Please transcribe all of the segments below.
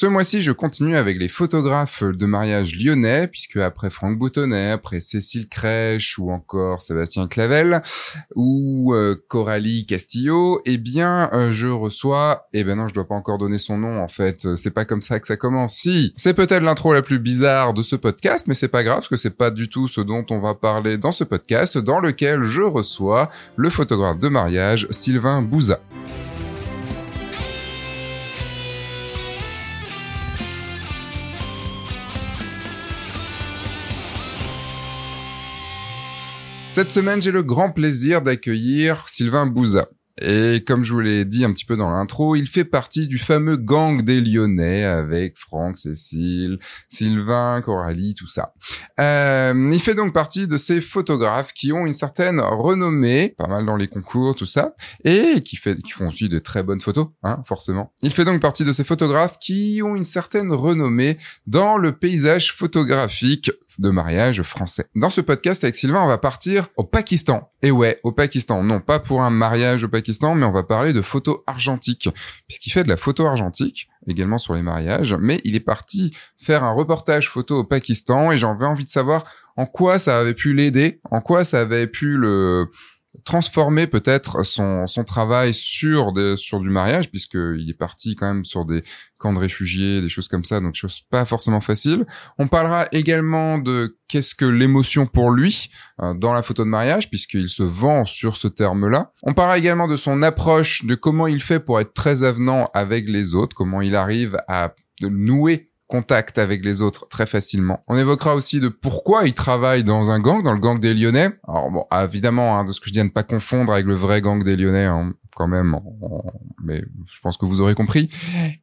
Ce mois-ci, je continue avec les photographes de mariage lyonnais, puisque après Franck Boutonnet, après Cécile Crèche ou encore Sébastien Clavel ou euh, Coralie Castillo, eh bien, euh, je reçois, eh ben non, je dois pas encore donner son nom, en fait. C'est pas comme ça que ça commence. Si, c'est peut-être l'intro la plus bizarre de ce podcast, mais c'est pas grave, parce que c'est pas du tout ce dont on va parler dans ce podcast, dans lequel je reçois le photographe de mariage, Sylvain Bouza. Cette semaine, j'ai le grand plaisir d'accueillir Sylvain Bouza. Et comme je vous l'ai dit un petit peu dans l'intro, il fait partie du fameux gang des Lyonnais avec Franck, Cécile, Sylvain, Coralie, tout ça. Euh, il fait donc partie de ces photographes qui ont une certaine renommée, pas mal dans les concours, tout ça, et qui, font aussi de très bonnes photos, hein, forcément. Il fait donc partie de ces photographes qui ont une certaine renommée dans le paysage photographique de mariage français. Dans ce podcast avec Sylvain, on va partir au Pakistan. Et ouais, au Pakistan. Non, pas pour un mariage au Pakistan, mais on va parler de photos argentiques. Puisqu'il fait de la photo argentique, également sur les mariages, mais il est parti faire un reportage photo au Pakistan et j'en envie de savoir en quoi ça avait pu l'aider, en quoi ça avait pu le transformer peut-être son, son travail sur des, sur du mariage puisqu'il est parti quand même sur des camps de réfugiés, des choses comme ça, donc choses pas forcément faciles. On parlera également de qu'est-ce que l'émotion pour lui euh, dans la photo de mariage puisqu'il se vend sur ce terme-là. On parlera également de son approche, de comment il fait pour être très avenant avec les autres, comment il arrive à nouer contact avec les autres très facilement. On évoquera aussi de pourquoi il travaille dans un gang, dans le gang des Lyonnais. Alors bon, évidemment, hein, de ce que je dis à ne pas confondre avec le vrai gang des Lyonnais, hein, quand même, mais je pense que vous aurez compris.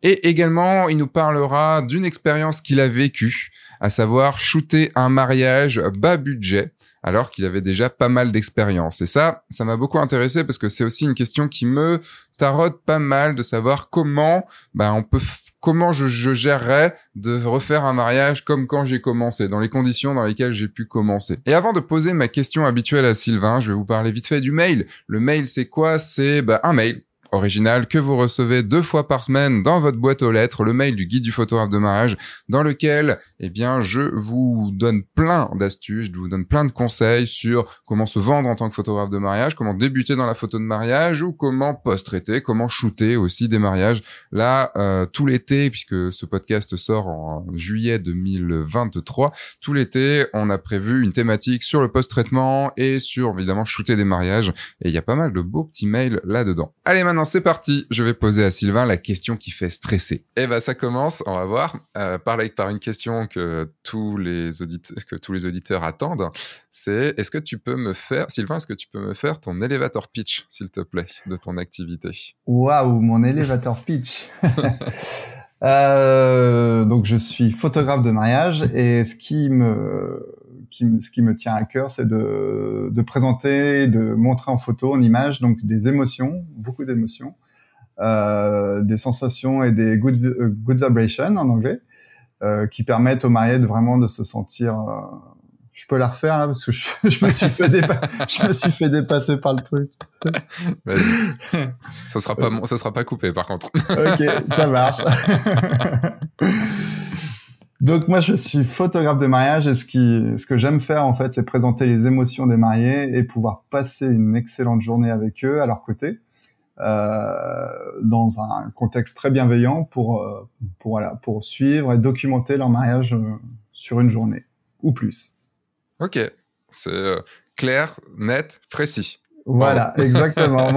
Et également, il nous parlera d'une expérience qu'il a vécue, à savoir shooter un mariage bas budget alors qu'il avait déjà pas mal d'expérience. Et ça, ça m'a beaucoup intéressé parce que c'est aussi une question qui me tarote pas mal de savoir comment, ben, on peut, comment je, gérerais de refaire un mariage comme quand j'ai commencé, dans les conditions dans lesquelles j'ai pu commencer. Et avant de poser ma question habituelle à Sylvain, je vais vous parler vite fait du mail. Le mail, c'est quoi? C'est, ben, un mail original que vous recevez deux fois par semaine dans votre boîte aux lettres, le mail du guide du photographe de mariage, dans lequel, eh bien, je vous donne plein d'astuces, je vous donne plein de conseils sur comment se vendre en tant que photographe de mariage, comment débuter dans la photo de mariage ou comment post-traiter, comment shooter aussi des mariages. Là, euh, tout l'été, puisque ce podcast sort en juillet 2023, tout l'été, on a prévu une thématique sur le post-traitement et sur, évidemment, shooter des mariages. Et il y a pas mal de beaux petits mails là-dedans. Allez, maintenant, c'est parti. Je vais poser à Sylvain la question qui fait stresser. Eh ben, ça commence. On va voir. Euh, par, par une question que tous les auditeurs, que tous les auditeurs attendent. C'est est-ce que tu peux me faire, Sylvain, est-ce que tu peux me faire ton elevator pitch, s'il te plaît, de ton activité? Waouh, mon elevator pitch. Euh, donc, je suis photographe de mariage et ce qui me ce qui me tient à cœur, c'est de, de présenter, de montrer en photo, en image, donc des émotions, beaucoup d'émotions, euh, des sensations et des good, euh, good vibrations en anglais, euh, qui permettent aux mariés de vraiment de se sentir. Euh, je peux la refaire là parce que je, je me suis fait je me suis fait dépasser par le truc. Vas-y. Ce sera pas ce sera pas coupé par contre. ok, ça marche. Donc moi je suis photographe de mariage et ce qui ce que j'aime faire en fait c'est présenter les émotions des mariés et pouvoir passer une excellente journée avec eux à leur côté euh, dans un contexte très bienveillant pour euh, pour voilà pour suivre et documenter leur mariage euh, sur une journée ou plus. Ok, c'est euh, clair, net, précis. Voilà, exactement.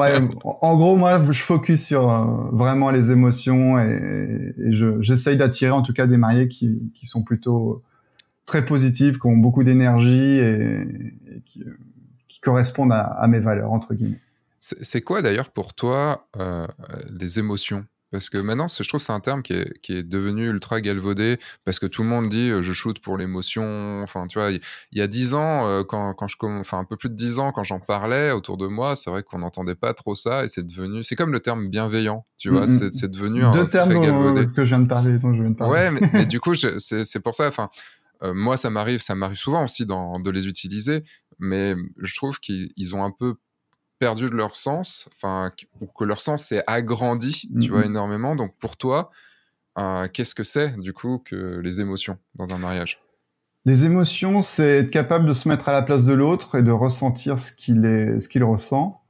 en gros, moi, je focus sur euh, vraiment les émotions et, et j'essaye d'attirer en tout cas des mariés qui, qui sont plutôt très positifs, qui ont beaucoup d'énergie et, et qui, qui, correspondent à, à, mes valeurs, entre guillemets. C'est quoi d'ailleurs pour toi euh, les émotions? Parce que maintenant, je trouve que c'est un terme qui est, qui est, devenu ultra galvaudé, parce que tout le monde dit je shoot pour l'émotion. Enfin, tu vois, il y, a dix ans, euh, quand, quand je, enfin un peu plus de dix ans, quand j'en parlais autour de moi, c'est vrai qu'on n'entendait pas trop ça, et c'est devenu, c'est comme le terme bienveillant, tu vois, mm, mm. c'est devenu un Deux termes très galvaudé. que je viens de parler, dont je viens de parler. Ouais, mais, mais du coup, c'est pour ça. Enfin, euh, moi, ça m'arrive, ça m'arrive souvent aussi dans, de les utiliser, mais je trouve qu'ils ont un peu perdu de leur sens, enfin, ou que leur sens s'est agrandi, tu vois, énormément. Donc pour toi, qu'est-ce que c'est du coup que les émotions dans un mariage? Les émotions, c'est être capable de se mettre à la place de l'autre et de ressentir ce qu'il est, ce qu'il ressent.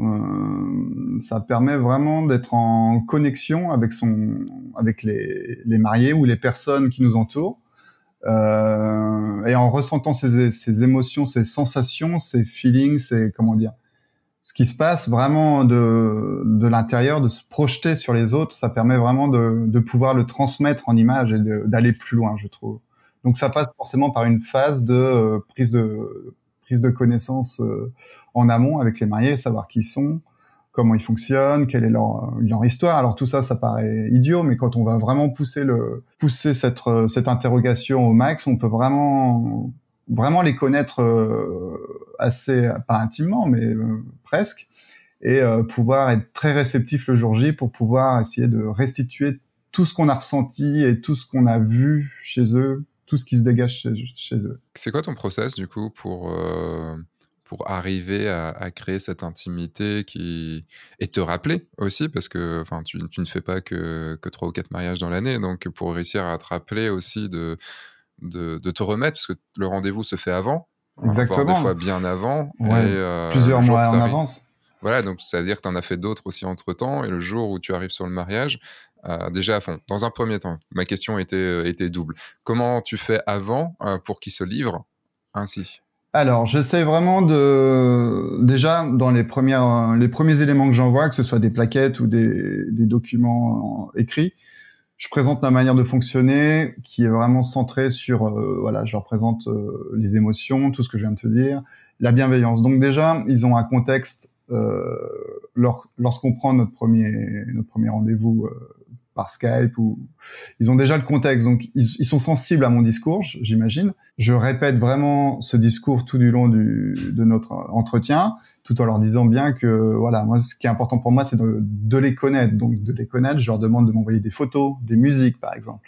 Euh, ça permet vraiment d'être en connexion avec son, avec les, les mariés ou les personnes qui nous entourent. Euh, et en ressentant ces, ces, émotions, ces sensations, ces feelings, ces comment dire, ce qui se passe vraiment de, de l'intérieur, de se projeter sur les autres, ça permet vraiment de, de pouvoir le transmettre en image et d'aller plus loin, je trouve. Donc ça passe forcément par une phase de euh, prise de prise de connaissance euh, en amont avec les mariés, savoir qui ils sont, comment ils fonctionnent, quelle est leur, leur histoire. Alors tout ça, ça paraît idiot, mais quand on va vraiment pousser le pousser cette cette interrogation au max, on peut vraiment vraiment les connaître euh, assez, pas intimement, mais euh, presque, et euh, pouvoir être très réceptif le jour J pour pouvoir essayer de restituer tout ce qu'on a ressenti et tout ce qu'on a vu chez eux, tout ce qui se dégage chez, chez eux. C'est quoi ton process du coup pour pour arriver à, à, créer cette intimité qui et te rappeler aussi parce que enfin tu, tu, ne fais pas que que trois ou quatre mariages dans l'année donc pour réussir à te rappeler aussi de de, te remettre, parce que le rendez-vous se fait avant, Exactement. des fois bien avant. Euh, plusieurs mois en avance. Voilà, donc ça veut dire que tu en as fait d'autres aussi entre-temps, et le jour où tu arrives sur le mariage, euh, déjà à fond. Dans un premier temps, ma question était, euh, était double. Comment tu fais avant pour qu'il se livre ainsi? Alors, j'essaie vraiment de déjà dans les premières les premiers éléments que j'envoie, que ce soit des plaquettes ou des, des documents écrits, je présente ma manière de fonctionner qui est vraiment centrée sur euh, voilà je leur présente euh, les émotions tout ce que je viens de te dire la bienveillance. Donc déjà ils ont un contexte euh, lorsqu'on prend notre premier notre premier rendez-vous euh, par Skype ou ils ont déjà le contexte. Donc ils, ils sont sensibles à mon discours j'imagine. Je répète vraiment ce discours tout du long du, de notre entretien tout en leur disant bien que voilà moi ce qui est important pour moi c'est de, de, les connaître. Donc de les connaître je leur demande de m'envoyer des photos des musiques par exemple.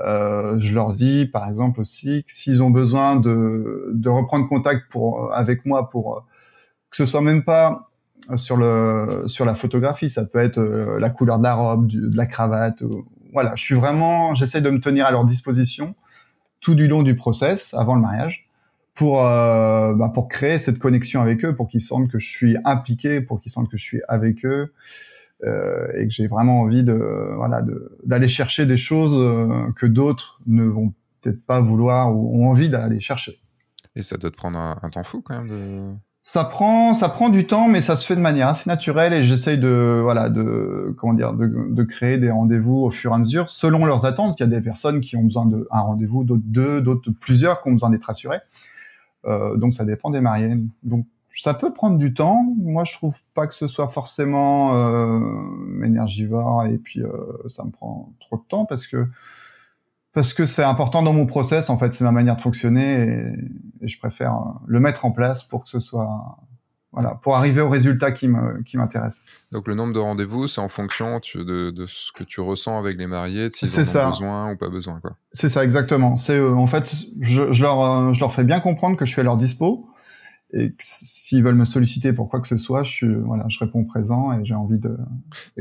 Euh, je leur dis par exemple aussi que s'ils ont besoin de, de reprendre contact pour avec moi pour que ce soit même pas sur le sur la photographie ça peut être euh, la couleur de la robe de la cravate voilà. Je suis vraiment j'essaie de me tenir à leur disposition tout du long du process avant le mariage pour euh, bah, pour créer cette connexion avec eux pour qu'ils sentent que je suis impliqué pour qu'ils sentent que je suis avec eux euh, et que j'ai vraiment envie de voilà d'aller chercher des choses euh, que d'autres ne vont peut-être pas vouloir ou ont envie d'aller chercher et ça doit te prendre un, un temps fou quand même de ça prend, ça prend du temps, mais ça se fait de manière assez naturelle et j'essaye de, voilà, de, comment dire, de, de créer des rendez-vous au fur et à mesure selon leurs attentes. Il y a des personnes qui ont besoin d'un rendez-vous, d'autres deux, d'autres plusieurs qui ont besoin d'être rassurés. Euh, donc ça dépend des mariés. Donc ça peut prendre du temps. Moi, je trouve pas que ce soit forcément euh, énergivore et puis euh, ça me prend trop de temps parce que parce que c'est important dans mon process. En fait, c'est ma manière de fonctionner et, et, je préfère le mettre en place pour que ce soit voilà, pour arriver au résultat qui m'intéresse. Donc le nombre de rendez-vous, c'est en fonction de, de, ce que tu ressens avec les mariés, s'ils en ça. ont besoin ou pas besoin, quoi. C'est ça exactement. C'est euh, en fait, je, je leur euh, je leur fais bien comprendre que je suis à leur dispo et s'ils veulent me solliciter pour quoi que ce soit, je suis, voilà, je réponds présent et j'ai envie de.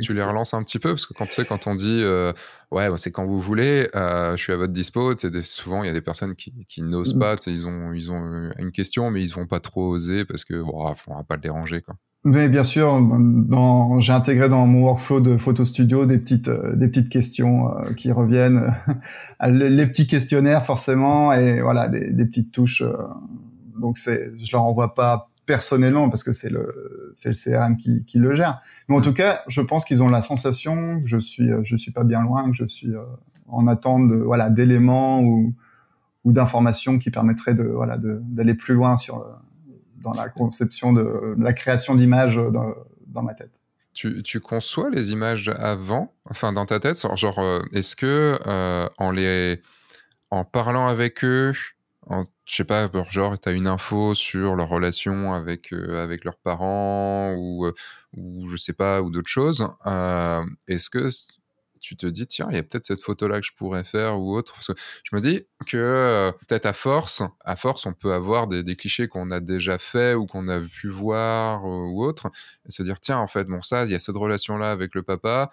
Tu les relances un petit peu parce que quand tu sais quand on dit euh, ouais bah, c'est quand vous voulez, euh, je suis à votre dispo. Des, souvent il y a des personnes qui, qui n'osent mm. pas, ils ont ils ont une question mais ils vont pas trop oser parce que bon, on va pas le déranger quoi. Mais bien sûr, j'ai intégré dans mon workflow de photo studio des petites euh, des petites questions euh, qui reviennent, les petits questionnaires forcément et voilà des, des petites touches euh, donc c'est, je leur envoie pas personnellement parce que c'est le c'est le CRM qui, qui le gère. Mais en tout cas, je pense qu'ils ont la sensation que je suis je suis pas bien loin, que je suis euh, en attente de voilà d'éléments ou ou d'informations qui permettraient de voilà d'aller plus loin sur euh, dans la conception de, la création d'images dans, dans ma tête. Tu, tu, conçois les images avant, enfin dans ta tête, genre, euh, est-ce que en les en parlant avec eux, je sais pas, genre, tu as une info sur leur relation avec, euh, avec leurs parents ou, euh, ou je sais pas, ou d'autres choses. Euh, Est-ce que tu te dis, tiens, il y a peut-être cette photo-là que je pourrais faire ou autre? Parce que je me dis que peut-être à force, à force, on peut avoir des, des clichés qu'on a déjà fait ou qu'on a vu voir ou autre et se dire, tiens, en fait, bon, ça, il y a cette relation-là avec le papa.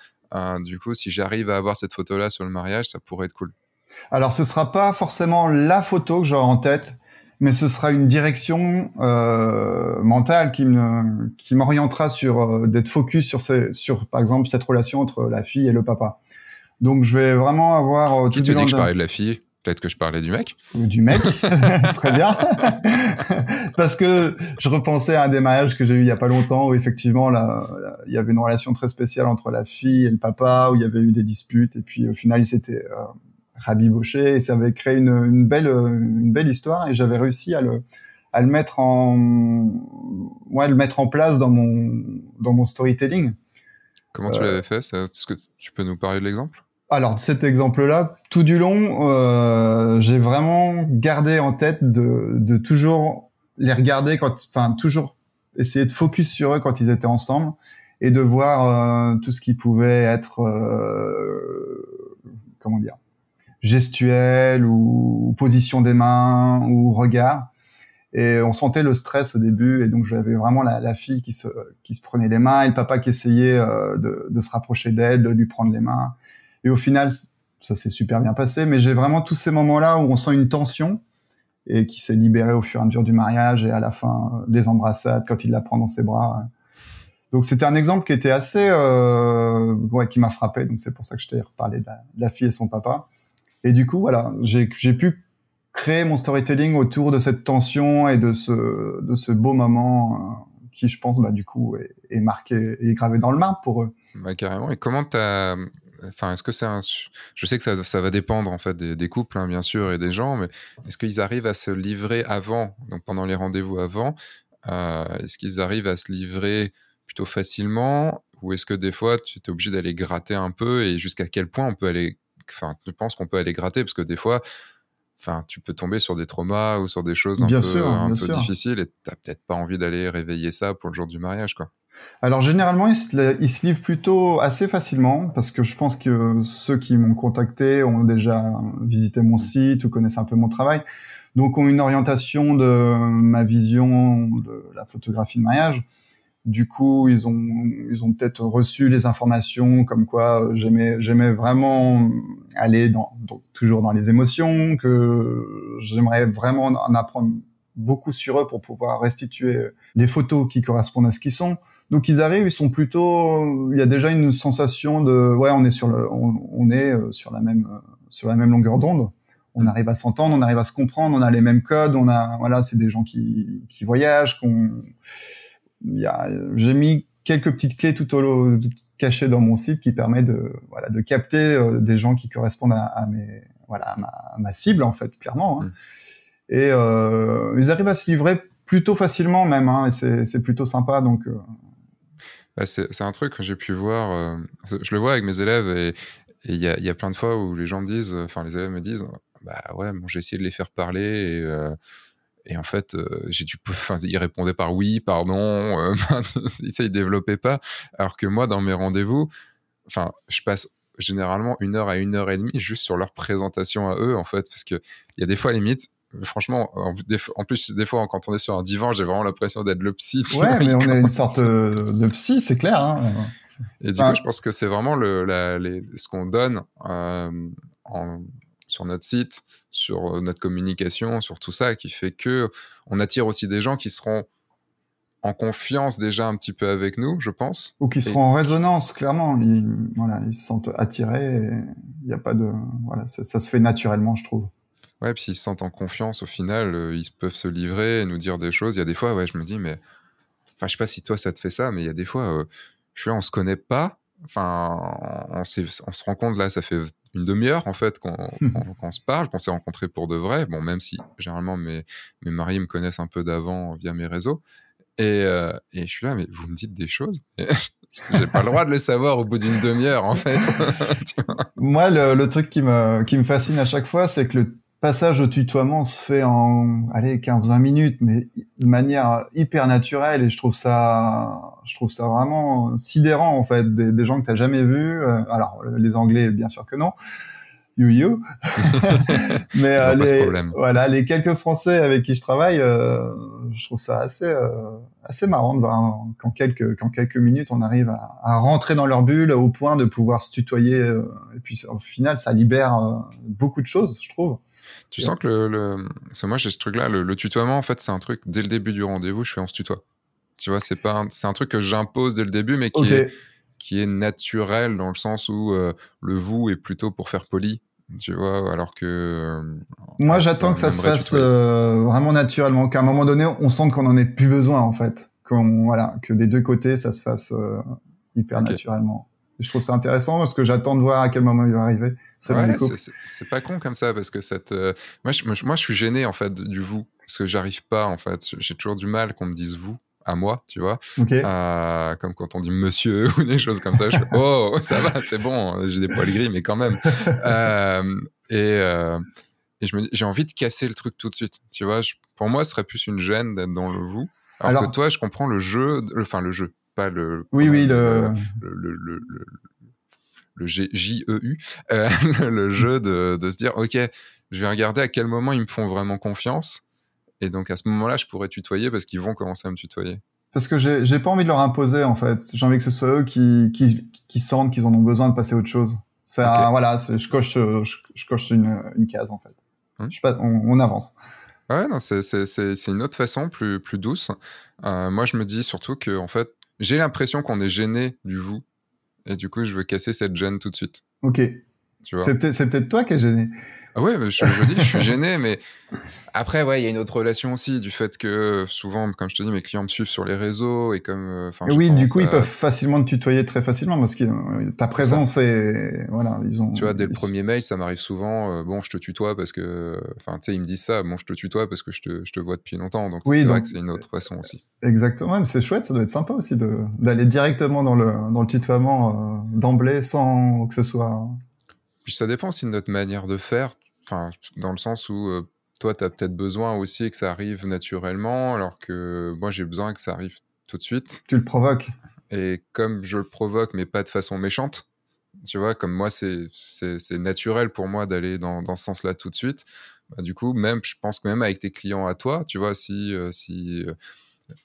du coup, si j'arrive à avoir cette photo-là sur le mariage, ça pourrait être cool. Alors, ce sera pas forcément la photo que j'aurai en tête, mais ce sera une direction euh, mentale qui me qui m'orientera sur euh, d'être focus sur ces, sur par exemple cette relation entre la fille et le papa. Donc, je vais vraiment avoir. Euh, qui te dit que je parlais de la fille? Peut-être que je parlais du mec? Du mec, très bien. Parce que je repensais à un des mariages que j'ai eu il y a pas longtemps où effectivement là, il y avait une relation très spéciale entre la fille et le papa, où il y avait eu des disputes et puis au final il s'était euh, rabiboché et ça avait créé une, une, belle une belle histoire et j'avais réussi à le à le mettre en ouais le mettre en place dans mon dans mon storytelling. Comment tu l'avais fait? Est-ce que tu peux nous parler de l'exemple? Alors cet exemple-là, tout du long, euh, j'ai vraiment gardé en tête de, de toujours les regarder quand, enfin toujours essayer de focus sur eux quand ils étaient ensemble et de voir euh, tout ce qui pouvait être, euh, comment dire, gestuel ou, position des mains ou regard. Et on sentait le stress au début, et donc j'avais vraiment la, fille qui se, qui se prenait les mains, et le papa qui essayait euh, de, de se rapprocher d'elle, de lui prendre les mains. Et au final, ça s'est super bien passé, mais j'ai vraiment tous ces moments-là où on sent une tension et qui s'est libérée au fur et à mesure du mariage et à la fin des embrassades quand il la prend dans ses bras. Donc c'était un exemple qui était assez, euh, ouais, qui m'a frappé. Donc c'est pour ça que je t'ai reparlé de la, fille et son papa. Et du coup, voilà, j'ai pu créer mon storytelling autour de cette tension et de ce, de ce beau moment euh, qui, je pense, bah, du coup, est, marqué et gravé dans le marbre pour eux. Bah, carrément. Et comment t'as Enfin, est-ce que c'est un. Je sais que ça, ça, va dépendre en fait des, couples, hein, bien sûr, et des gens, mais est-ce qu'ils arrivent à se livrer avant, donc pendant les rendez-vous avant euh, Est-ce qu'ils arrivent à se livrer plutôt facilement Ou est-ce que des fois, tu es obligé d'aller gratter un peu et jusqu'à quel point on peut aller. Enfin, tu penses qu'on peut aller gratter Parce que des fois, enfin, tu peux tomber sur des traumas ou sur des choses un peu, un peu difficiles et tu n'as peut-être pas envie d'aller réveiller ça pour le jour du mariage, quoi. Alors généralement, ils se, livrent plutôt assez facilement parce que je pense que ceux qui m'ont contacté ont déjà visité mon site ou connaissent un peu mon travail, donc ont une orientation de ma vision de la photographie de mariage. Du coup, ils ont ils ont peut-être reçu les informations comme quoi j'aimais j'aimais vraiment aller dans donc toujours dans les émotions que j'aimerais vraiment en apprendre beaucoup sur eux pour pouvoir restituer les photos qui correspondent à ce qu'ils sont. Donc ils arrivent, ils sont plutôt, il y a déjà une sensation de, ouais, on est sur le, on, est euh, sur la même, euh, sur la même longueur d'onde. On mm. arrive à s'entendre, on arrive à se comprendre, on a les mêmes codes, on a, voilà, c'est des gens qui, qui voyagent, qu'on, j'ai mis quelques petites clés tout au cachées dans mon site qui permet de, voilà, de capter euh, des gens qui correspondent à, mes, voilà, à ma, cible en fait, clairement. Hein. Mm. Et euh, ils arrivent à se livrer plutôt facilement même, hein, et c'est plutôt sympa. Donc bah, c'est un truc que j'ai pu voir. Euh, je le vois avec mes élèves et il y a, y a, plein de fois où les gens me disent, enfin les élèves me disent, bah ouais, bon, j'ai essayé de les faire parler et, euh, et en fait, euh, j'ai dû, enfin, ils répondaient par oui, par non, ils développaient pas. Alors que moi, dans mes rendez-vous, enfin, je passe généralement une heure à une heure et demie juste sur leur présentation à eux, en fait, parce que il y a des fois, limite, franchement, en, plus, des fois, quand on est sur un divan, j'ai vraiment l'impression d'être le psy. ouais, mais on est une sorte de psy, c'est clair. Hein. Et du coup, je pense que c'est vraiment le, ce qu'on donne euh, sur notre site, sur euh, notre communication, sur tout ça, qui fait que on attire aussi des gens qui seront en confiance déjà un petit peu avec nous, je pense. Ou qui seront en résonance, clairement. Ils, voilà, ils se sentent attirés. Il a pas de, voilà, ça se fait naturellement, je trouve. Ouais, puis ils se sentent en confiance, au final, euh, ils peuvent se livrer et nous dire des choses. Il y a des fois, ouais, je me dis, mais. Enfin, je sais pas si toi, ça te fait ça, mais il y a des fois, euh, je suis là, on se connaît pas. Enfin, on, on, se rend compte, là, ça fait une demi-heure, en fait, qu'on se parle, qu'on s'est rencontrés pour de vrai. Bon, même si, généralement, mes, mes maris me connaissent un peu d'avant via mes réseaux. Et, euh, et, je suis là, mais vous me dites des choses. J'ai pas le droit de le savoir au bout d'une demi-heure, en fait. Moi, le, le, truc qui me, qui me fascine à chaque fois, c'est que le passage au tutoiement se fait en allez 15-20 minutes mais de manière hyper naturelle et je trouve ça je trouve ça vraiment sidérant en fait des, des gens que tu jamais vus euh, alors les anglais bien sûr que non you you. Mais euh, les, voilà, les quelques Français avec qui je travaille, euh, je trouve ça assez euh, assez marrant de voir qu'en quelques qu'en quelques minutes on arrive à, à rentrer dans leur bulle au point de pouvoir se tutoyer. euh, et puis au final, ça libère euh, beaucoup de choses, je trouve. Tu sens que le, le... parce que moi j'ai ce truc-là, le, le tutoiement en fait c'est un truc dès le début du rendez-vous, je fais on se tutoie. Tu vois, c'est pas, un... c'est un truc que j'impose dès le début, mais qui est qui est naturel dans le sens où euh, le vous est plutôt pour faire poli, tu vois, alors que euh, Moi, j'attends que ça se fasse euh, vraiment naturellement, qu'à un moment donné, on sente qu'on en ait plus besoin en fait, qu'on voilà, que des deux côtés, ça se fasse hyper naturellement. Je trouve ça intéressant parce que j'attends de voir à quel moment il va arriver. Ouais, c'est- pas con comme ça parce que cette, euh, moi, je, moi, je- suis gêné en fait du vous parce que j'arrive pas en fait, j'ai toujours du mal qu'on me dise vous à moi, tu vois. Euh, comme quand on dit monsieur ou des choses comme ça. Je fais oh ça va, c'est bon, j'ai des poils gris mais quand même. Euh, et euh, et je me dis j'ai envie de casser le truc tout de suite, tu vois. je- pour moi, ce serait plus une gêne d'être dans le vous. Alors, Alors- que toi, je comprends le jeu, enfin le jeu, pas le. Oui, oui, le. le, le, le, le, le J-E-U, euh, le jeu de, de se dire, OK, je vais regarder à quel moment ils me font vraiment confiance. Et donc, à ce moment-là, je pourrais tutoyer parce qu'ils vont commencer à me tutoyer. Parce que j'ai pas envie de leur imposer en fait. J'ai envie que ce soit eux qui qui, qui sentent qu'ils en ont besoin de passer à autre chose. Ça, Ok. voilà, je coche je, je coche une, une case en fait. Hmm. Je pas, on, on avance. Ouais, non, c'est une autre façon, plus, plus douce. Euh, moi, je me dis surtout que, en fait, j'ai l'impression qu'on est gêné du vous. Et du coup, je veux casser cette gêne tout de suite. Ok. Tu vois C'est peut-être c'est peut-être toi qui es gêné. Ah ouais, je, je dis, je suis gêné, mais après, ouais, il y a une autre relation aussi, du fait que souvent, comme je te dis, mes clients me suivent sur les réseaux et comme. euh, oui, du coup, ils peuvent facilement te tutoyer très facilement parce que euh, ta présence est voilà, ils ont. Tu vois, dès le premier mail, ça m'arrive souvent. euh, bon, je te tutoie parce que. Enfin, tu sais, ils me disent ça. Bon, je te tutoie parce que je te, je te vois depuis longtemps. Donc, Oui, c'est vrai que c'est une autre façon aussi. Exactement, mais c'est chouette, ça doit être sympa aussi d'aller directement dans le dans le tutoiement euh, d'emblée sans que ce soit. Puis ça dépend aussi de notre manière de faire. Enfin, dans le sens où euh, toi, tu as peut-être besoin aussi que ça arrive naturellement, alors que moi, j'ai besoin que ça arrive tout de suite. Tu le provoques. Et comme je le provoque, mais pas de façon méchante, tu vois, comme moi, c'est naturel pour moi d'aller dans, dans ce sens-là tout de suite. Bah, du coup, même, je pense que même avec tes clients à toi, tu vois, si, euh, si, euh,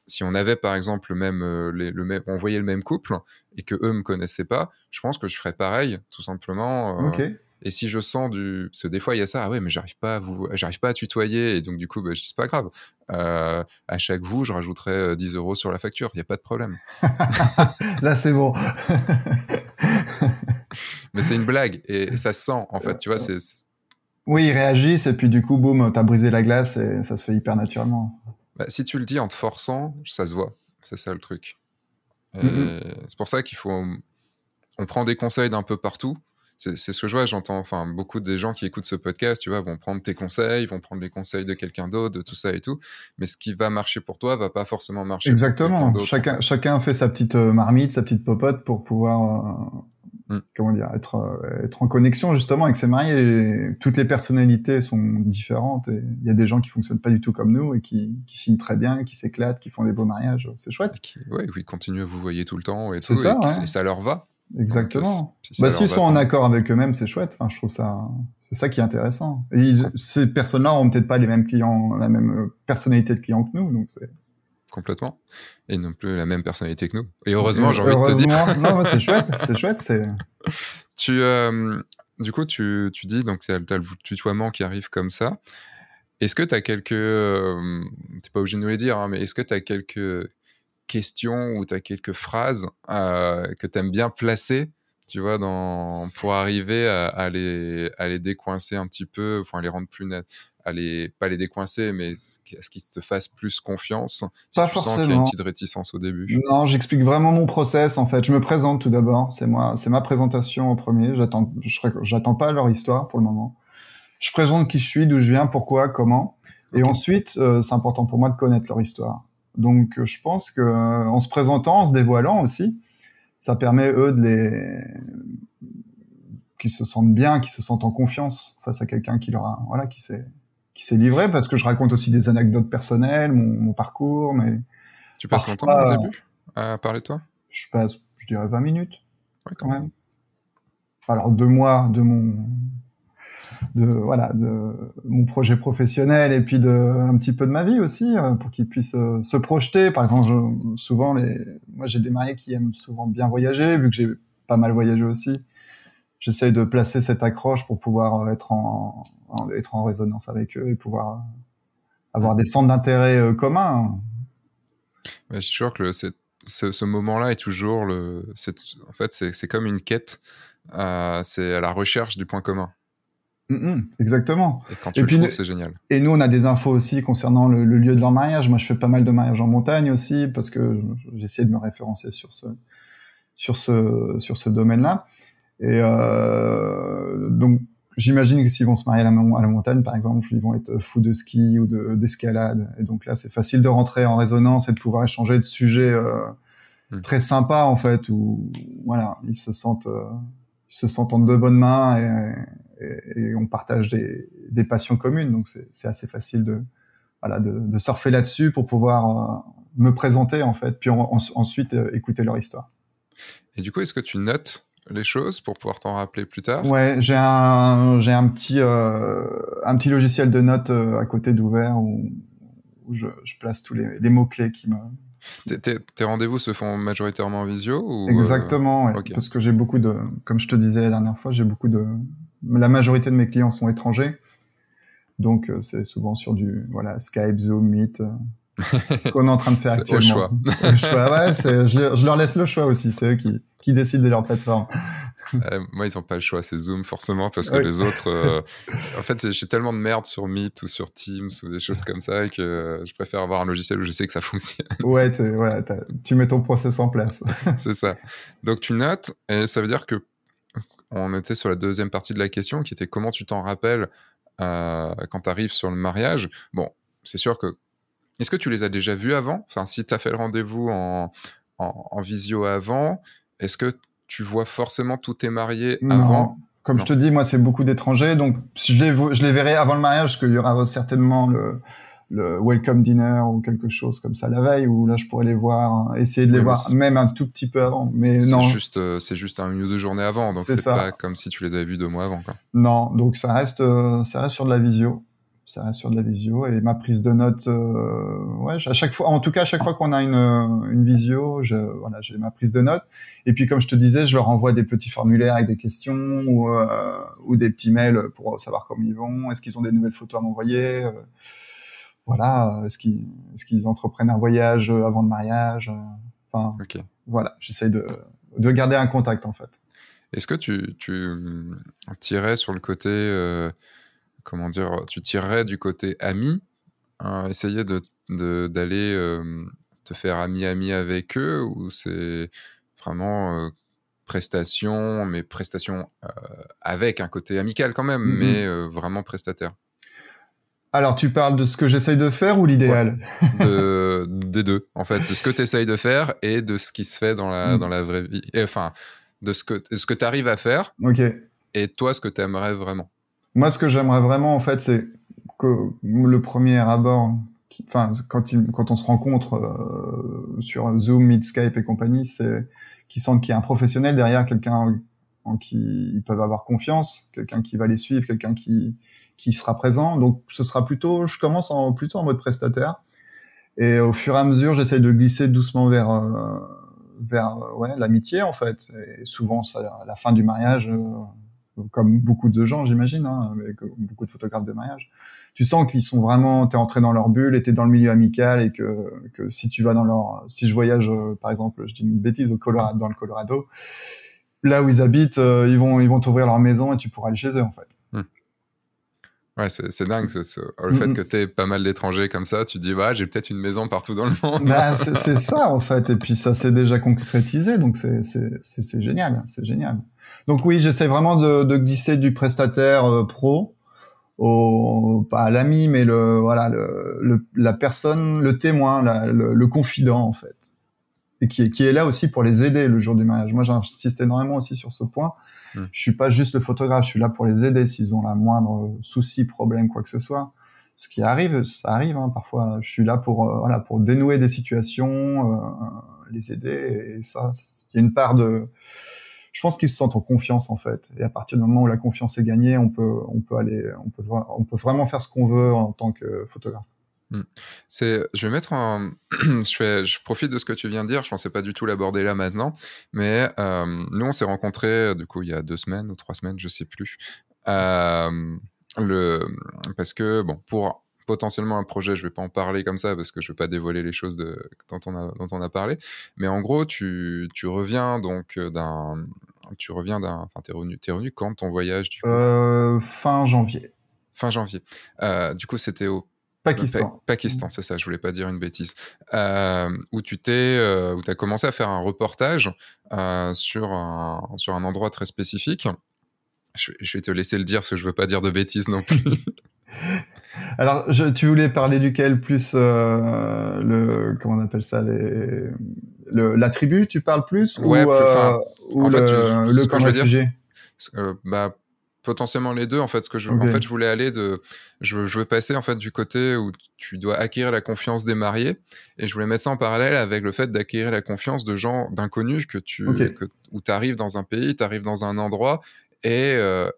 si on avait par exemple le même, euh, les- le même, on voyait le même couple et que eux me connaissaient pas, je pense que je ferais pareil, tout simplement. euh, Ok. Et si je sens du, parce que des fois il y a ça, ah ouais, mais j'arrive pas à vous, j'arrive pas à tutoyer, et donc du coup, bah, c'est pas grave. Euh, à chaque vous, je rajouterai euh, 10 euros sur la facture, il y a pas de problème. Là, c'est bon. Mais c'est une blague et ça se sent en fait, tu vois, c'est Oui, ils réagissent et puis du coup, boum, t'as brisé la glace et ça se fait hyper naturellement. bah, si tu le dis en te forçant, ça se voit. C'est ça le truc. Mhm. C'est pour ça qu'il faut, on prend des conseils d'un peu partout. C'est ce que je vois, j'entends, enfin, beaucoup des gens qui écoutent ce podcast, tu vois, vont prendre tes conseils, vont prendre les conseils de quelqu'un d'autre, de tout ça et tout. Mais ce qui va marcher pour toi va pas forcément marcher Exactement. Chacun, chacun fait sa petite euh, marmite, sa petite popote pour pouvoir, euh, Mm. comment dire, être, euh, être en connexion justement avec ses mariés. Et toutes les personnalités sont différentes et il y a des gens qui fonctionnent pas du tout comme nous et qui, qui signent très bien, qui s'éclatent, qui font des beaux mariages. C'est chouette. Et qui, ouais, qui continuent à vous voyer tout le temps et C'est tout, ça, et, puis- ouais. et ça leur va. Exactement. Donc, Bah, s'ils sont en accord avec eux-mêmes, c'est chouette. Enfin, je trouve ça, c'est ça qui est intéressant. Et ils- ces personnes-là ont peut-être pas les mêmes clients, la même euh, personnalité de client que nous, donc c'est. complètement. Et non plus la même personnalité que nous. Et heureusement, j'ai envie de te dire. Non, ouais, c'est chouette, c'est chouette, c'est. Tu, euh, du coup, tu, tu dis, donc, tu as, le tutoiement qui arrive comme ça. Est-ce que tu as quelques. Euh, tu pas obligé de nous les dire, hein, mais est-ce que tu as quelques questions ou tu as quelques phrases euh, que tu aimes bien placer tu vois, dans, pour arriver à, à, les, à les décoincer un petit peu, enfin, à les rendre plus net, à les, pas les décoincer, mais à ce qu'ils te fassent plus confiance, si pas tu forcément. sens qu'il y a une petite réticence au début. Non, j'explique vraiment mon process, en fait. Je me présente tout d'abord. C'est moi, c'est ma présentation au premier. J'attends, j'attends pas leur histoire pour le moment. Je présente qui je suis, d'où je viens, pourquoi, comment. Et ensuite, euh, c'est important pour moi de connaître leur histoire. Donc, euh, je pense que euh, en se présentant, en se dévoilant aussi, ça permet eux de les qu'ils se sentent bien, qu'ils se sentent en confiance face à quelqu'un qui leur a, voilà, qui s'est qui s'est livré, parce que je raconte aussi des anecdotes personnelles, mon, mon parcours, mais Tu passes longtemps au euh, début à parler de toi? je passe, je dirais 20 minutes. Ouais, quand même. Alors deux mois de mon de voilà de mon projet professionnel et puis de un petit peu de ma vie aussi euh, pour qu'ils puissent euh, se projeter. Par exemple souvent les moi j'ai des mariés qui aiment souvent bien voyager vu que j'ai pas mal voyagé aussi. J'essaye de placer cette accroche pour pouvoir être en, être en résonance avec eux et pouvoir avoir des centres d'intérêt euh, communs. Je suis sûr que ce, ce moment-là est toujours le en fait c'est comme une quête c'est à la recherche du point commun Mm-hmm. exactement. Et quand tu puis, c'est génial. Et nous, on a des infos aussi concernant le, lieu de leur mariage. Moi, je fais pas mal de mariages en montagne aussi parce que j'essaie de me référencer sur ce sur ce sur ce domaine-là. Et euh, donc, j'imagine que s'ils vont se marier à la, à la, montagne, par exemple, ils vont être fous de ski ou d'escalade. et donc là, c'est facile de rentrer en résonance et de pouvoir échanger de sujets euh, mm. très sympas en fait, où voilà, ils se sentent euh, ils se sentent en deux bonnes mains et, et, on partage des, des, passions communes, donc c'est assez facile de, voilà, de, de surfer là-dessus pour pouvoir euh, me présenter en fait, puis ensuite euh, écouter leur histoire. Et du coup, est-ce que tu notes les choses pour pouvoir t'en rappeler plus tard? Ouais, j'ai un j'ai un petit euh, un petit logiciel de notes à côté d'ouvert où, où je, je, place tous les, les mots clés qui me tes, rendez-vous se font majoritairement en visio ou Exactement, parce que j'ai beaucoup de, comme je te disais la dernière fois, j'ai beaucoup de, la majorité de mes clients sont étrangers. Donc, euh, c'est souvent sur du voilà, Skype, Zoom, Meet, euh, qu'on est en train de faire actuellement. Au choix. Ouais, je, je, leur laisse le choix aussi. C'est eux qui, qui décident de leur plateforme. Euh, moi, ils n'ont pas le choix, c'est Zoom forcément, parce que les autres. en fait, j'ai tellement de merde sur Meet ou sur Teams ou des choses comme ça que je préfère avoir un logiciel où je sais que ça fonctionne. Ouais, voilà, tu mets ton process en place. c'est ça. Donc, tu notes, et ça veut dire que on était sur la deuxième partie de la question qui était comment tu t'en rappelles euh, quand tu arrives sur le mariage. Bon, c'est sûr que. Est-ce que tu les as déjà vus avant? Enfin, si tu as fait le rendez-vous en, en, visio avant, est-ce que tu vois forcément tous tes mariés avant? Comme je te dis, moi, c'est beaucoup d'étrangers. Donc, je les, je les verrai avant le mariage, parce qu'il y aura certainement le, le welcome dinner ou quelque chose comme ça la veille où là je pourrais les voir essayer de les voir même un tout petit peu avant mais non. juste euh, c'est juste un, une ou deux journées avant donc c'est pas comme si tu les avais vus deux mois avant quoi. non donc ça reste euh, ça reste sur de la visio. Ça reste sur de la visio et ma prise de notes euh, ouais à chaque fois en tout cas à chaque fois qu'on a une une visio je voilà j'ai ma prise de notes. Et puis comme je te disais je leur envoie des petits formulaires avec des questions ou ou des petits mails pour savoir comment ils vont est-ce qu'ils ont des nouvelles photos à m'envoyer voilà, euh, est-ce qu'ils est qu'ils entreprennent un voyage euh, avant le mariage euh, Enfin, voilà, j'essaye de, de garder un contact en fait. Est-ce que tu, tu tirais sur le côté, comment dire, tu tirerais du côté ami, hein, essayer de d'aller te faire ami-ami avec eux, ou c'est vraiment prestation, mais prestation avec un côté amical quand même, mm-hmm. mais vraiment prestataire? Alors, tu parles de ce que j'essaye de faire ou l'idéal de, Des deux, en fait. De ce que tu essayes de faire et de ce qui se fait dans la, hmm. dans la vraie vie. enfin, de ce que, ce que tu arrives à faire. Ok. Et toi, ce que tu aimerais vraiment. Moi, ce que j'aimerais vraiment, en fait, c'est que le premier abord, enfin, quand, quand on se rencontre euh, sur Zoom, Meet, Skype et compagnie, c'est qu'ils sentent qu'il y a un professionnel derrière, quelqu'un en qui ils peuvent avoir confiance, quelqu'un qui va les suivre, quelqu'un qui qui sera présent. Donc ce sera plutôt, je commence en, plutôt en mode prestataire. Et au fur et à mesure, j'essaye de glisser doucement vers euh, vers euh, ouais, l'amitié en fait. Et souvent, ça, à la fin du mariage, euh, comme beaucoup de gens, j'imagine, hein, avec beaucoup de photographes de mariage, tu sens qu'ils sont vraiment, t'es entré dans leur bulle, et t'es dans le milieu amical, et que que si tu vas dans leur, si je voyage, par exemple, je dis une bêtise au Colorado, dans le Colorado, là où ils habitent, ils vont ils vont t'ouvrir leur maison et tu pourras aller chez eux en fait. Ouais, c'est dingue ce, le fait que tu aies pas mal d'étrangers comme ça. Tu dis, bah, j'ai peut-être une maison partout dans le monde. Bah, c'est ça en fait. Et puis ça s'est déjà concrétisé, donc c'est génial, c'est génial. Donc oui, j'essaie vraiment de, de, glisser du prestataire euh, pro au pas l'ami, mais le voilà le, la personne, le témoin, le, le, confident en fait et qui est, qui est là aussi pour les aider le jour du mariage. Moi, j'insiste énormément aussi sur ce point. Hmm. Je suis pas juste le photographe, je suis là pour les aider s'ils ont la moindre souci, problème, quoi que ce soit. Ce qui arrive, ça arrive. Hein, parfois, je suis là pour euh, voilà pour dénouer des situations, euh, les aider. Et ça, il y a une part de je pense qu'ils se sentent en confiance en fait. Et à partir du moment où la confiance est gagnée, on peut, on peut aller, on peut, on peut vraiment faire ce qu'on veut en tant que photographe. Hmm. C'est, je vais mettre un, je fais, je profite de ce que tu viens de dire. Je pensais pas du tout l'aborder là maintenant, mais euh, nous on s'est rencontrés du coup il y a deux semaines ou trois semaines, je sais plus. Euh, le, parce que bon, pour potentiellement un projet, je vais pas en parler comme ça parce que je veux pas dévoiler les choses de, dont on a, dont on a parlé. Mais en gros, tu, tu reviens donc d'un, tu reviens d'un, enfin t'es revenu, t'es revenu quand ton voyage du coup? Euh, Fin janvier. Fin janvier. Euh, du coup, c'était au Pakistan. Pakistan, c'est ça, je voulais pas dire une bêtise. Euh, où tu t'es, euh, où as commencé à faire un reportage euh, sur, un, sur un endroit très spécifique. Je, je, vais te laisser le dire parce que je veux pas dire de bêtises non plus. Alors, je, tu voulais parler duquel plus euh, le comment on appelle ça les le, la tribu tu parles plus ouais, ou, euh, ou le, fait, le camp réfugié? euh, bah potentiellement les deux en fait ce que je okay. en fait je voulais aller de je, je veux passer en fait du côté où tu dois acquérir la confiance des mariés et je voulais mettre ça en parallèle avec le fait d'acquérir la confiance de gens d'inconnus que tu okay. que, où tu arrives dans un pays tu arrives dans un endroit et euh,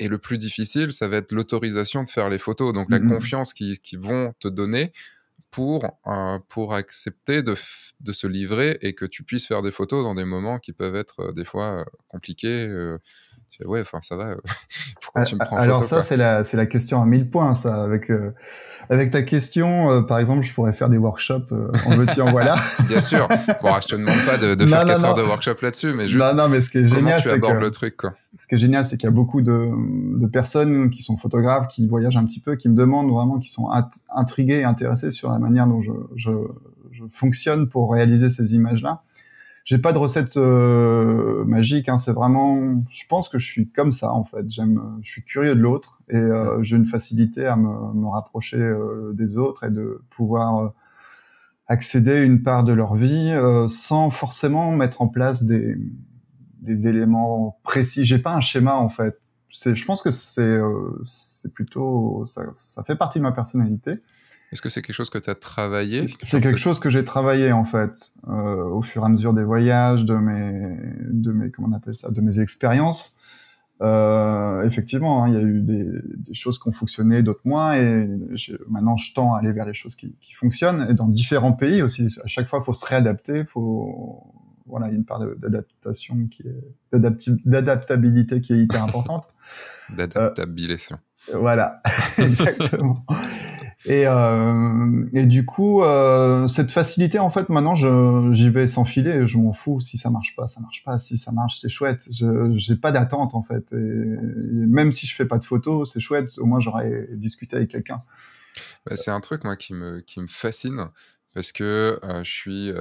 et le plus difficile, ça va être l'autorisation de faire les photos, donc la mmh. confiance qu'ils qui vont te donner pour, euh, pour accepter de, de se livrer et que tu puisses faire des photos dans des moments qui peuvent être euh, des fois euh, compliqués. Ouais, enfin ça va. Pourquoi tu me prends Alors photo, ça c'est la c'est la question à 1000 points ça avec euh, avec ta question euh, par exemple je pourrais faire des workshops euh, en veux-tu en voilà. Bien sûr. Bon je te demande pas de, de non, faire non, 4 non. heures de workshop là-dessus mais juste non non mais ce qui est comment génial tu c'est abordes que le truc quoi. ce qui est génial c'est qu'il y a beaucoup de de personnes qui sont photographes qui voyagent un petit peu qui me demandent vraiment qui sont intrigués et intéressés sur la manière dont je je, je fonctionne pour réaliser ces images là j'ai pas de recette euh, magique. Hein, c'est vraiment, je pense que je suis comme ça en fait. J'aime, je suis curieux de l'autre et euh, j'ai une facilité à me, me rapprocher euh, des autres et de pouvoir euh, accéder à une part de leur vie euh, sans forcément mettre en place des, des éléments précis. J'ai pas un schéma en fait. C'est, je pense que c'est, euh, c'est plutôt, ça, ça fait partie de ma personnalité. Est-ce que c'est quelque chose que tu as travaillé C'est quelque chose que j'ai travaillé en fait euh, au fur et à mesure des voyages, de mes, de mes, comment on appelle ça, de mes expériences. Euh, effectivement, hein, il y a eu des, des choses qui ont fonctionné, d'autres moins, et maintenant je tends à aller vers les choses qui, qui, fonctionnent. Et dans différents pays aussi, à chaque fois, il faut se réadapter, faut voilà, il y a une part d'adaptation qui est d'adaptabilité qui est hyper importante. D'adaptabilisation. Euh, voilà, exactement. Et, euh, et du coup, euh, cette facilité, en fait, maintenant, j'y vais sans filer. Je m'en fous si ça marche pas, ça marche pas. Si ça marche, c'est chouette. Je j'ai pas d'attente en fait. Même si je fais pas de photos, c'est chouette. Au moins, j'aurais discuté avec quelqu'un. Bah, c'est un truc moi qui me qui me fascine parce que euh, je suis.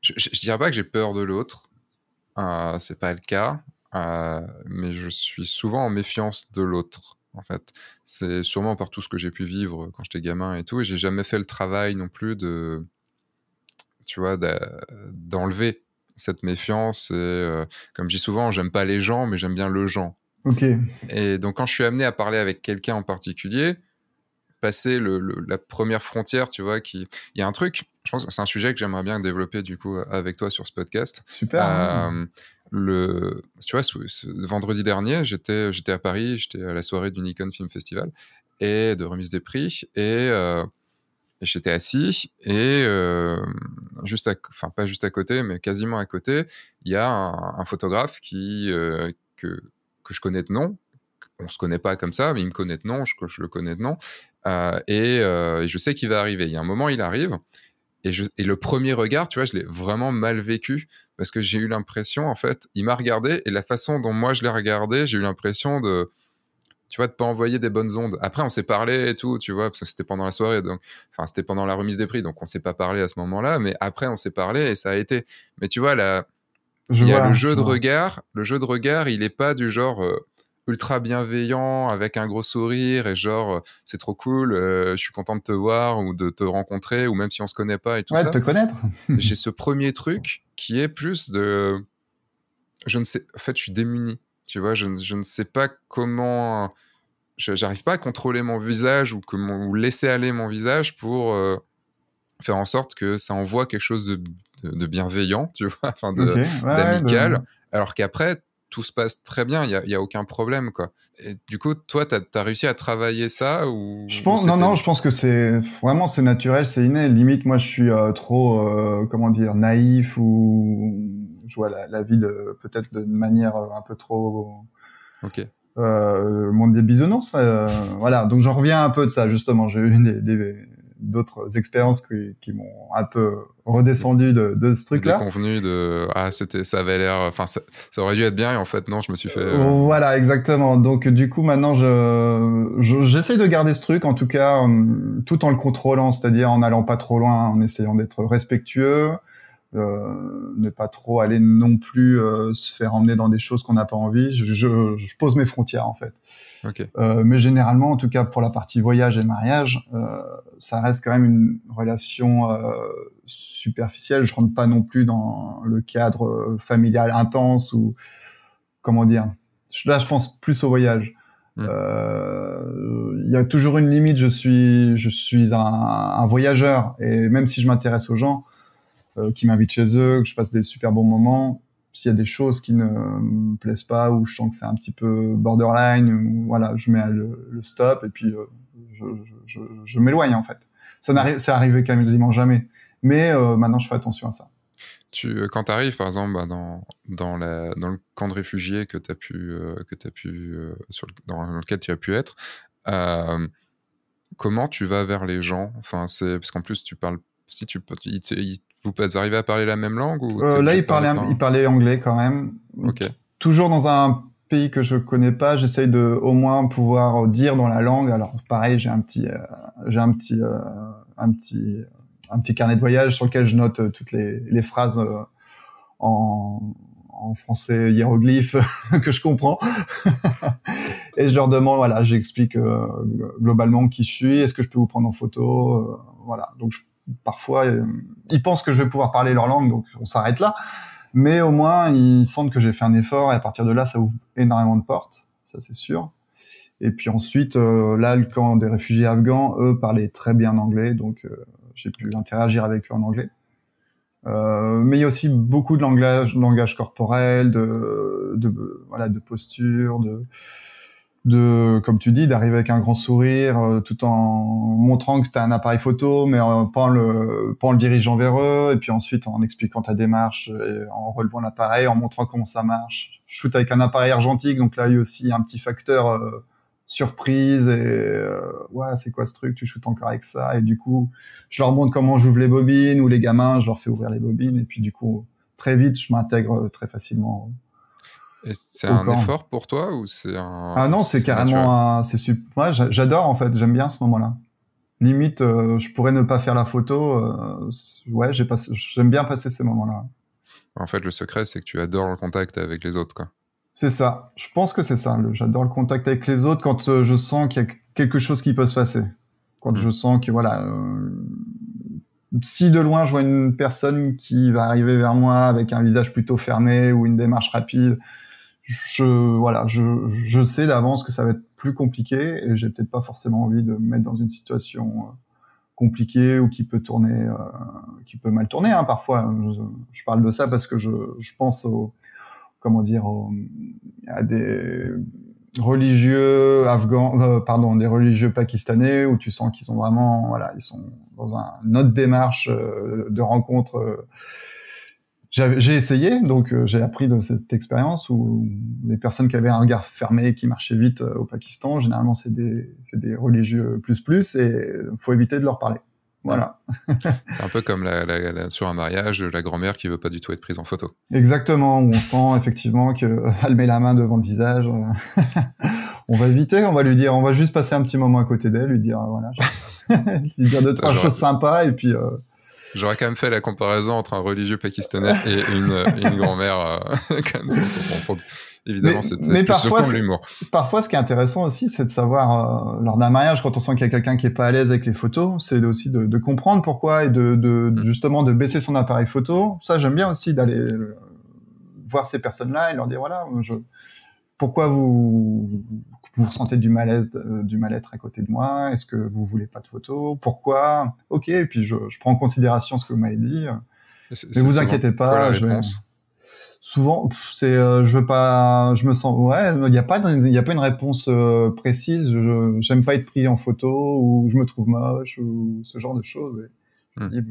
Je, je, dirais pas que j'ai peur de l'autre. Euh, c'est pas le cas. mais je suis souvent en méfiance de l'autre en fait. C'est sûrement par tout ce que j'ai pu vivre quand j'étais gamin et tout, et j'ai jamais fait le travail non plus de, tu vois, d'enlever cette méfiance. Et euh, comme je dis souvent, j'aime pas les gens, mais j'aime bien le gens. Ok. Et donc quand je suis amené à parler avec quelqu'un en particulier, passer le, le, la première frontière, tu vois, qui, il y a un truc. Je pense que c'est un sujet que j'aimerais bien développer du coup avec toi sur ce podcast. Super. Euh, le, tu vois, vendredi dernier, j'étais, j'étais à Paris, j'étais à la soirée du Nikon Film Festival et de remise des prix et, euh, j'étais assis et euh, juste, à, enfin pas juste à côté, mais quasiment à côté, il y a un, photographe qui euh, que que je connais de nom. On se connaît pas comme ça, mais il me connaît de nom, je, je le connais de nom, et je sais qu'il va arriver. Il y a un moment, il arrive. Et, je, et, le premier regard, tu vois, je l'ai vraiment mal vécu parce que j'ai eu l'impression, en fait, il m'a regardé et la façon dont moi je l'ai regardé, j'ai eu l'impression de, tu vois, de pas envoyer des bonnes ondes. Après, on s'est parlé et tout, tu vois, parce que c'était pendant la soirée, donc, enfin, c'était pendant la remise des prix, donc on s'est pas parlé à ce moment-là, mais après, on s'est parlé et ça a été. Mais tu vois, il y a le jeu de regard. Le jeu de regard, il est pas du genre. Euh, ultra bienveillant avec un gros sourire et genre c'est trop cool euh, je suis content de te voir ou de te rencontrer ou même si on se connaît pas et tout ouais, ça. de te connaître. J'ai ce premier truc qui est plus de je ne sais en fait je suis démuni tu vois je, je ne sais pas comment j'arrive pas à contrôler mon visage ou que mon, ou laisser aller mon visage pour euh, faire en sorte que ça envoie quelque chose de, de, de bienveillant tu vois enfin d'amical okay, ouais, alors qu'après, tout se passe très bien, il n'y a, a, aucun problème. Quoi. Et du coup, toi, tu as, réussi à travailler ça ou Je pense, non, non, je pense que c'est vraiment c'est naturel, c'est inné. Limite, moi, je suis euh, trop, euh, comment dire, naïf ou je vois la, la vie de peut-être d'une manière euh, un peu trop. Ok. Euh, monde des bisounours, voilà. Donc j'en reviens un peu de ça justement. J'ai eu des, des, d'autres expériences qui, qui m'ont un peu redescendu de, de ce truc-là. convenu de ah c'était ça avait l'air enfin ça, ça, aurait dû être bien et en fait non je me suis fait. Euh, voilà exactement donc du coup maintenant je j'essaye de garder ce truc en tout cas tout en le contrôlant c'est-à-dire en allant pas trop loin en essayant d'être respectueux. Euh, ne pas trop aller non plus euh, se faire emmener dans des choses qu'on n'a pas envie. Je, je, je, pose mes frontières en fait. Euh, mais généralement, en tout cas pour la partie voyage et mariage, euh, ça reste quand même une relation euh, superficielle. Je rentre pas non plus dans le cadre familial intense ou comment dire. Là, je pense plus au voyage. Mmh. Il y a toujours une limite. Je suis, je suis un, un voyageur et même si je m'intéresse aux gens qui m'invitent chez eux, que je passe des super bons moments, s'il y a des choses qui ne me plaisent pas ou je sens que c'est un petit peu borderline, voilà, je mets le, stop et puis euh, je, m'éloigne en fait. Ça n'arrive, c'est arrivé quasiment jamais. Mais euh, maintenant, je fais attention à ça. Euh, quand tu arrives, par exemple, bah, dans, dans, le camp de réfugiés que as pu, que as pu dans lequel tu as pu être, comment tu vas vers les gens? Enfin, c'est parce qu'en plus, tu parles si tu peux, vous arrivez à parler la même langue ou euh, Là, il parlait, il parlait anglais quand même. Ok. Toujours dans un pays que je connais pas, j'essaye de au moins pouvoir dire dans la langue. Alors pareil, j'ai un petit, euh, j'ai un petit, euh, un petit, un petit carnet de voyage sur lequel je note toutes les, les phrases en, en français hiéroglyphe que je comprends. et je leur demande, voilà, j'explique globalement qui je suis, est-ce que je peux vous prendre en photo, voilà. Donc je parfois, euh, ils pensent que je vais pouvoir parler leur langue, donc on s'arrête là. Mais au moins, ils sentent que j'ai fait un effort et à partir de là, ça ouvre énormément de portes, ça c'est sûr. Et puis ensuite, euh, là, le camp des réfugiés afghans, eux, parlaient très bien anglais, donc euh, j'ai pu interagir avec eux en anglais. mais il y a aussi beaucoup de langage, langage corporel, de, de voilà, de posture, de de, comme tu dis, d'arriver avec un grand sourire, euh, tout en montrant que tu as un appareil photo, mais en, pas, en le, pas en le dirigeant vers eux, et puis ensuite en expliquant ta démarche, et en relevant l'appareil, en montrant comment ça marche. Shoot avec un appareil argentique, donc là il y a aussi un petit facteur euh, surprise, et euh, ouais, c'est quoi ce truc, tu shootes encore avec ça, et du coup, je leur montre comment j'ouvre les bobines, ou les gamins, je leur fais ouvrir les bobines, et puis du coup, très vite, je m'intègre très facilement c'est un effort pour toi ou c'est un Ah non, c'est carrément un. C'est Moi, j'adore en fait. J'aime bien ce moment-là. Limite, euh, je pourrais ne pas faire la photo. Euh, ouais, j'ai passé. J'aime bien passer ces moments-là. En fait, le secret, c'est que tu adores le contact avec les autres, quoi. C'est ça. Je pense que c'est ça. J'adore le contact avec les autres quand euh, je sens qu'il y a quelque chose qui peut se passer. Quand mmh. je sens que voilà. si de loin je vois une personne qui va arriver vers moi avec un visage plutôt fermé ou une démarche rapide, je voilà, je, je sais d'avance que ça va être plus compliqué et j'ai peut-être pas forcément envie de me mettre dans une situation euh, compliquée ou qui peut tourner, euh, qui peut mal tourner. Hein, parfois, je, parle de ça parce que je, je pense au, comment dire, à des religieux afghans, euh, pardon, des religieux pakistanais où tu sens qu'ils ont vraiment, voilà, ils sont dans un, une autre démarche de rencontre j'ai essayé, donc euh, j'ai appris de cette expérience où les personnes qui avaient un regard fermé, qui marchaient vite euh, au Pakistan, généralement c'est des, des religieux plus plus et faut éviter de leur parler. Voilà. c'est un peu comme la, la, sur un mariage, la grand-mère qui veut pas du tout être prise en photo. Exactement, où on sent effectivement qu'elle met la main devant le visage. on va éviter, on va lui dire, on va juste passer un petit moment à côté d'elle, lui dire voilà, lui dire deux trois choses sympas et puis euh, J'aurais quand même fait la comparaison entre un religieux pakistanais et une, une grand-mère. Euh, évidemment, c'était surtout l'humour. Parfois, ce qui est intéressant aussi, c'est de savoir, euh, lors d'un mariage, quand on sent qu'il y a quelqu'un qui est pas à l'aise avec les photos, c'est aussi de, de, comprendre pourquoi et de, de mm. justement de baisser son appareil photo. Ça, j'aime bien aussi d'aller euh, voir ces personnes-là et leur dire, voilà, je, pourquoi vous, vous ressentez du malaise, du mal-être à côté de moi Est-ce que vous voulez pas de photos Pourquoi Ok, et puis je, je, prends en considération ce que vous m'avez dit. Ne vous inquiétez pas. je souvent c'est euh, je veux pas je me sens ouais il n'y a pas il y a pas une réponse euh, précise je j'aime pas être pris en photo ou je me trouve moche ou ce genre de choses et hmm.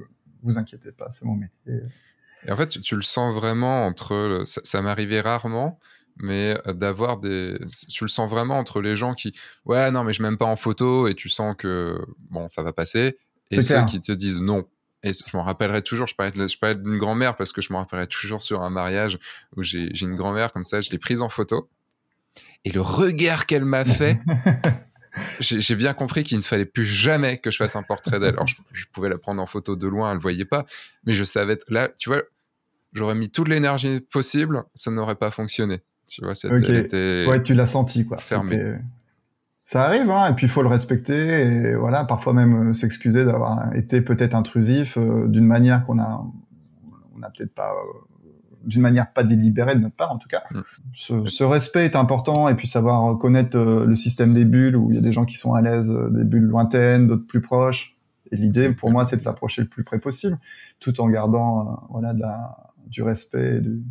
vous inquiétez pas c'est mon métier et en fait tu, le sens vraiment entre ça, ça m'arrivait rarement mais euh, d'avoir des tu le sens vraiment entre les gens qui ouais non mais je m'aime pas en photo et tu sens que bon ça va passer et ceux qui te disent non et je m'en rappellerai toujours, je parlais, je d'une grand-mère parce que je me rappellerai toujours sur un mariage où j'ai une grand-mère comme ça, je l'ai prise en photo. Et le regard qu'elle m'a fait, j'ai bien compris qu'il ne fallait plus jamais que je fasse un portrait d'elle. Alors, je, pouvais la prendre en photo de loin, elle ne voyait pas, mais je savais, là, tu vois, j'aurais mis toute l'énergie possible, ça n'aurait pas fonctionné. Tu vois, c'était. Ouais, tu l'as senti, quoi. Fermé ça arrive, hein, et puis il faut le respecter, et voilà, parfois même euh, s'excuser d'avoir été peut-être intrusif euh, d'une manière qu'on a, on a peut-être pas, euh, d'une manière pas délibérée de notre part en tout cas. Mm. Ce, ce, respect est important, et puis savoir connaître le système des bulles, où il y a des gens qui sont à l'aise, des bulles lointaines, d'autres plus proches. Et l'idée, pour moi, c'est de s'approcher le plus près possible, tout en gardant, voilà, de la, du respect. Et du...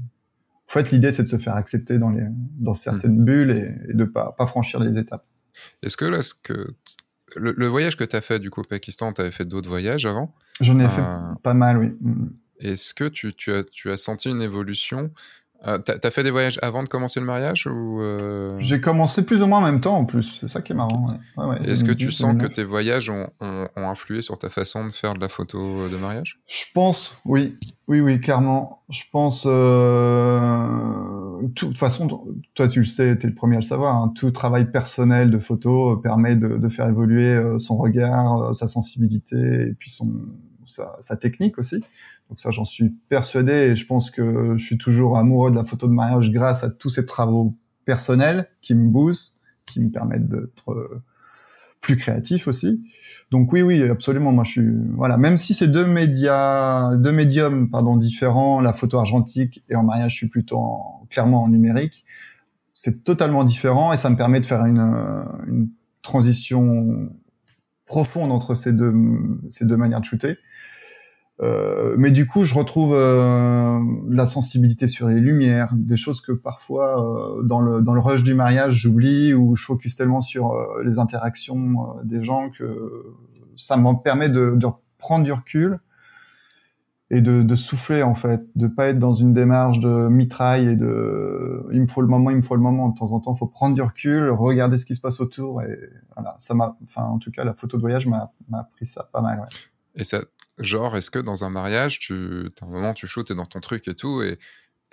En fait, l'idée, c'est de se faire accepter dans les, dans certaines mm. bulles et, et de pas, pas franchir les étapes. Est-ce que là, ce que le, voyage que tu as fait du coup au Pakistan, tu avais fait d'autres voyages avant? J'en ai fait euh, pas mal, oui. Mm. Est-ce que tu, tu, as, tu as senti une évolution euh, T'as as fait des voyages avant de commencer le mariage ou euh? J'ai commencé plus ou moins en même temps en plus, c'est ça qui est marrant. Est-ce que tu sens que tes voyages ont, ont, influé sur ta façon de faire de la photo de mariage? Je pense, oui, oui, oui, clairement. Je pense, euh... de toute façon, toi tu le sais, tu es le premier à le savoir, hein, tout travail personnel de photo permet de, de faire évoluer euh, son regard, sa sensibilité et puis son, sa, sa technique aussi. Donc ça, j'en suis persuadé et je pense que je suis toujours amoureux de la photo de mariage grâce à tous ces travaux personnels qui me boostent, qui me permettent d'être euh, plus créatif aussi. Donc oui, oui, absolument. Moi, je suis voilà. Même si c'est deux médias, deux médiums, pardon, différents, la photo argentique et en mariage, je suis plutôt clairement en numérique. C'est totalement différent et ça me permet de faire une, une transition profonde entre ces deux ces deux manières de shooter. Euh, mais du coup, je retrouve euh, la sensibilité sur les lumières, des choses que parfois euh, dans le dans le rush du mariage j'oublie ou je focus tellement sur euh, les interactions des gens que ça me permet de, de prendre du recul et de, de, souffler en fait, de pas être dans une démarche de mitraille et de il me faut le moment, il me faut le moment. De temps en temps, faut prendre du recul, regarder ce qui se passe autour et voilà, ça m'a, enfin en tout cas la photo de voyage m'a appris ça pas mal. Ouais. Et ça Genre, est-ce que dans un mariage, tu, à un moment, tu shootes, t'es dans ton truc et tout, et,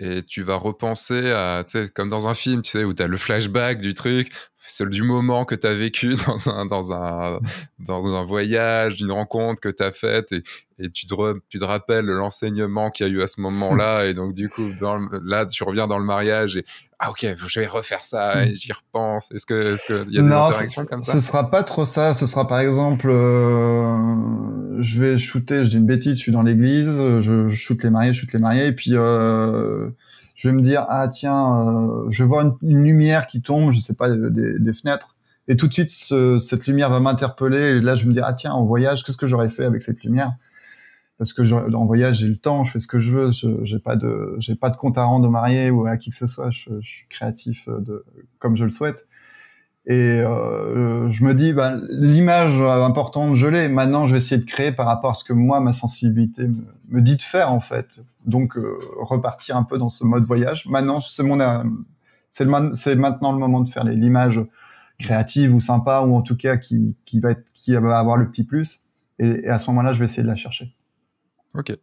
et tu vas repenser à, tu sais, comme dans un film, tu sais, où tu as le flashback du truc, seul du moment que tu as vécu dans un, dans un, dans un voyage, d'une rencontre que tu as faite, et, et tu, te tu te rappelles l'enseignement qu'il y a eu à ce moment-là, et donc du coup, dans là, tu reviens dans le mariage, et ah ok, je vais refaire ça, hmm. et j'y repense. Est-ce que, est-ce y a des interactions comme ça? Ce sera pas trop ça. Ce sera par exemple, euh, je vais shooter, je dis une bêtise, je suis dans l'église, je, je shoot les mariés, je shoot les mariés, et puis euh, je vais me dire ah tiens, euh, je vois une, lumière qui tombe, je sais pas des, fenêtres, et tout de suite ce, cette lumière va m'interpeller. Et là je me dis ah tiens en voyage, qu'est-ce que j'aurais fait avec cette lumière? Parce que en voyage j'ai le temps, je fais ce que je veux, j'ai pas de j'ai pas de compte à rendre au marié ou à qui que ce soit, je, je suis créatif de comme je le souhaite. Et euh, je me dis, bah, l'image importante, je l'ai. Maintenant, je vais essayer de créer par rapport à ce que moi, ma sensibilité me, dit de faire, en fait. Donc, euh, repartir un peu dans ce mode voyage. Maintenant, c'est mon, euh, c'est maintenant le moment de faire l'image créative ou sympa, ou en tout cas qui, qui va être, qui va avoir le petit plus. Et, à ce moment-là, je vais essayer de la chercher. Ok.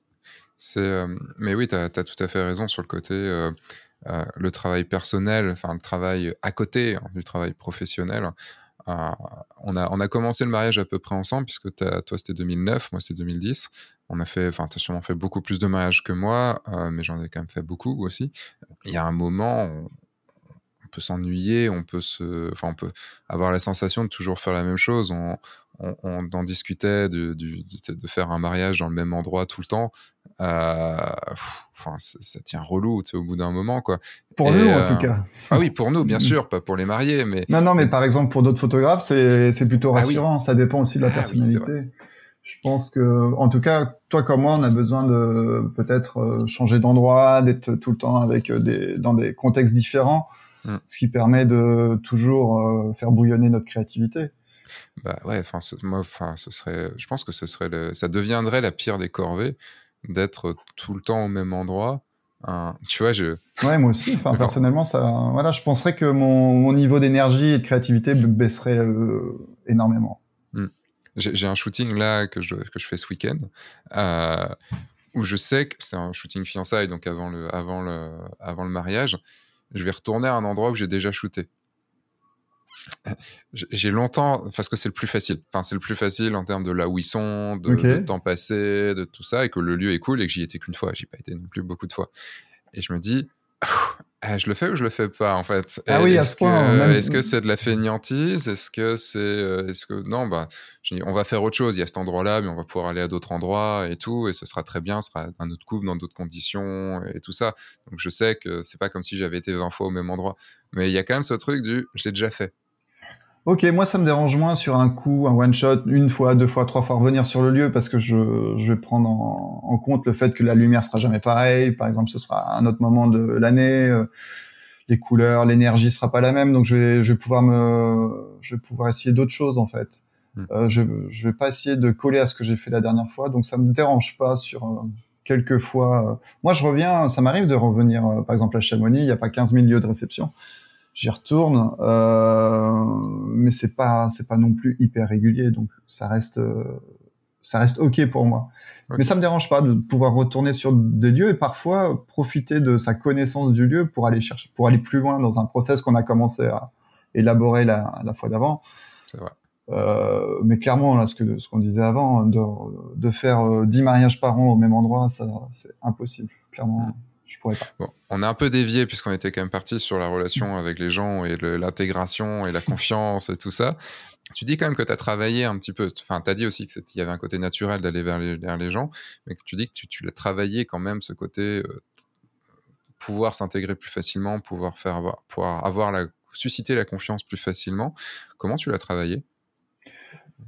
C'est, euh, mais oui, tu as, tout à fait raison sur le côté euh, le travail personnel, enfin le travail à côté hein, du travail professionnel. Euh, on, a, on a commencé le mariage à peu près ensemble, puisque toi c'était 2009, moi c'était 2010. On a fait, enfin, tu as sûrement fait beaucoup plus de mariages que moi, euh, mais j'en ai quand même fait beaucoup aussi. Il y a un moment, on, peut s'ennuyer, on peut se, enfin, on peut avoir la sensation de toujours faire la même chose. On, on, en discutait de, de, faire un mariage dans le même endroit tout le temps. Euh, enfin, ça tient relou, au bout d'un moment, quoi. Pour nous, en tout euh, cas. Ah oui, pour nous, bien mm. sûr, pas pour les mariés, mais. Non, non, mais par exemple, pour d'autres photographes, c'est plutôt ah rassurant. Ça dépend aussi de la ah personnalité. Je pense que, en tout cas, toi comme moi, on a besoin de peut-être euh, changer d'endroit, d'être tout le temps avec euh, des, dans des contextes différents, mm. ce qui permet de toujours faire bouillonner notre créativité. Bah ouais, enfin, moi, enfin, ce serait, je pense que ce serait le, ça deviendrait la pire des corvées d'être tout le temps au même endroit. tu vois, je. Ouais, moi aussi. Enfin, personnellement, ça, voilà, je penserais que mon, mon niveau d'énergie et de créativité baisserait énormément. Mm. J'ai un shooting là que je, que je fais ce week-end euh, où je sais que c'est un shooting fiançailles, donc avant le, avant, le, avant le mariage. Je vais retourner à un endroit où j'ai déjà shooté. J'ai longtemps, parce que c'est le plus facile. Enfin, c'est le plus facile en termes de là où ils sont, de, temps passé, de tout ça, et que le lieu est cool et que j'y étais qu'une fois. J'y pas été non plus beaucoup de fois. Et je me dis, eh, je le fais ou je le fais pas en fait? Ah oui, à ce point. Est-ce que c'est de la fainéantise? Est-ce que c'est, euh, est-ce que non Bah, je dis, on va faire autre chose. Il y a cet endroit-là, mais on va pouvoir aller à d'autres endroits et tout, et ce sera très bien. Ce sera un autre couple dans d'autres conditions et tout ça. Donc je sais que c'est pas comme si j'avais été 20 fois au même endroit, mais il y a quand même ce truc du j'ai déjà fait. Ok, moi ça me dérange moins sur un coup, un one shot, une fois, deux fois, trois fois revenir sur le lieu parce que je, je vais prendre en, compte le fait que la lumière sera jamais pareille. Par exemple, ce sera un autre moment de l'année, euh, les couleurs, l'énergie sera pas la même, donc je vais, je vais pouvoir me, je vais pouvoir essayer d'autres choses en fait. Hmm. Euh, je, je vais pas essayer de coller à ce que j'ai fait la dernière fois, donc ça me dérange pas sur euh, quelques fois. Moi, je reviens, ça m'arrive de revenir, par exemple à Chamonix, il n'y a pas 15 000 lieux de réception j'y retourne, euh, mais c'est pas c'est pas non plus hyper régulier, donc ça reste ça reste ok pour moi. Mais ça me dérange pas de pouvoir retourner sur des lieux et parfois profiter de sa connaissance du lieu pour aller chercher, pour aller plus loin dans un process qu'on a commencé à élaborer la, la fois d'avant. C'est vrai. Euh, mais clairement, là, ce que ce qu'on disait avant, de, de faire 10 mariages par an au même endroit, ça c'est impossible. Clairement. Mm pourrais Bon, on a un peu dévié puisqu'on était quand même parti sur la relation avec les gens et l'intégration et la confiance et tout ça. Tu dis quand même que tu as travaillé un petit peu, enfin, tu as dit aussi qu'il y avait un côté naturel d'aller vers les, les gens, mais que tu dis que tu, l'as travaillé quand même, ce côté euh, pouvoir s'intégrer plus facilement, pouvoir, faire avoir, pouvoir avoir la, susciter la confiance plus facilement. Comment tu l'as travaillé?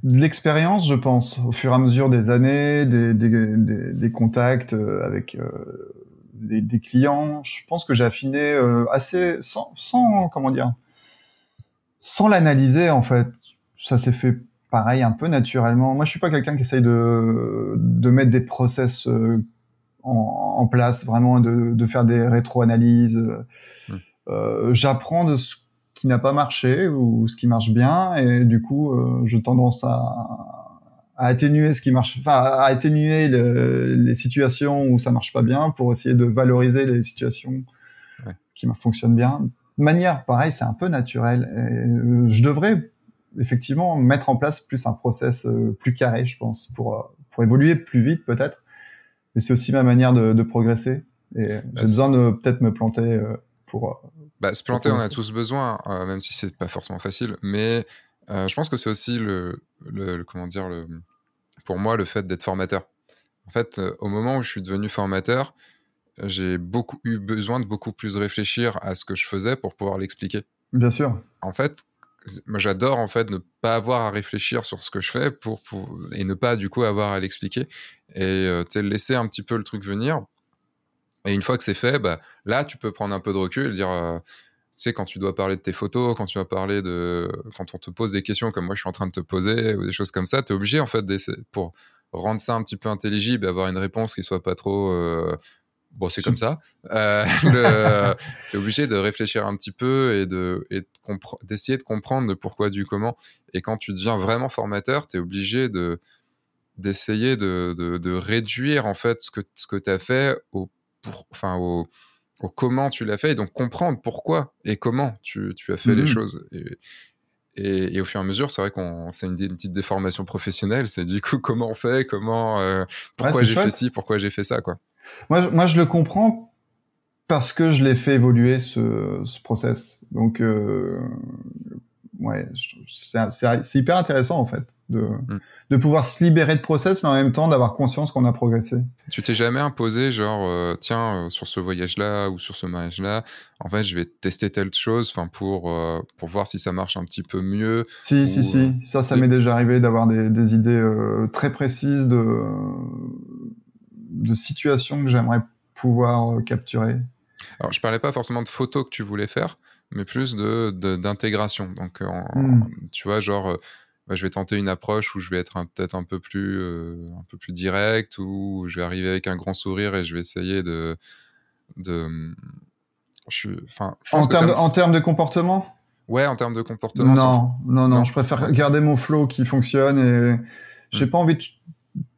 De l'expérience, je pense, au fur et à mesure des années, des, des, contacts euh, avec euh, des, clients. Je pense que j'ai affiné euh, assez sans, sans, comment dire, sans l'analyser en fait. Ça s'est fait pareil un peu naturellement. Moi, je suis pas quelqu'un qui essaye de de mettre des process euh, en, en, place, vraiment de, de faire des rétro-analyses. Mmh. Euh, J'apprends de ce qui n'a pas marché ou ce qui marche bien, et du coup, euh, je tendance à à atténuer ce qui marche, enfin à atténuer les situations où ça marche pas bien pour essayer de valoriser les situations qui fonctionnent bien. De manière, pareil, c'est un peu naturel. Et je devrais effectivement mettre en place plus un process euh, plus carré, je pense, pour euh, pour évoluer plus vite peut-être. Mais c'est aussi ma manière de, de progresser. Et j'ai bah, besoin de peut-être me planter euh, pour. Bah, se planter, on a tous besoin, même si c'est pas forcément facile. Mais euh, je pense que c'est aussi le, le, comment dire le, pour moi le fait d'être formateur. En fait, euh, au moment où je suis devenu formateur, j'ai beaucoup eu besoin de beaucoup plus réfléchir à ce que je faisais pour pouvoir l'expliquer. Bien sûr. En fait, moi j'adore en fait ne pas avoir à réfléchir sur ce que je fais pour, et ne pas du coup avoir à l'expliquer et euh, laisser un petit peu le truc venir. Et une fois que c'est fait, bah, là tu peux prendre un peu de recul et dire euh, sais, quand tu dois parler de tes photos, quand tu vas parler de. Quand on te pose des questions comme moi je suis en train de te poser, ou des choses comme ça, tu es obligé, en fait, pour rendre ça un petit peu intelligible et avoir une réponse qui soit pas trop. Euh, bon, c'est comme ça. Euh, tu es obligé de réfléchir un petit peu et de et d'essayer de, comprendre le pourquoi du comment. Et quand tu deviens vraiment formateur, tu es obligé de d'essayer de, de, de, réduire en fait ce que, ce que tu as fait au, enfin, au, comment tu l'as fait et donc comprendre pourquoi et comment tu, as fait les mmh choses. Et, au fur et à mesure, c'est vrai qu'on c'est une, petite déformation professionnelle. C'est du coup comment on fait, comment, euh, pourquoi j'ai fait ci, pourquoi j'ai fait ça, quoi. Moi, moi, je le comprends parce que je l'ai fait évoluer ce, ce process. Donc, euh, ouais, c'est hyper intéressant en fait. de, Mm. de pouvoir se libérer de process, mais en même temps d'avoir conscience qu'on a progressé. Tu t'es jamais imposé, genre, euh, tiens, euh, sur ce voyage-là ou sur ce mariage-là, en fait, je vais tester telle chose, enfin, pour euh, pour voir si ça marche un petit peu mieux. Si, Ou, si, si. Ça, ça m'est déjà arrivé d'avoir des, des idées très précises de, de situations que j'aimerais pouvoir capturer. Alors, je parlais pas forcément de photos que tu voulais faire, mais plus de d'intégration. Donc, euh, en- Mm. tu vois, genre, euh, bah, je vais tenter une approche où je vais être peut-être un peu plus euh, un peu plus direct, ou je vais arriver avec un grand sourire et je vais essayer de de je suis- enfin, je pense En termes, de, me- en termes de comportement? Ouais, en termes de comportement. Non, non, non, Non. Je préfère garder mon flow qui fonctionne et j'ai Mm. pas envie de,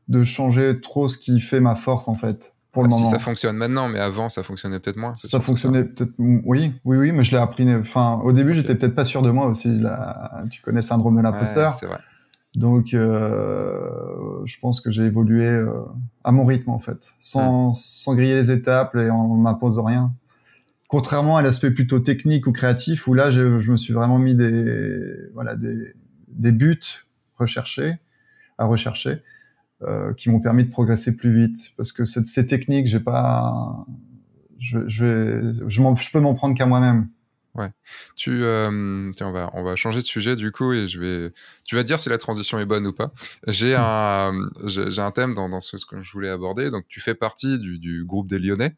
de changer trop ce qui fait ma force en fait pour le Ah, si ça fonctionne maintenant, mais avant, ça fonctionnait peut-être moins. Ça fonctionnait peut-être, oui, oui, oui, mais je l'ai appris. Enfin, au début, Ok. j'étais peut-être pas sûr de moi aussi. Là, tu connais le syndrome de Ouais, l'imposteur. c'est vrai. Donc, euh, je pense que j'ai évolué euh, à mon rythme en fait, sans, sans griller les étapes et en m'imposant rien. Contrairement à l'aspect plutôt technique ou créatif, où là, je, je me suis vraiment mis des, voilà, des, des buts recherchés, à rechercher, euh, qui m'ont permis de progresser plus vite. Parce que cette- ces techniques, j'ai pas, je, je vais, je, peux m'en prendre qu'à moi-même. Tu, euh, tiens, on va, on va changer de sujet du coup et je vais, tu vas dire si la transition est bonne ou pas. J'ai un, j'ai un thème dans, dans ce, ce que je voulais aborder. Donc, tu fais partie du, du groupe des Lyonnais.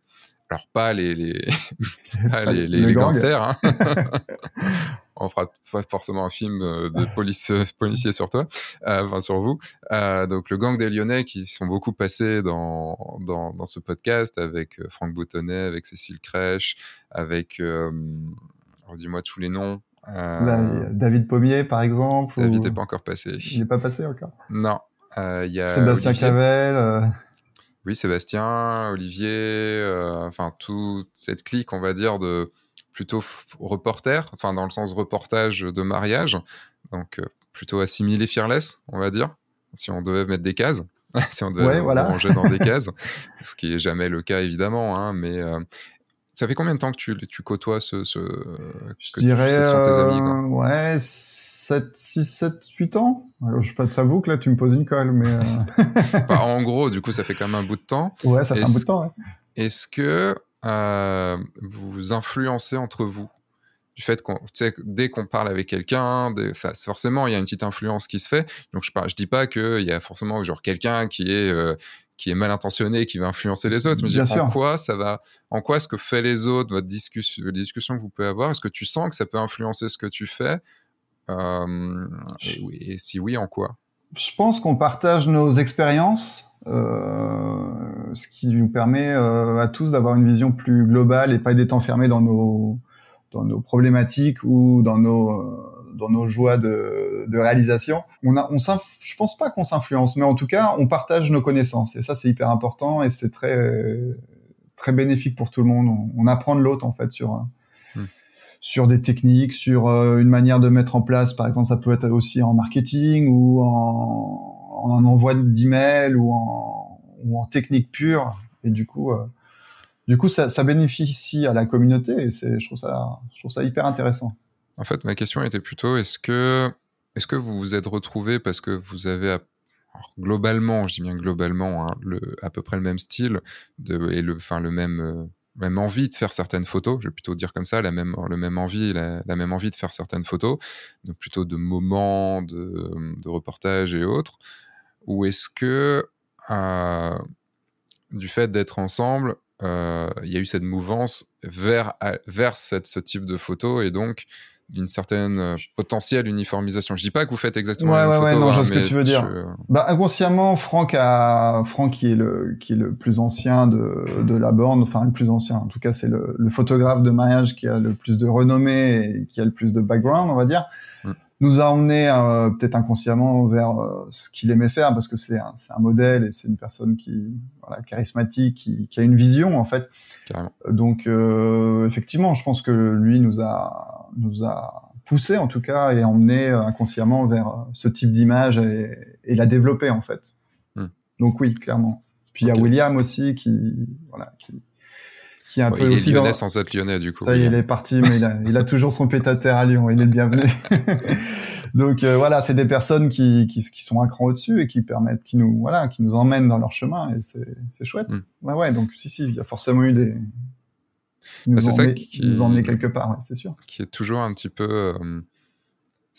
Alors, pas les, les, pas les, les, Le les gang. gangsters. Hein. on fera pas forcément un film euh, de police, policier sur toi, euh, enfin sur vous. Euh, donc, le gang des Lyonnais qui sont beaucoup passés dans, dans, dans ce podcast avec euh, Franck Boutonnet, avec Cécile Crèche, avec, euh, redis-moi tous les noms. Euh, Là, a David Pommier, par exemple. David ou- n'est pas encore passé. Il n'est pas passé encore. Non. Euh, Il y a Sébastien Olivier. Clavel. euh, Oui, Sébastien, Olivier, euh, enfin toute cette clique, on va dire, de plutôt reporter, enfin dans le sens reportage de mariage, donc euh, plutôt assimilé fearless, on va dire, si on devait mettre des cases, si on devait Ouais, voilà. ranger dans des cases, ce qui est jamais le cas évidemment, hein, mais euh, ça fait combien de temps que tu, tu côtoies ce, ce Je que tu- dirais, ce sont tes amis, quoi? euh, ouais, 7, 6, 7, 8 ans. Alors, je t'avoue que là, tu me poses une colle, mais euh, Enfin, en gros, du coup, ça fait quand même un bout de temps. ouais, ça fait un bout de temps. ouais. Est-ce que vous influencez entre vous du fait qu'on, dès qu'on parle avec quelqu'un, ça, forcément, il y a une petite influence qui se fait. Donc, je, je dis pas qu'il y a forcément genre quelqu'un qui est euh, qui est mal intentionné, qui va influencer les autres. Mais je Bien dis, en sûr. quoi ça va, en quoi ce que fait les autres, votre discussion, les discussions que vous pouvez avoir, est-ce que tu sens que ça peut influencer ce que tu fais? Euh, et, si oui, en quoi? Je pense qu'on partage nos expériences, ce qui nous permet euh, à tous d'avoir une vision plus globale et pas d'être enfermés dans nos dans nos problématiques ou dans nos euh, dans nos joies de, de réalisation. On a, on je pense pas qu'on s'influence, mais en tout cas, on partage nos connaissances et ça c'est hyper important et c'est très très bénéfique pour tout le monde. On, on apprend de l'autre en fait sur euh, Hmm. sur des techniques, sur euh, une manière de mettre en place. Par exemple, ça peut être aussi en marketing ou en, en envoi d'email ou en, ou en technique pure. Et du coup, euh, du coup, ça, ça bénéficie à la communauté et je trouve ça, je trouve ça hyper intéressant. En fait, ma question était plutôt est-ce que, est-ce que vous vous êtes retrouvé parce que vous avez globalement, je dis bien globalement, hein, le, à peu près le même style de, et le, enfin, le même, euh, même envie de faire certaines photos, je vais plutôt dire comme ça, la même, le même envie, la, même envie de faire certaines photos, donc plutôt de moments, de reportages et autres, ou est-ce que euh, du fait d'être ensemble, euh, il y a eu cette mouvance vers, vers cette, ce type de photo et donc d'une certaine euh, potentielle uniformisation? Je dis pas que vous faites exactement Ouais, la même ouais, non, je hein, ce que tu veux dire. je- Bah, inconsciemment, Franck a, Franck qui est le, qui est le plus ancien de, de la borne, enfin, le plus ancien. En tout cas, c'est le, le photographe de mariage qui a le plus de renommée et qui a le plus de background, on va dire. Mm. Nous a emmené euh, peut-être inconsciemment vers euh, ce qu'il aimait faire parce que c'est un, un modèle et c'est une personne qui, voilà, charismatique, qui, qui a une vision, en fait. Carrément. Donc, euh, effectivement, je pense que lui nous a, nous a poussé, en tout cas, et emmené euh, inconsciemment vers euh, ce type d'image et, et la développer, en fait. Hmm. Donc oui, clairement. Puis il y a William aussi qui, voilà, qui, qui est un Bon, peu il est aussi lyonnais dans... sans être lyonnais du coup. Ça oui. il est parti, mais il a, il a toujours son pétateur à Lyon. Il est le bienvenu. Donc euh, voilà, c'est des personnes qui, qui, qui sont un cran au-dessus et qui permettent, qui nous voilà, qui nous emmènent dans leur chemin et c'est chouette. Mm. Ouais ouais, donc si si, il y a forcément eu des qui nous, bah, ça qui... nous emmener quelque part, ouais, c'est sûr. Qui est toujours un petit peu euh,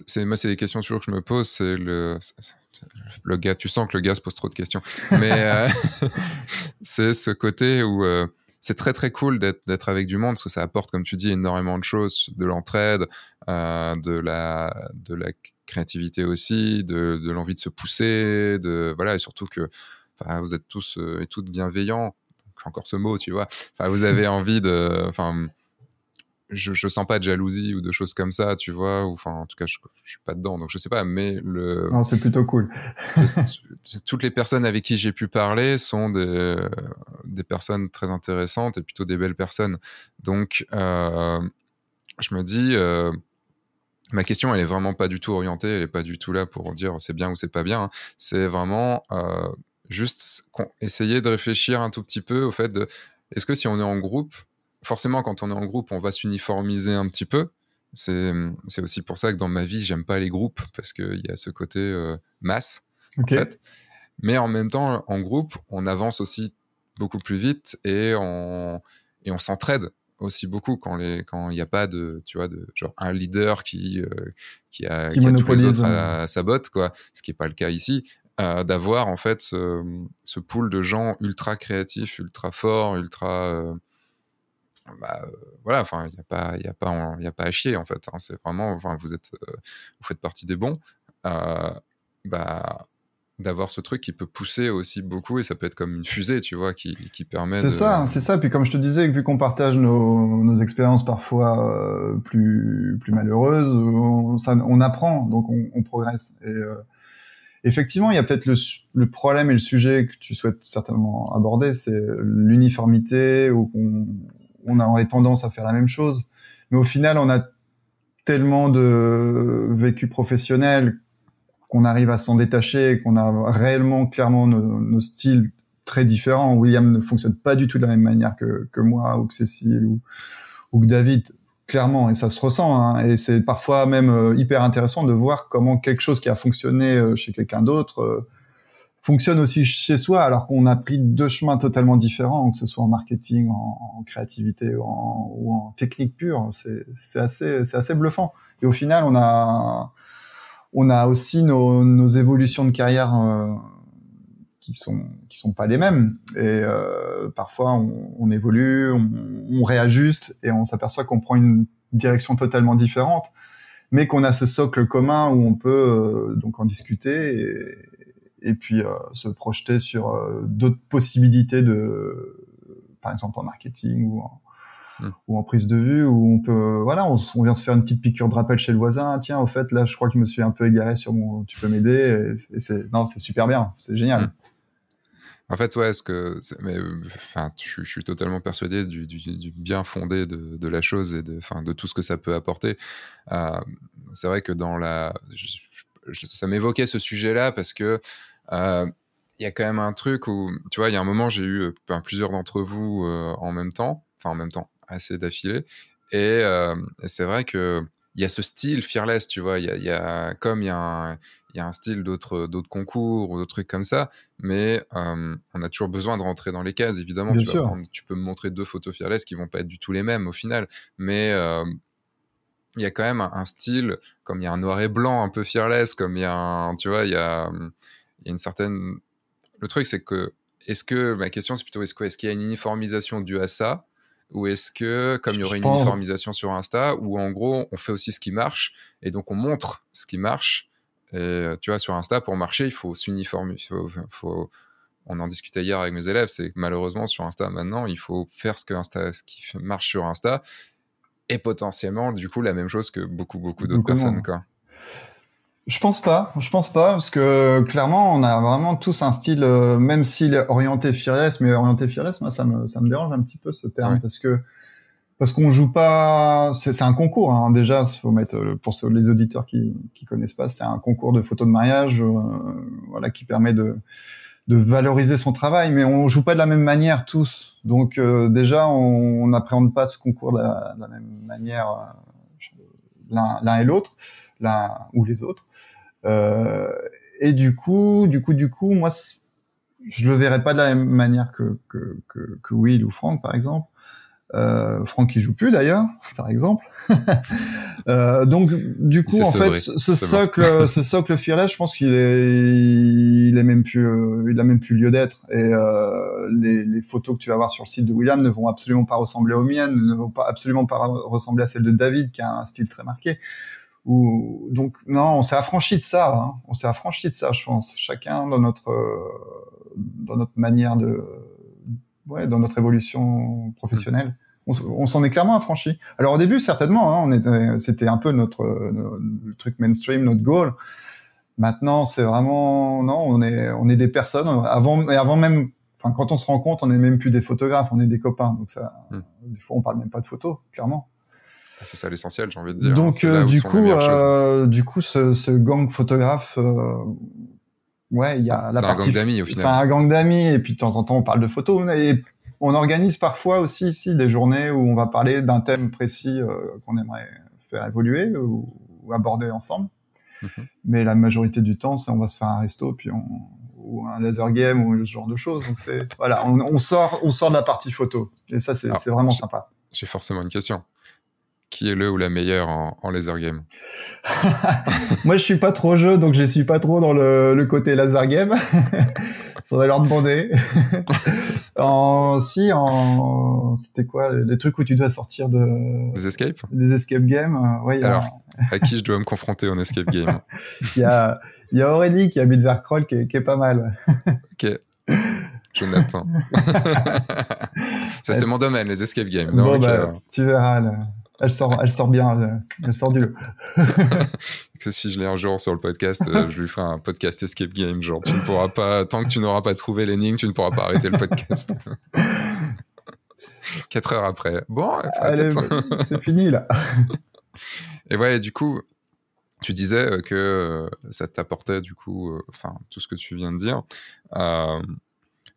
c'est moi c'est des questions toujours que je me pose c'est le le gars tu sens que le gars se pose trop de questions mais euh, c'est ce côté où c'est très très cool d'être avec du monde parce que ça apporte comme tu dis énormément de choses de l'entraide euh, de la de la créativité aussi de, de l'envie de se pousser de voilà et surtout que vous êtes tous et toutes bienveillants encore ce mot tu vois. Enfin vous avez envie de enfin je, je sens pas de jalousie ou de choses comme ça, tu vois, ou enfin, en tout cas, je, je suis pas dedans, donc je sais pas, mais le. Non, c'est plutôt cool. toutes les personnes avec qui j'ai pu parler sont des, des personnes très intéressantes et plutôt des belles personnes. Donc, euh, je me dis, euh, ma question, elle est vraiment pas du tout orientée, elle est pas du tout là pour dire c'est bien ou c'est pas bien. Hein. C'est vraiment euh, juste essayer de réfléchir un tout petit peu au fait de est-ce que si on est en groupe, forcément, quand on est en groupe, on va s'uniformiser un petit peu. C'est aussi pour ça que dans ma vie, j'aime pas les groupes parce qu'il y a ce côté euh, masse. En fait. Mais en même temps, en groupe, on avance aussi beaucoup plus vite et on, et on s'entraide aussi beaucoup quand il n'y a pas de tu vois de genre un leader qui euh, qui a qui, tous les autres à, sa botte quoi ce qui est pas le cas ici euh, d'avoir en fait ce, ce pool de gens ultra créatifs ultra forts ultra bah, euh, voilà, enfin, il n'y a pas, il a pas, il a pas à chier en fait. Hein. c'est vraiment, enfin, vous êtes, euh, vous faites partie des bons. Euh, bah, d'avoir ce truc qui peut pousser aussi beaucoup et ça peut être comme une fusée, tu vois, qui, qui permet. C'est ça, c'est ça. Puis comme je te disais, vu qu'on partage nos, nos expériences parfois plus plus malheureuses, on, ça, on apprend, donc on, on progresse. Et effectivement, il y a peut-être le, le, problème et le sujet que tu souhaites certainement aborder, c'est l'uniformité ou qu'on on aurait tendance à faire la même chose. Mais au final, on a tellement de vécu professionnel qu'on arrive à s'en détacher, qu'on a réellement clairement nos, styles très différents. William ne fonctionne pas du tout de la même manière que, moi ou que Cécile ou, ou que David, clairement, et ça se ressent. Hein. et c'est parfois même euh, hyper intéressant de voir comment quelque chose qui a fonctionné euh, chez quelqu'un d'autre euh, fonctionne aussi chez soi, alors qu'on a pris deux chemins totalement différents, que ce soit en marketing, en, créativité ou en, technique pure. C'est assez, c'est assez bluffant. Et au final, on a, on a aussi nos, évolutions de carrière euh, qui sont qui sont pas les mêmes. Et euh, parfois, on, évolue, on, réajuste et on s'aperçoit qu'on prend une direction totalement différente, mais qu'on a ce socle commun où on peut euh, donc en discuter. Et puis euh, se projeter sur euh, d'autres possibilités de, par exemple en marketing ou en, hmm. ou en prise de vue où on peut voilà on, on, vient se faire une petite piqûre de rappel chez le voisin tiens au fait là je crois que je me suis un peu égaré sur mon tu peux m'aider et, c'est non c'est super bien c'est génial hmm. En fait, ouais, ce que, mais, enfin, je, je, suis totalement persuadé du, du, du bien fondé de, de, la chose et de, enfin, de tout ce que ça peut apporter. Euh, c'est vrai que dans la, ça m'évoquait ce sujet-là parce que euh, il y a quand même un truc où, tu vois, il y a un moment, j'ai eu euh, plusieurs d'entre vous euh, en même temps, enfin en même temps, assez d'affilée, et, c'est vrai que il y a ce style fearless, tu vois. Il y a, y a, comme il y a un, y a un style d'autres d'autres concours ou d'autres trucs comme ça, mais euh, on a toujours besoin de rentrer dans les cases. Évidemment, tu, tu, peux me montrer deux photos fearless qui vont pas être du tout les mêmes au final, mais euh, il y a quand même un, un, style, comme il y a un noir et blanc un peu fearless, comme il y a un, tu vois, il y a il y a une certaine. Le truc, c'est que, est-ce que, ma question, c'est plutôt, est-ce qu'il est y a une uniformisation due à ça? Ou est-ce que, comme il y aurait une uniformisation sur Insta, où en gros, on fait aussi ce qui marche, et donc on montre ce qui marche Et tu vois, sur Insta, pour marcher, il faut s'uniformiser. Faut, faut, on en discutait hier avec mes élèves, c'est que malheureusement, sur Insta, maintenant, il faut faire ce, que Insta, ce qui marche sur Insta, et potentiellement, du coup, la même chose que beaucoup, beaucoup d'autres personnes. Quoi. Je pense pas, je pense pas, parce que clairement, on a vraiment tous un style, euh, même s'il est orienté fearless, mais orienté fearless, moi, ça me, ça me dérange un petit peu ce terme, parce que parce qu'on joue pas, c'est un concours hein, déjà. Faut mettre euh, pour les auditeurs qui qui connaissent pas, c'est un concours de photos de mariage, euh, voilà, qui permet de de valoriser son travail, mais on joue pas de la même manière tous. Donc déjà, on n'appréhende pas ce concours de la, de la même manière l'un et l'autre. l'un ou les autres. Euh, et du coup, du coup, du coup, moi, je le verrais pas de la même manière que, que, que, que Will ou Franck, par exemple. Euh, Franck qui joue plus d'ailleurs, par exemple. euh, donc du coup, en fait, ce socle, ce socle fearless, je pense qu'il est, il est même plus, euh, il a même plus lieu d'être. Et euh, les, les, photos que tu vas voir sur le site de William ne vont absolument pas ressembler aux miennes, ne vont pas absolument pas ressembler à celles de David, qui a un style très marqué. Ou donc non, on s'est affranchi de ça. Hein. On s'est affranchi de ça, je pense. Chacun dans notre dans notre manière de ouais, dans notre évolution professionnelle. On, s'en est clairement affranchi. Alors au début, certainement, hein, on était, c'était un peu notre, le truc mainstream, notre goal. Maintenant, c'est vraiment non, on est, on est des personnes. Avant, et avant même, enfin, quand on se rend compte, on n'est même plus des photographes, on est des copains. Donc ça, hmm. des fois, on parle même pas de photos, clairement. Ah, c'est ça l'essentiel, j'ai envie de dire. Donc euh, du, coup, euh, du coup, ce, ce gang photographe, euh, Ouais, il y a la partie. C'est un gang d'amis au final. C'est un gang d'amis et puis de temps en temps on parle de photos. Et on organise parfois aussi ici des journées où on va parler d'un thème précis euh, qu'on aimerait faire évoluer ou, aborder ensemble. Mhm. Mais la majorité du temps, c'est on va se faire un resto puis on ou un laser game ou ce genre de choses. Donc c'est voilà, on, on, sort on sort de la partie photo et ça c'est vraiment sympa. J'ai forcément une question qui est le ou la meilleure en, laser game Moi, je suis pas trop jeu, donc je suis pas trop dans le, côté laser game. Faudrait leur demander. en si, en c'était quoi les trucs où tu dois sortir de des escapes Des escape games. Euh, ouais. Alors, à qui je dois me confronter en escape game Il y a y a Aurélie qui habite vers Kroll qui, est pas mal. ok. Jonathan. Ça, c'est mon domaine, les escape games. bon, bah, tu verras. Là. Elle sort, elle sort bien, elle sort du lot. que si je l'ai un jour sur le podcast, euh, je lui ferai un podcast escape game. Genre, tu ne pourras pas, tant que tu n'auras pas trouvé l'énigme, tu ne pourras pas arrêter le podcast. Quatre heures après. Bon, c'est fini là. Et ouais, du coup, tu disais euh, que euh, ça t'apportait du coup, enfin, tout ce que tu viens de dire.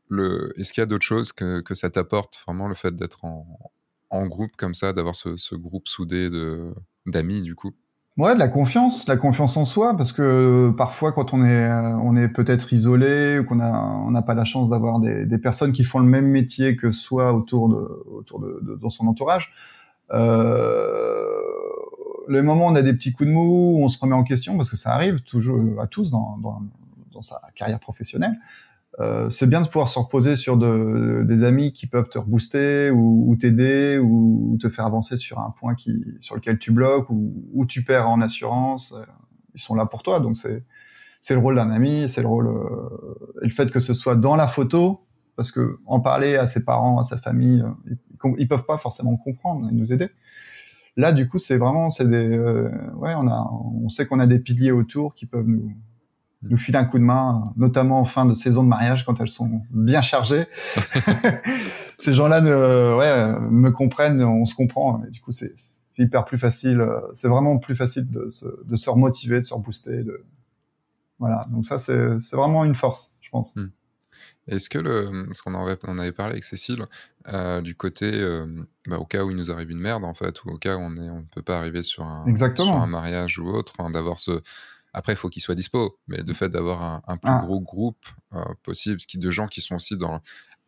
le, est-ce qu'il y a d'autres choses que, que ça t'apporte vraiment le fait d'être en, en groupe comme ça, d'avoir ce, groupe soudé d'amis du coup? Ouais, de la confiance, la confiance en soi, parce que parfois quand on est euh, on est peut-être isolé ou qu'on a on n'a pas la chance d'avoir des, personnes qui font le même métier que soi autour de autour de, dans son entourage. Euh, le moment où on a des petits coups de mou, on se remet en question parce que ça arrive toujours à tous dans, dans sa carrière professionnelle. Euh, c'est bien de pouvoir se reposer sur de, des amis qui peuvent te rebooster ou, ou t'aider ou, te faire avancer sur un point qui, sur lequel tu bloques ou, ou tu perds en assurance. Euh, ils sont là pour toi, donc c'est c'est le rôle d'un ami, c'est le rôle euh, et le fait que ce soit dans la photo, parce que en parler à ses parents, à sa famille, euh, ils, ils peuvent pas forcément comprendre et nous aider. Là, du coup, c'est vraiment, c'est des, ouais, on a, on sait qu'on a des piliers autour qui peuvent nous, nous filer un coup de main, notamment en fin de saison de mariage quand elles sont bien chargées. Ces gens-là ne, ouais, me comprennent, on se comprend. Et du coup, c'est hyper plus facile. C'est vraiment plus facile de se, de se remotiver, de se rebooster. De... Voilà. Donc ça, c'est vraiment une force, je pense. Hmm. Est-ce que le, ce qu'on avait, on avait parlé avec Cécile, euh, du côté, euh, bah, au cas où il nous arrive une merde en fait, ou au cas où on ne peut pas arriver sur un, sur un mariage ou autre, hein, d'avoir ce, après, il faut qu'il soit dispo, mais de fait d'avoir un, plus ah. gros groupe euh, possible, qui de gens qui sont aussi dans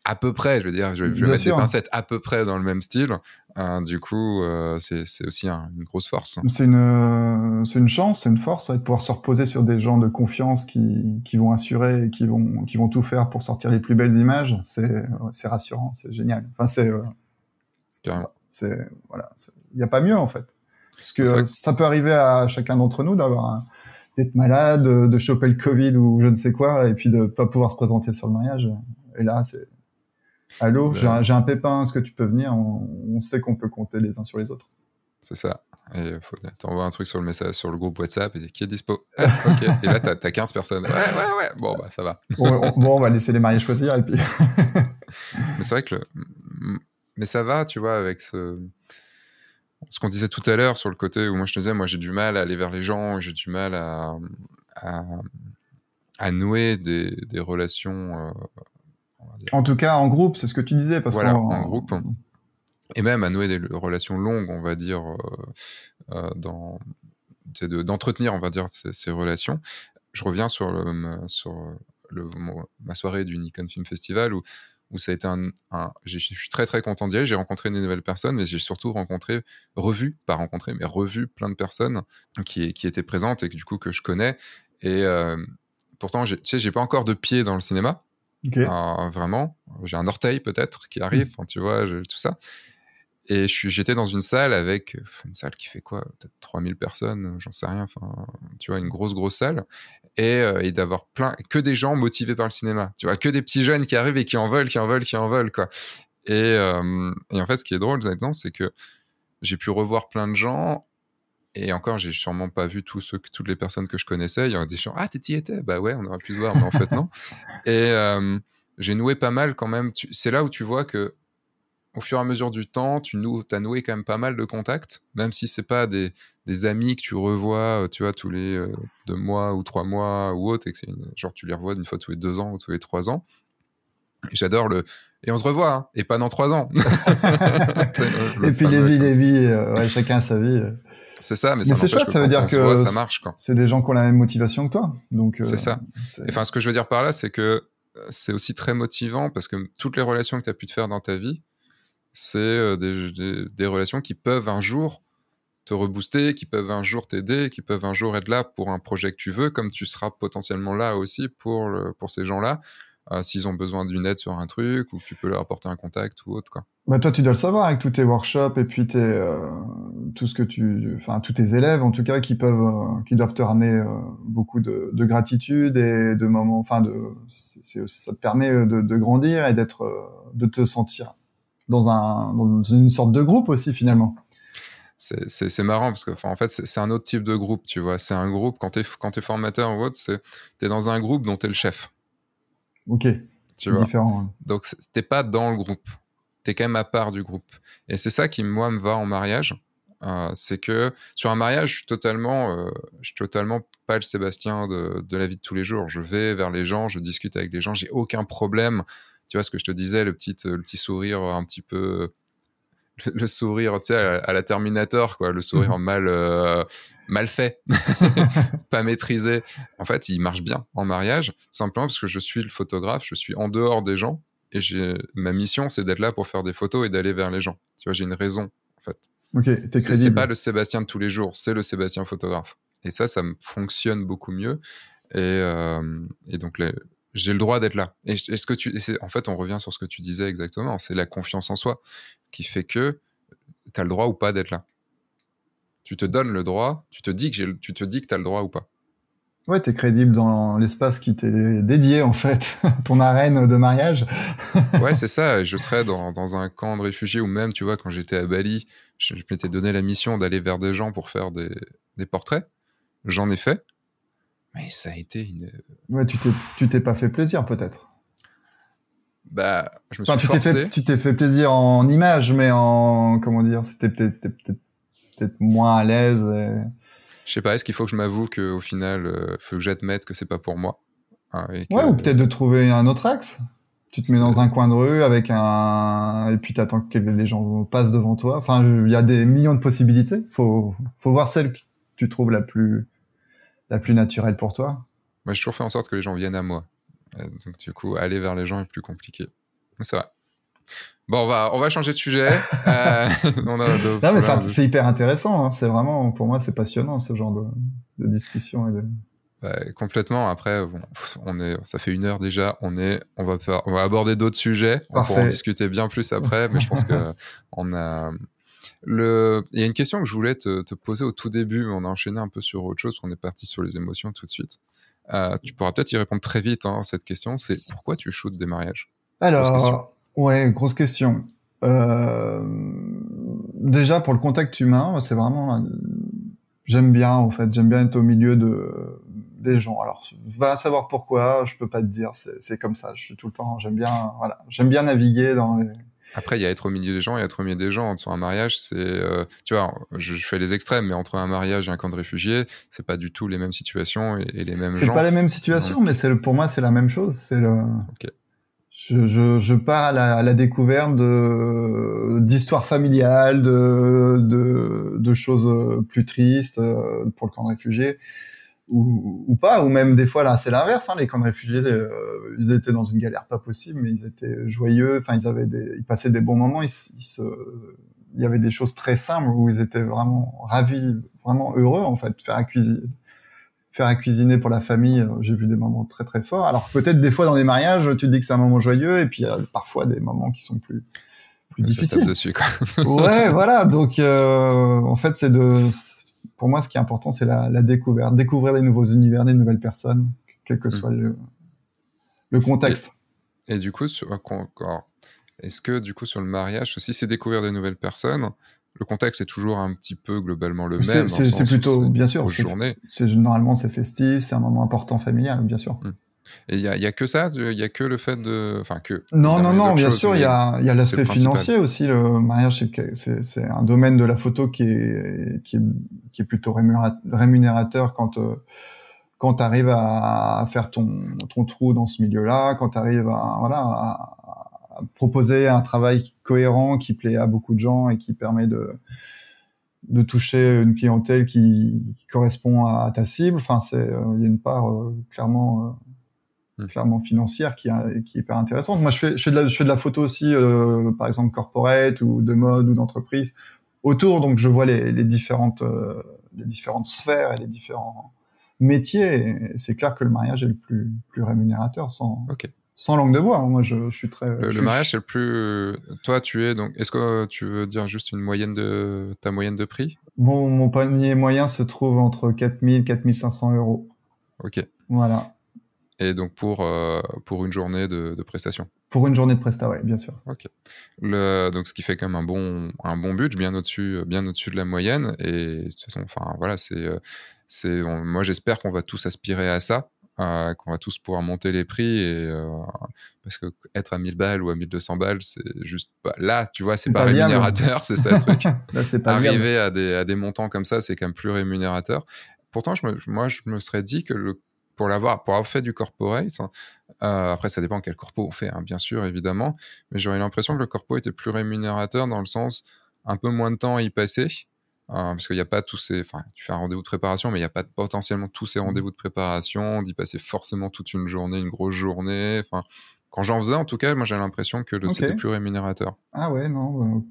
à peu près, je veux dire, je, vais mettre des pincettes à peu près dans le même style. Euh, du coup, euh, c'est aussi une grosse force. C'est une, c'est une chance, c'est une force de pouvoir se reposer sur des gens de confiance qui, qui vont assurer et qui vont, qui vont tout faire pour sortir les plus belles images. C'est rassurant, c'est génial. Enfin, c'est. c'est voilà, il n'y a pas mieux en fait. Parce que ça peut arriver à chacun d'entre nous d'avoir un, d'être malade, de choper le Covid ou je ne sais quoi, et puis de pas pouvoir se présenter sur le mariage. Et là, c'est allô, ben j'ai un, pépin, est-ce que tu peux venir? On, sait qu'on peut compter les uns sur les autres. C'est ça. Et faut t'envoies un truc sur le message, sur le groupe WhatsApp, et qui est dispo. Ah, ok. Et là, t'as as 15 personnes. Ouais, ouais, ouais. Bon, bah, ça va. bon, on, va laisser les mariés choisir, et puis. Mais c'est vrai que Mais ça va, tu vois, avec ce ce qu'on disait tout à l'heure sur le côté où moi je te disais, moi j'ai du mal à aller vers les gens, j'ai du mal à, à, nouer des, des relations. Euh, en tout cas, en groupe, c'est ce que tu disais. Parce voilà, en, groupe. Et même à nouer des relations longues, on va dire, euh, euh, dans, d'entretenir, on va dire, ces, relations. Je reviens sur, le, sur le, ma soirée du Nikon Film Festival où, où ça a été un. je suis très très content d'y aller. J'ai rencontré des nouvelles personnes, mais j'ai surtout rencontré, revu, pas rencontré, mais revu plein de personnes qui, qui étaient présentes et que, du coup que je connais. Et euh, pourtant, tu sais, j'ai pas encore de pied dans le cinéma. vraiment. J'ai un orteil peut-être qui arrive, mmh. tu vois, tout ça. Et j'étais dans une salle avec une salle qui fait quoi Peut-être 3000 personnes, j'en sais rien. Enfin, tu vois, une grosse, grosse salle. Et, euh, et d'avoir plein, que des gens motivés par le cinéma. Tu vois, que des petits jeunes qui arrivent et qui en veulent, qui en veulent, qui en veulent, quoi. Et, euh, et en fait, ce qui est drôle là-dedans, c'est que j'ai pu revoir plein de gens. Et encore, j'ai sûrement pas vu tous ceux, toutes les personnes que je connaissais. Il y a des gens, ah, t'y étais Bah ouais, on aurait pu se voir, mais en fait, non. Et euh, j'ai noué pas mal quand même. C'est là où tu vois que au fur et à mesure du temps, tu as noué quand même pas mal de contacts, même si c'est pas des, amis que tu revois, euh, tu vois, tous les euh, deux mois ou trois mois ou autre, et que genre tu les revois une fois tous les deux ans ou tous les trois ans. J'adore le et on se revoit, hein, et pas dans trois ans. et puis les vies, les vies, ouais, chacun sa vie. C'est ça, mais, c'est chouette, ça veut dire que ça marche. C'est des gens qui ont la même motivation que toi, donc. c'est ça. Enfin, ce que je veux dire par là, c'est que c'est aussi très motivant parce que toutes les relations que tu as pu te faire dans ta vie, c'est euh, des, relations qui peuvent un jour te rebooster, qui peuvent un jour t'aider, qui peuvent un jour être là pour un projet que tu veux, comme tu seras potentiellement là aussi pour, pour ces gens-là, euh, s'ils ont besoin d'une aide sur un truc, ou que tu peux leur apporter un contact ou autre. Quoi. Bah toi, tu dois le savoir avec tous tes workshops et puis tes, euh, tout ce que tu, enfin tous tes élèves en tout cas qui peuvent, qui doivent te ramener beaucoup de, de, gratitude et de moments, enfin ça te permet de, de grandir et d'être, de te sentir dans, un, dans une sorte de groupe aussi finalement. C'est marrant parce que en fait c'est un autre type de groupe, tu vois. C'est un groupe quand tu es, quand es formateur ou autre, tu es dans un groupe dont tu es le chef. Ok. Tu vois. Différent. Donc t'es pas dans le groupe, tu es quand même à part du groupe. Et c'est ça qui moi me va en mariage, euh, c'est que sur un mariage, je suis totalement, euh, je suis totalement pas le Sébastien de, de, la vie de tous les jours. Je vais vers les gens, je discute avec les gens, j'ai aucun problème tu vois ce que je te disais, le petit, le petit sourire un petit peu, le, sourire, tu sais, à, la Terminator, quoi, le sourire mmh. mal, euh, mal fait, pas maîtrisé. En fait, il marche bien en mariage, simplement parce que je suis le photographe, je suis en dehors des gens et j'ai ma mission, c'est d'être là pour faire des photos et d'aller vers les gens. Tu vois, j'ai une raison, en fait. Ok, t'es C'est pas le Sébastien de tous les jours, c'est le Sébastien photographe. Et ça, ça me fonctionne beaucoup mieux. Et, euh, et donc, les, j'ai le droit d'être là. Et est-ce que tu, en fait, on revient sur ce que tu disais exactement. C'est la confiance en soi qui fait que tu as le droit ou pas d'être là. Tu te donnes le droit, tu te dis que tu te dis que tu as le droit ou pas. Ouais, tu es crédible dans l'espace qui t'est dédié, en fait, ton arène de mariage. ouais, c'est ça. Je serais dans, dans, un camp de réfugiés ou même, tu vois, quand j'étais à Bali, je, je m'étais donné la mission d'aller vers des gens pour faire des, des portraits. J'en ai fait. Mais ça a été une. Ouais, tu t'es pas fait plaisir peut-être. Bah, je me suis tu forcé. Fait, tu t'es fait plaisir en image, mais en comment dire, c'était peut-être peut-être moins à l'aise. Je sais pas. Est-ce qu'il faut que je m'avoue qu'au final, euh, faut que j'admette que c'est pas pour moi. Hein, ouais, ou peut-être de trouver un autre axe. Tu te mets dans un coin de rue avec un et puis t'attends que les gens passent devant toi. Enfin, il y a des millions de possibilités. Faut faut voir celle que tu trouves la plus la plus naturelle pour toi? Moi, j'ai toujours fait en sorte que les gens viennent à moi. Euh, donc, du coup, aller vers les gens est plus compliqué. C'est vrai. Bon, on va, on va changer de sujet. euh, on a non, mais c'est hyper intéressant. Hein. C'est vraiment, pour moi, c'est passionnant ce genre de, de discussion. Et de... Bah, complètement. Après, bon, on est, ça fait une heure déjà. On est, on va faire, on va aborder d'autres sujets. On pourra en discuter bien plus après, mais je pense que on a, le... Il y a une question que je voulais te, poser au tout début, on a enchaîné un peu sur autre chose, on est parti sur les émotions tout de suite. Euh, tu pourras peut-être y répondre très vite, hein, cette question, c'est pourquoi tu shootes des mariages? Alors, ouais, grosse question. Euh... Déjà, pour le contact humain, c'est vraiment... J'aime bien, en fait, j'aime bien être au milieu de des gens. Alors, va savoir pourquoi, je peux pas te dire, c'est comme ça, je suis tout le temps, j'aime bien, voilà, j'aime bien naviguer dans les après, il y a être au milieu des gens et être au milieu des gens. Sur un mariage, c'est, euh, tu vois, je, fais les extrêmes, mais entre un mariage et un camp de réfugiés, c'est pas du tout les mêmes situations et, les mêmes gens. C'est pas les mêmes situations, mais c'est pour moi, c'est la même chose. C'est le. je, je, je, pars à la, à la découverte de d'histoires familiales, de, de, de choses plus tristes euh, pour le camp de réfugiés ou, ou pas, ou même des fois là c'est l'inverse. Hein, les camps de réfugiés, euh, ils étaient dans une galère pas possible, mais ils étaient joyeux. Enfin, ils avaient des, ils passaient des bons moments. Ils, se, il y avait des choses très simples où ils étaient vraiment ravis, vraiment heureux en fait, faire à cuisiner faire à cuisiner pour la famille, euh, j'ai vu des moments très très forts. Alors peut-être des fois dans les mariages, tu te dis que c'est un moment joyeux, et puis il y a parfois des moments qui sont plus, plus difficiles. dessus, quoi. ouais, voilà. Donc euh, en fait, c'est de, pour moi, ce qui est important, c'est la, la, découverte, découvrir des nouveaux univers, des nouvelles personnes, quel que mm. soit le, le contexte. Et, et, du coup, sur, est-ce que du coup sur le mariage aussi, c'est découvrir des nouvelles personnes? Le contexte est toujours un petit peu globalement le même. C'est plutôt, bien sûr, c'est généralement c'est festif, c'est un moment important familial, bien sûr. Hmm. Et il y a, y a, que ça, il y a que le fait de, enfin que. Non, non, non, bien sûr, il y a, y a l'aspect financier aussi. Le mariage, c'est un domaine de la photo qui est, qui est, qui est plutôt rémunérateur quand, euh, quand tu arrives à faire ton, ton trou dans ce milieu-là, quand tu arrives à, voilà, à, proposer un travail cohérent qui plaît à beaucoup de gens et qui permet de de toucher une clientèle qui, correspond à, ta cible. Enfin, c'est euh, il y a une part euh, clairement euh. Clairement financière qui, qui est hyper intéressante. Moi, je fais, je fais, de, la, je fais de la photo aussi, par exemple corporate ou de mode ou d'entreprise autour. Donc, je vois les, les différentes les différentes sphères et les différents métiers. C'est clair que le mariage est le plus plus rémunérateur sans sans langue de bois. Hein. Moi, je, je, suis très. Le, mariage, c'est le plus. Toi, tu es donc. Est-ce que tu veux dire juste une moyenne de ta moyenne de prix? Mon, mon panier moyen se trouve entre 4000 4500 euros. Ok. Voilà. Et donc pour euh, pour une journée de, de prestation. Pour une journée de prestation, oui, bien sûr. Ok. Le, donc ce qui fait quand même un bon un bon budget, bien au-dessus bien au-dessus de la moyenne. Et de toute façon, enfin voilà, c'est euh, moi j'espère qu'on va tous aspirer à ça euh, qu'on va tous pouvoir monter les prix et euh, parce que être à 1000 balles ou à 1200 balles c'est juste pas là tu vois c'est pas, rémunérateur c'est ça le truc arriver à des, à des montants comme ça c'est quand même plus rémunérateur pourtant je me, moi je me serais dit que le pour l'avoir pour avoir fait du corporate euh, après ça dépend quel corpo on fait hein, bien sûr évidemment mais j'aurais l'impression que le corpo était plus rémunérateur dans le sens un peu moins de temps à y passer Hein, parce qu'il n'y a pas tous ces. Enfin, tu fais un rendez-vous de préparation, mais il n'y a pas potentiellement tous ces mmh. rendez-vous de préparation, d'y passer forcément toute une journée, une grosse journée. Enfin, quand j'en faisais, en tout cas, moi j'ai l'impression que le c'était plus rémunérateur. Ah ouais, non.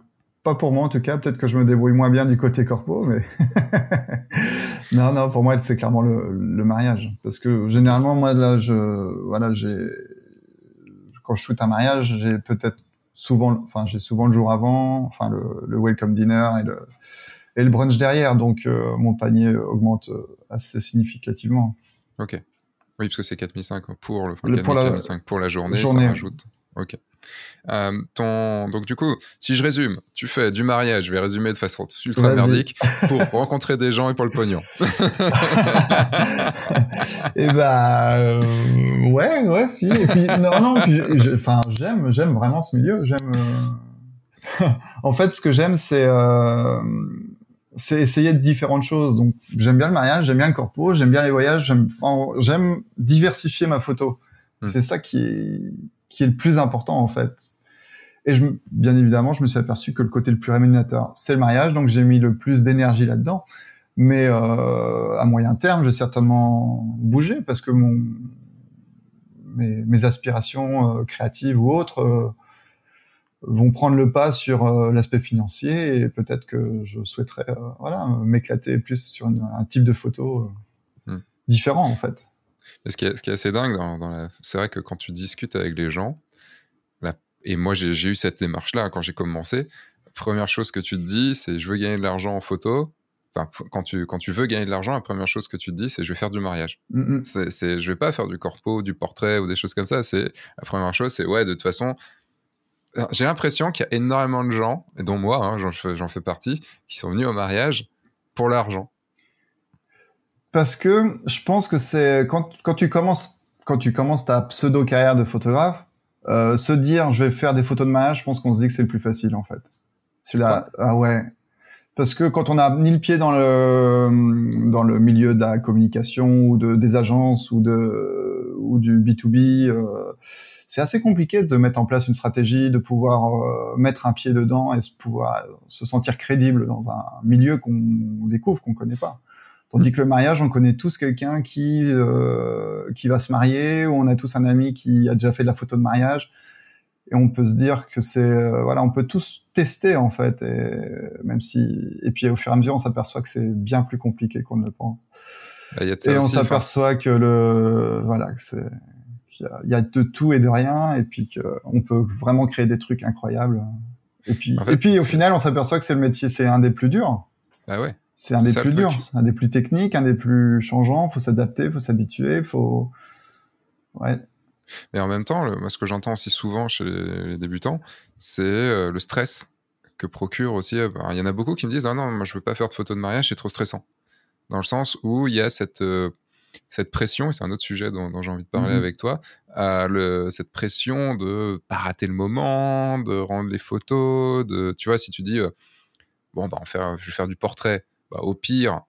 Pas pour moi en tout cas, peut-être que je me débrouille moins bien du côté corpo, mais non, non, pour moi c'est clairement le, le, mariage, parce que généralement moi là, je, voilà, j'ai, quand je shoot un mariage, j'ai peut-être souvent, enfin j'ai souvent le jour avant, enfin le, le welcome dinner et le, et le brunch derrière. Donc, euh, mon panier augmente euh, assez significativement. Ok. Oui, parce que c'est 4005 pour le, enfin, pour, la, pour la journée, ça rajoute. Ok. Euh, ton... Donc du coup, si je résume, tu fais du mariage, je vais résumer de façon ultra merdique, pour rencontrer des gens et pour le pognon. et eh bah euh, ouais, ouais, si. Et puis non, non, enfin j'aime, j'aime vraiment ce milieu. J'aime. en fait, ce que j'aime, c'est c'est essayer de différentes choses. Donc, j'aime bien le mariage, j'aime bien le corpo, j'aime bien les voyages, j'aime, j'aime diversifier ma photo. Hmm. C'est ça qui est, qui est le plus important, en fait. Et je, bien évidemment, je me suis aperçu que le côté le plus rémunérateur, c'est le mariage, donc j'ai mis le plus d'énergie là-dedans. Mais euh, à moyen terme, je vais certainement bouger parce que mon, mes, mes aspirations euh, créatives ou autres euh, vont prendre le pas sur l'aspect financier et peut-être que je souhaiterais voilà m'éclater plus sur un type de photo hmm. différent en fait. Ce, qui est, ce qui est assez dingue dans, dans la... c'est vrai que quand tu discutes avec les gens et moi j'ai eu cette démarche là quand j'ai commencé première chose que tu te dis c'est je veux gagner de l'argent en photo Enfin, quand tu, quand tu veux gagner de l'argent, la première chose que tu te dis, c'est je vais faire du mariage. Mm -hmm. c'est, je vais pas faire du corpo, du portrait ou des choses comme ça. C'est la première chose, c'est ouais, de toute façon, j'ai l'impression qu'il y a énormément de gens, dont moi, hein, j'en fais partie, qui sont venus au mariage pour l'argent. Parce que je pense que c'est quand, quand tu commences quand tu commences ta pseudo carrière de photographe, euh, se dire je vais faire des photos de mariage, je pense qu'on se dit que c'est le plus facile en fait. C'est là, ah ouais. Parce que quand on a ni le pied dans le dans le milieu de la communication ou de des agences ou de ou du B2B. c'est assez compliqué de mettre en place une stratégie, de pouvoir mettre un pied dedans et se pouvoir se sentir crédible dans un milieu qu'on découvre, qu'on connaît pas. Tandis que le mariage, on connaît tous quelqu'un qui euh, qui va se marier, ou on a tous un ami qui a déjà fait de la photo de mariage, et on peut se dire que c'est euh, voilà, on peut tous tester en fait, et même si et puis au fur et à mesure, on s'aperçoit que c'est bien plus compliqué qu'on ne le pense. Bah, et on s'aperçoit que le voilà, que c'est qu'il y, a de tout et de rien, et puis qu'on peut vraiment créer des trucs incroyables. Et puis et puis au final, on s'aperçoit que c'est le métier, c'est un des plus durs. Bah ouais. C'est un des plus durs, un des plus techniques, un des plus changeants. Faut s'adapter, faut s'habituer, faut. Ouais. Mais en même temps, moi, ce que j'entends aussi souvent chez les, débutants, c'est euh, le stress que procure aussi. Euh, il y en a beaucoup qui me disent ah non, moi je veux pas faire de photos de mariage, c'est trop stressant. Dans le sens où il y a cette euh, cette pression, et c'est un autre sujet dont, j'ai envie de parler mm-hmm. avec toi, le, cette pression de pas rater le moment, de rendre les photos, de tu vois si tu dis bon bah faire, je vais faire du portrait bah, au pire,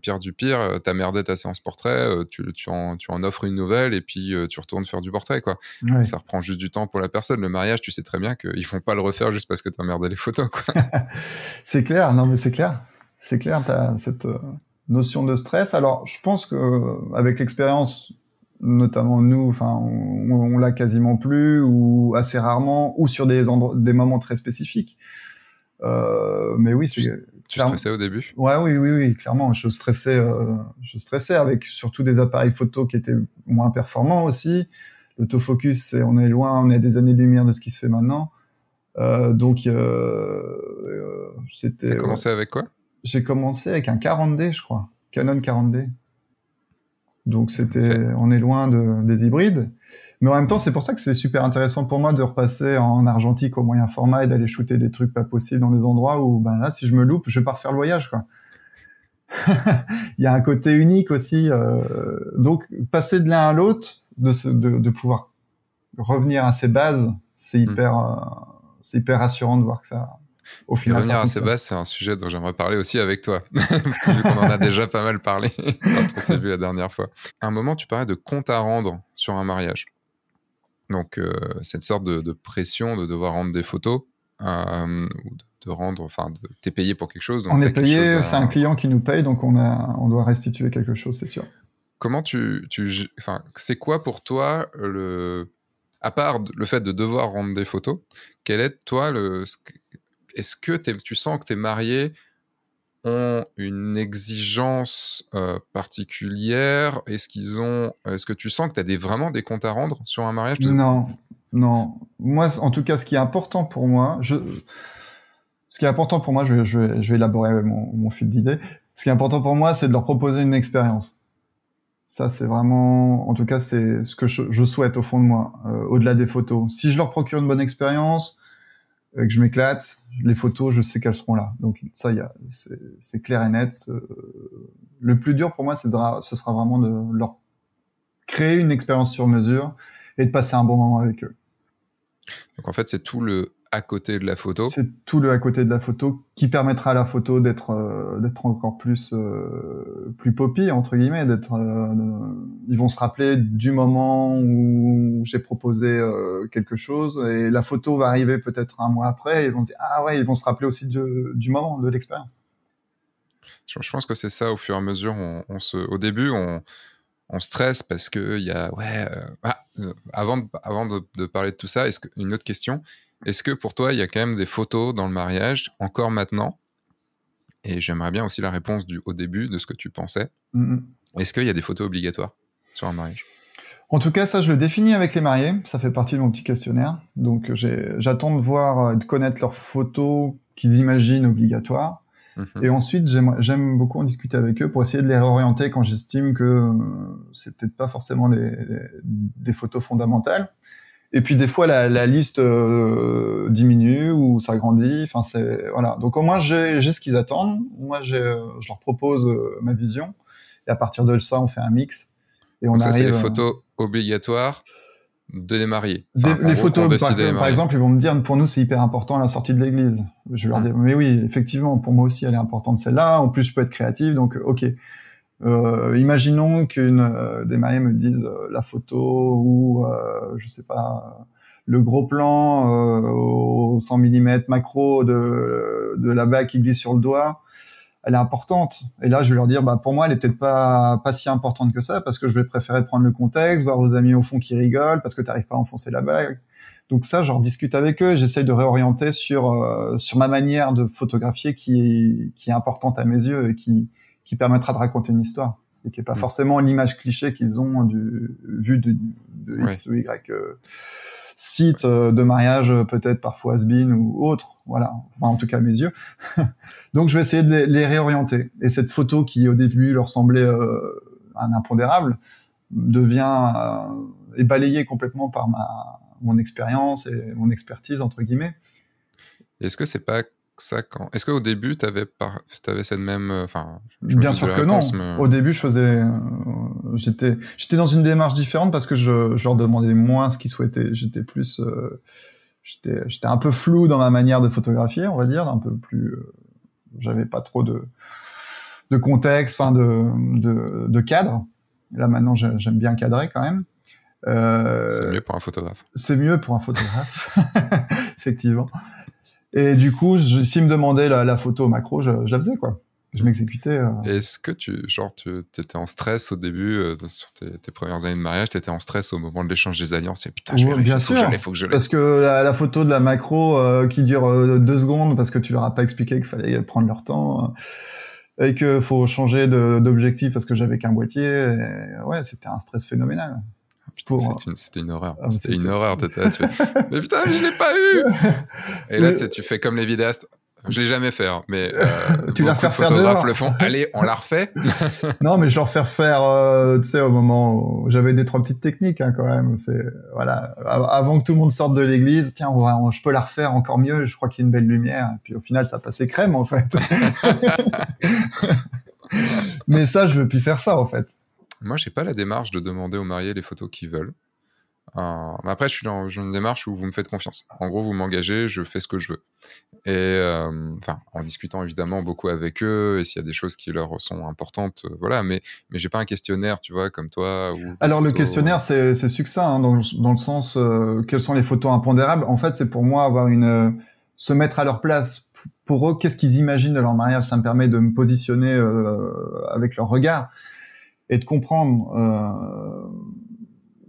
pire du pire, euh, t'as merdé ta séance portrait, euh, tu, tu, en, tu en offres une nouvelle et puis euh, tu retournes faire du portrait. quoi. Ça reprend juste du temps pour la personne. Le mariage, tu sais très bien qu'ils font pas le refaire juste parce que t'as merdé les photos. c'est clair, non mais c'est clair. C'est clair, t'as cette notion de stress. Alors, je pense que avec l'expérience, notamment nous, enfin, on, on l'a quasiment plus ou assez rarement ou sur des, des moments très spécifiques. Euh, mais oui, c'est tu stressais au début Ouais, oui, oui, oui, clairement. Je stressais, euh, je stressais avec surtout des appareils photo qui étaient moins performants aussi. L'autofocus, on est loin, on est à des années-lumière de ce qui se fait maintenant. Euh, donc, euh, euh c'était. T'as commencé avec quoi? J'ai commencé avec un 40D, je crois, Canon 40D. Donc c'était, on est loin de, des hybrides. Mais en même temps, c'est pour ça que c'est super intéressant pour moi de repasser en argentique au moyen format et d'aller shooter des trucs pas possibles dans des endroits où, ben là, si je me loupe, je vais pas refaire le voyage, quoi. Il y a un côté unique aussi. Euh, donc, passer de l'un à l'autre, de, de, de, pouvoir revenir à ses bases, c'est hmm. hyper, euh, c'est hyper rassurant de voir que ça, au final, revenir à ces bases, c'est un sujet dont j'aimerais parler aussi avec toi, vu qu'on en a déjà pas mal parlé quand on s'est vu la dernière fois. À un moment, tu parlais de compte à rendre sur un mariage. Donc, euh, cette sorte de, pression de devoir rendre des photos, euh, ou de, rendre, enfin, t'es payé pour quelque chose. on est payé, c'est un client qui nous paye, donc on, a, on doit restituer quelque chose, c'est sûr. Comment tu, tu enfin, c'est quoi pour toi le, à part le fait de devoir rendre des photos, quel est toi le, est-ce que tu sens que tes mariés une exigence euh, particulière? Est-ce qu'ils ont Est-ce que tu sens que tu as des, vraiment des comptes à rendre sur un mariage Non, non. Moi, en tout cas, ce qui est important pour moi, je, ce qui est important pour moi, je vais, je vais, élaborer mon, mon fil d'idée. Ce qui est important pour moi, c'est de leur proposer une expérience. Ça, c'est vraiment, en tout cas, c'est ce que je, souhaite au fond de moi, euh, au-delà des photos. Si je leur procure une bonne expérience, que je m'éclate, les photos, je sais qu'elles seront là. Donc ça, y a, c'est clair et net. Euh, le plus dur pour moi, ce sera vraiment de leur créer une expérience sur mesure et de passer un bon moment avec eux. Donc en fait, c'est tout le à côté de la photo. C'est tout le à côté de la photo qui permettra à la photo d'être euh, d'être encore plus euh, plus poppy entre guillemets, d'être euh, ils vont se rappeler du moment où j'ai proposé euh, quelque chose et la photo va arriver peut-être un mois après et ils vont dire ah ouais, ils vont se rappeler aussi du, du moment de l'expérience. Je, je, pense que c'est ça au fur et à mesure on, on se au début on on stresse parce que il y a ouais ah, avant de, avant de, de, parler de tout ça est-ce que une autre question? Est-ce que pour toi, il y a quand même des photos dans le mariage, encore maintenant? Et j'aimerais bien aussi la réponse du, au début de ce que tu pensais. Mm-hmm. Est-ce qu'il y a des photos obligatoires sur un mariage? En tout cas, ça, je le définis avec les mariés. Ça fait partie de mon petit questionnaire. Donc, j'attends de voir, de connaître leurs photos qu'ils imaginent obligatoires. Mm-hmm. Et ensuite, j'aime beaucoup en discuter avec eux pour essayer de les réorienter quand j'estime que euh, c'est peut-être pas forcément des, des, photos fondamentales. Et puis des fois la, la liste euh, diminue ou s'agrandit. Enfin c'est voilà. Donc au moins j'ai ce qu'ils attendent. Moi je leur propose euh, ma vision et à partir de ça on fait un mix et on Donc ça c'est les photos obligatoires de les mariés. les photos par, exemple ils vont me dire pour nous c'est hyper important la sortie de l'église. Je vais leur dire mais oui effectivement pour moi aussi elle est importante celle-là. En plus je peux être créatif donc ok. Euh, imaginons qu'une euh, des mariées me dise euh, la photo ou je sais pas le gros plan au 100 mm macro de, de la bague qui glisse sur le doigt, elle est importante. Et là, je vais leur dire, bah pour moi, elle est peut-être pas pas si importante que ça parce que je vais préférer prendre le contexte, voir vos amis au fond qui rigolent parce que tu n'arrives pas à enfoncer la bague. Donc ça, j'en discute avec eux, j'essaye de réorienter sur sur ma manière de photographier qui est qui est importante à mes yeux et qui qui permettra de raconter une histoire et qui est pas mm. forcément l'image cliché qu'ils ont du vu de, de X ou Y euh, site euh, de mariage peut-être parfois has ou autre. Voilà. Enfin, en tout cas à mes yeux. Donc je vais essayer de les, réorienter. Et cette photo qui au début leur semblait euh, un impondérable devient euh, est balayée complètement par ma mon expérience et mon expertise entre guillemets. Est-ce que c'est pas ça quand? Est-ce qu'au début, tu avais, par... avais cette même. Euh, enfin, Bien sûr que non. Au début, je faisais. Euh, j'étais dans une démarche différente parce que je, je leur demandais moins ce qu'ils souhaitaient. J'étais plus. Euh, j'étais j'étais un peu flou dans ma manière de photographier, on va dire, un peu plus. J'avais pas trop de de contexte, enfin de, de, de cadre. Là maintenant, j'aime bien cadrer quand même. Euh, c'est mieux pour un photographe. C'est mieux pour un photographe, effectivement. Et du coup, s'il me demandait la, la, photo macro, je, je, la faisais, quoi. Je m'exécutais. Euh... Est-ce que tu, genre, tu étais en stress au début, euh, sur tes, tes, premières années de mariage, tu étais en stress au moment de l'échange des alliances? Et putain, je bien sûr. Faut que je faut que je Parce que la, la, photo de la macro euh, qui dure euh, deux secondes parce que tu leur as pas expliqué qu'il fallait prendre leur temps euh, et qu'il faut changer d'objectif parce que j'avais qu'un boîtier. Et, ouais, c'était un stress phénoménal. C'était une, une, horreur. Ah, c'était une horreur. mais putain, mais je l'ai pas eu. Et là, tu fais comme les vidéastes. Je l'ai jamais fait, hein, mais euh, tu l'as fait faire photographes le font. Allez, on la refait. non, mais je leur fais faire, euh, tu sais, au moment où j'avais des trois petites techniques hein, quand même. C'est voilà, avant que tout le monde sorte de l'église, tiens, on je peux la refaire encore mieux. Je crois qu'il y a une belle lumière. Et puis au final, ça passait crème en fait. mais ça, je veux plus faire ça en fait. Moi, j'ai pas la démarche de demander aux mariés les photos qu'ils veulent. Euh, après, je suis dans une démarche où vous me faites confiance. En gros, vous m'engagez, je fais ce que je veux. Et euh, enfin, en discutant évidemment beaucoup avec eux, et s'il y a des choses qui leur sont importantes, euh, voilà. Mais mais j'ai pas un questionnaire, tu vois, comme toi. Alors le questionnaire, c'est c'est succinct hein, dans, dans le sens quelles sont les photos impondérables. En fait, c'est pour moi avoir une se mettre à leur place. Pour eux, qu'est-ce qu'ils imaginent de leur mariage? Ça me permet de me positionner avec leur regard et de comprendre. Euh,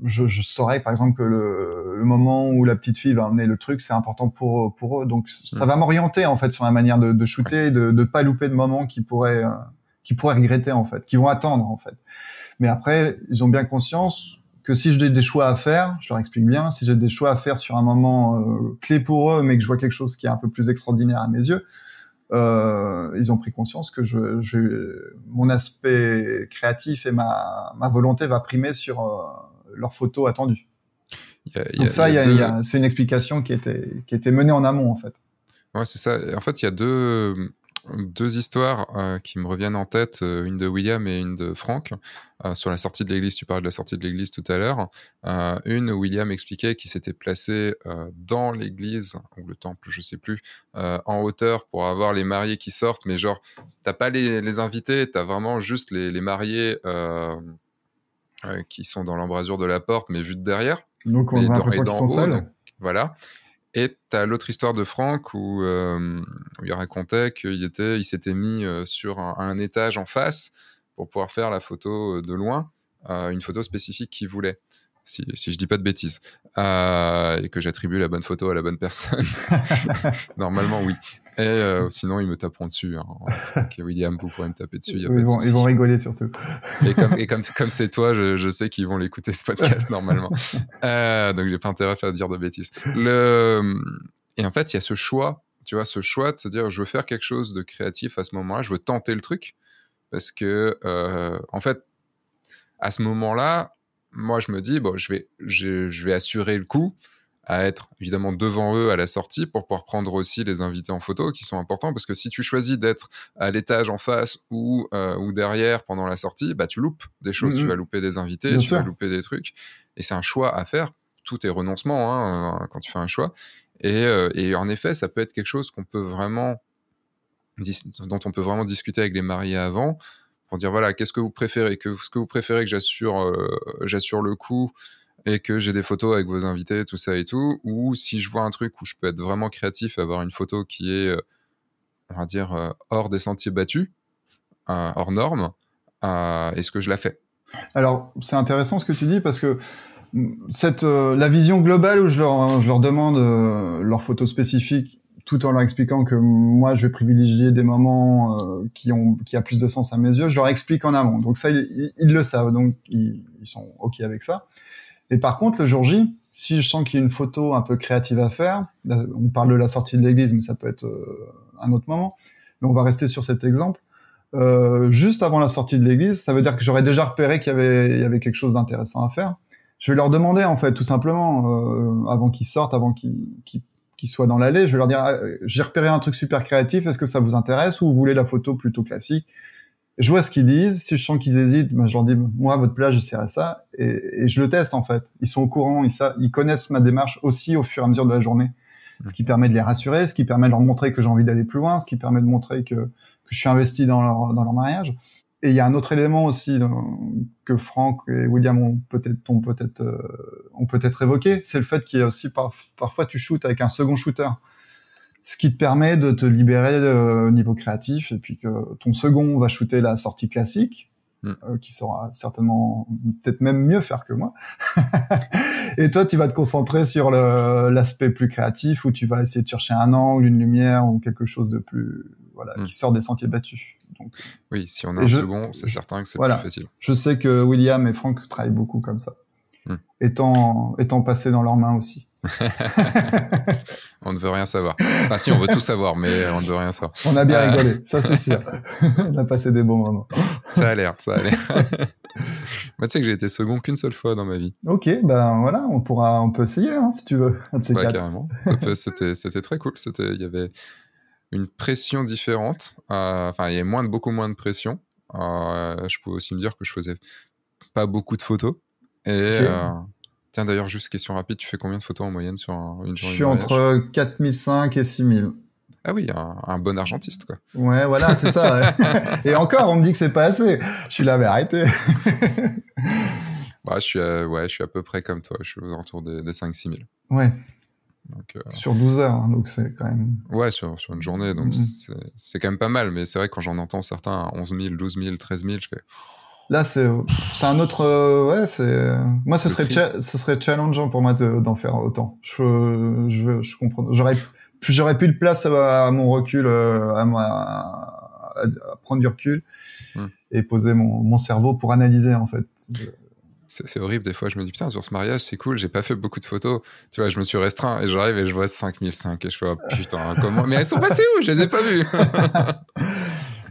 je, je, saurais par exemple que le, le, moment où la petite fille va emmener le truc, c'est important pour pour eux. Donc ça va m'orienter en fait sur la manière de, de shooter, de ne pas louper de moments qui pourraient euh, qui pourraient regretter en fait, qui vont attendre en fait. Mais après, ils ont bien conscience que si j'ai des choix à faire, je leur explique bien, si j'ai des choix à faire sur un moment euh, clé pour eux, mais que je vois quelque chose qui est un peu plus extraordinaire à mes yeux, euh, ils ont pris conscience que je, je, mon aspect créatif et ma, ma volonté va primer sur euh, leurs photos attendues. Donc ça, c'est une explication qui était, qui était menée en amont en fait. Ouais, c'est ça. En fait, il y a deux, deux histoires euh, qui me reviennent en tête, euh, une de William et une de Franck. Euh, sur la sortie de l'église, tu parles de la sortie de l'église tout à l'heure. une, William expliquait qu'il s'était placé dans l'église, ou le temple, je sais plus, en hauteur pour avoir les mariés qui sortent, mais genre, t'as pas les, les invités, t'as vraiment juste les, les mariés qui sont dans l'embrasure de la porte, mais vus de derrière. Donc on a l'impression qu'ils sont seuls. Voilà. Et tu as l'autre histoire de Franck où, euh, il racontait qu'il était, il s'était mis euh, sur un, étage en face pour pouvoir faire la photo euh, de loin, une photo spécifique qu'il voulait. Si, si, je dis pas de bêtises, et que j'attribue la bonne photo à la bonne personne. Normalement, oui. Et euh, sinon, ils me taperont dessus. Hein. Ok, William, vous pourrez me taper dessus. Y a ils, vont, ils, vont, rigoler surtout. Et comme, et comme, comme c'est toi, je, je sais qu'ils vont l'écouter ce podcast normalement. Euh, donc, j'ai pas intérêt à faire dire de bêtises. Le... Et en fait, il y a ce choix, tu vois, ce choix de se dire, je veux faire quelque chose de créatif à ce moment-là, je veux tenter le truc. Parce que, euh, en fait, à ce moment-là, moi, je me dis, bon, je vais, je, je vais assurer le coup à être évidemment devant eux à la sortie pour pouvoir prendre aussi les invités en photo qui sont importants. Parce que si tu choisis d'être à l'étage en face ou, euh, ou derrière pendant la sortie, bah tu loupes des choses, tu mm-hmm. vas louper des invités, tu vas louper des trucs. Et c'est un choix à faire. Tout est renoncement hein, quand tu fais un choix. Et, euh, et, en effet ça peut être quelque chose qu'on peut vraiment dont on peut vraiment discuter avec les mariés avant dire voilà, qu'est-ce que vous préférez que ce que vous préférez que j'assure euh, j'assure le coup et que j'ai des photos avec vos invités, tout ça et tout, ou si je vois un truc où je peux être vraiment créatif, avoir une photo qui est, euh, on va dire, euh, hors des sentiers battus, hors normes, est-ce que je la fais? Alors, c'est intéressant ce que tu dis parce que cette, la vision globale où je leur, je leur demande leurs photos spécifiques tout en leur expliquant que moi je vais privilégier des moments euh, qui ont qui a plus de sens à mes yeux, je leur explique en amont. Donc ça ils, le savent, donc ils, sont ok avec ça. Et par contre le jour J, si je sens qu'il y a une photo un peu créative à faire, on parle de la sortie de l'église, mais ça peut être euh, un autre moment. Mais on va rester sur cet exemple. Euh, juste avant la sortie de l'église, ça veut dire que j'aurais déjà repéré qu'il y avait il y avait quelque chose d'intéressant à faire. Je vais leur demander en fait tout simplement euh, avant qu'ils sortent, avant qu'ils qui soient dans l'allée, je vais leur dire ah, j'ai repéré un truc super créatif, est-ce que ça vous intéresse ou vous voulez la photo plutôt classique? Je vois ce qu'ils disent, si je sens qu'ils hésitent, ben, je leur dis moi à votre place j'essaierai ça et, je le teste en fait. Ils sont au courant, ils, ils connaissent ma démarche aussi au fur et à mesure de la journée, ce qui permet de les rassurer, ce qui permet de leur montrer que j'ai envie d'aller plus loin, ce qui permet de montrer que, je suis investi dans leur mariage. Et il y a un autre élément aussi euh, que Franck et William ont peut-être ont peut-être euh, ont peut-être évoqué, c'est le fait qu'il y a aussi parfois tu shootes avec un second shooter, ce qui te permet de te libérer euh, au niveau créatif et puis que ton second va shooter la sortie classique Mm. qui saura certainement peut-être même mieux faire que moi. et toi, tu vas te concentrer sur l'aspect plus créatif où tu vas essayer de chercher un angle, une lumière ou quelque chose de plus voilà mm. qui sort des sentiers battus. Donc, oui, si on a un second, c'est certain que c'est plus facile. Je sais que William et Franck travaillent beaucoup comme ça, mm. étant étant passé dans leurs mains aussi. on ne veut rien savoir. Enfin, si, on veut tout savoir, mais on ne veut rien savoir. On a bien euh, rigolé, ça c'est sûr. on a passé des bons moments. Ça a l'air, ça a l'air. Moi, tu sais que j'ai été second qu'une seule fois dans ma vie. Ok, ben voilà, on pourra, on peut essayer hein, si tu veux. ouais, carrément. C'était, c'était très cool. C'était, il y avait une pression différente. Euh, enfin, il y avait moins de, beaucoup moins de pression. Euh, je pouvais aussi me dire que je faisais pas beaucoup de photos. Et Tiens, d'ailleurs, juste question rapide, tu fais combien de photos en moyenne sur une journée Je suis entre 4005 et 6000. Ah oui, un, bon argentiste, quoi. Ouais, voilà, c'est ça. et encore, on me dit que c'est pas assez. Je suis là, mais arrêtez. bah, je, suis à, ouais, je suis à peu près comme toi. Je suis aux alentours des, 5-6 000. Ouais. Euh, sur 12 heures, hein, donc c'est quand même. Ouais, sur, sur une journée, donc mm. c'est quand même pas mal. Mais c'est vrai que quand j'en entends certains à 11 000, 12 000, 13 000, je fais. Là, c'est c'est un autre euh, ouais, c'est moi ce serait ce serait challengeant pour moi d'en faire autant. Je je je comprends. J'aurais j'aurais plus de place à, mon recul euh, à, à, à, prendre du recul hmm. et poser mon mon cerveau pour analyser en fait. C'est horrible, des fois, je me dis, putain, sur ce mariage, c'est cool, j'ai pas fait beaucoup de photos. Tu vois, je me suis restreint et j'arrive et je vois 5005 et je fais, oh, putain, comment. Mais elles sont passées où? Je les ai pas vues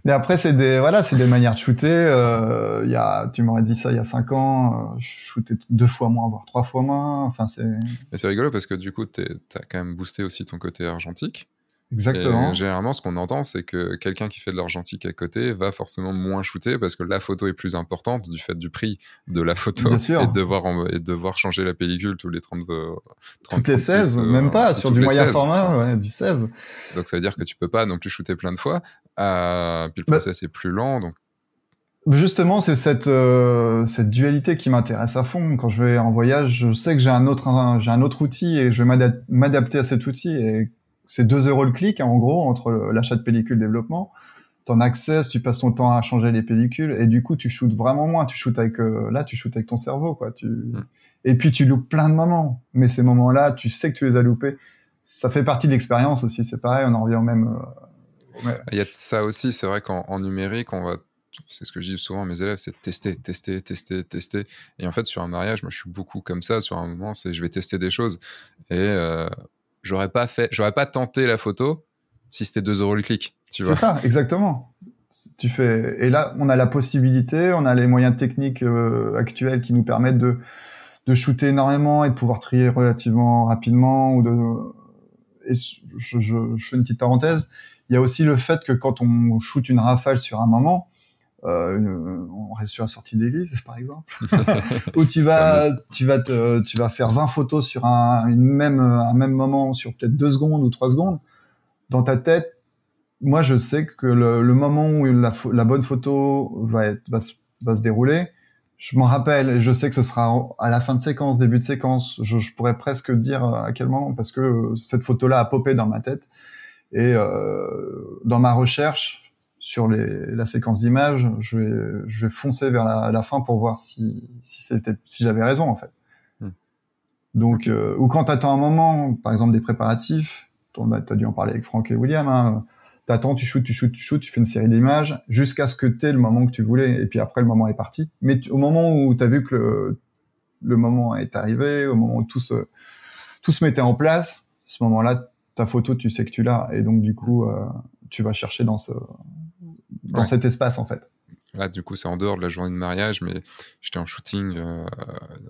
Mais après, c'est des voilà, c'est des manières de shooter. Euh, il y a, tu m'aurais dit ça il y a cinq ans, euh, je shootais deux fois moins, voire trois fois moins. Enfin, c'est. c'est rigolo parce que du coup, tu as quand même boosté aussi ton côté argentique. Exactement. généralement, ce qu'on entend, c'est que quelqu'un qui fait de l'argentique à côté va forcément moins shooter parce que la photo est plus importante du fait du prix de la photo et de, devoir et de devoir changer la pellicule tous les 30, 30 euh, Toutes les 16, même pas, sur du moyen format, ouais, du 16. Donc ça veut dire que tu peux pas non plus shooter plein de fois. Euh, puis le bah process est plus lent, donc Justement, c'est cette euh, cette dualité qui m'intéresse à fond. Quand je vais en voyage, je sais que j'ai un autre j'ai un autre outil et je vais m'adapter à cet outil. Et c'est 2 euros le clic, hein, en gros, entre l'achat de pellicule développement. T'en accès, tu passes ton temps à changer les pellicules et du coup, tu shootes vraiment moins. Tu shootes avec, euh, là, tu shootes avec ton cerveau, quoi. Tu... Mm. Et puis, tu loupes plein de moments. Mais ces moments-là, tu sais que tu les as loupés. Ça fait partie de l'expérience aussi. C'est pareil, on en revient au même. Euh, Il y a de ça aussi. C'est vrai qu'en numérique, on va c'est ce que je dis souvent à mes élèves, c'est tester, tester, tester, tester. Et en fait, sur un mariage, moi, je suis beaucoup comme ça. Sur un moment, c'est je vais tester des choses. Et euh, j'aurais pas fait, j'aurais pas tenté la photo si c'était 2 euros le clic. C'est ça, exactement. Tu fais, et là, on a la possibilité, on a les moyens techniques euh, actuels qui nous permettent de, de shooter énormément et de pouvoir trier relativement rapidement ou de, et je, je, je fais une petite parenthèse. Il y a aussi le fait que quand on shoot une rafale sur un moment, euh, on reste sur la sortie d'église par exemple. Où tu vas tu vas te, tu vas faire 20 photos sur un une même un même moment sur peut-être deux secondes ou trois secondes. Dans ta tête moi, je sais que le, le moment où la, la, bonne photo va, être, va, se, va se dérouler, je m'en rappelle et je sais que ce sera à la fin de séquence, début de séquence. Je, je pourrais presque dire à quel moment parce que cette photo-là a popé dans ma tête. Et euh, dans ma recherche sur les, la séquence d'images, je vais, je vais foncer vers la, la fin pour voir si, si c'était, si j'avais raison en fait. Hmm. Donc, euh, ou quand tu attends un moment, par exemple des préparatifs, tu as dû en parler avec Franck et William, hein, t'attends, tu shootes, tu shootes, tu shootes, tu fais une série d'images jusqu'à ce que tu aies le moment que tu voulais, et puis après le moment est parti. Mais au moment où tu as vu que le, le, moment est arrivé, au moment où tout se, tout se mettait en place, ce moment-là, ta photo, tu sais que tu l'as, et donc du coup, euh, tu vas chercher dans ce, dans cet espace en fait. Là, du coup, c'est en dehors de la journée de mariage, mais j'étais en shooting. Euh,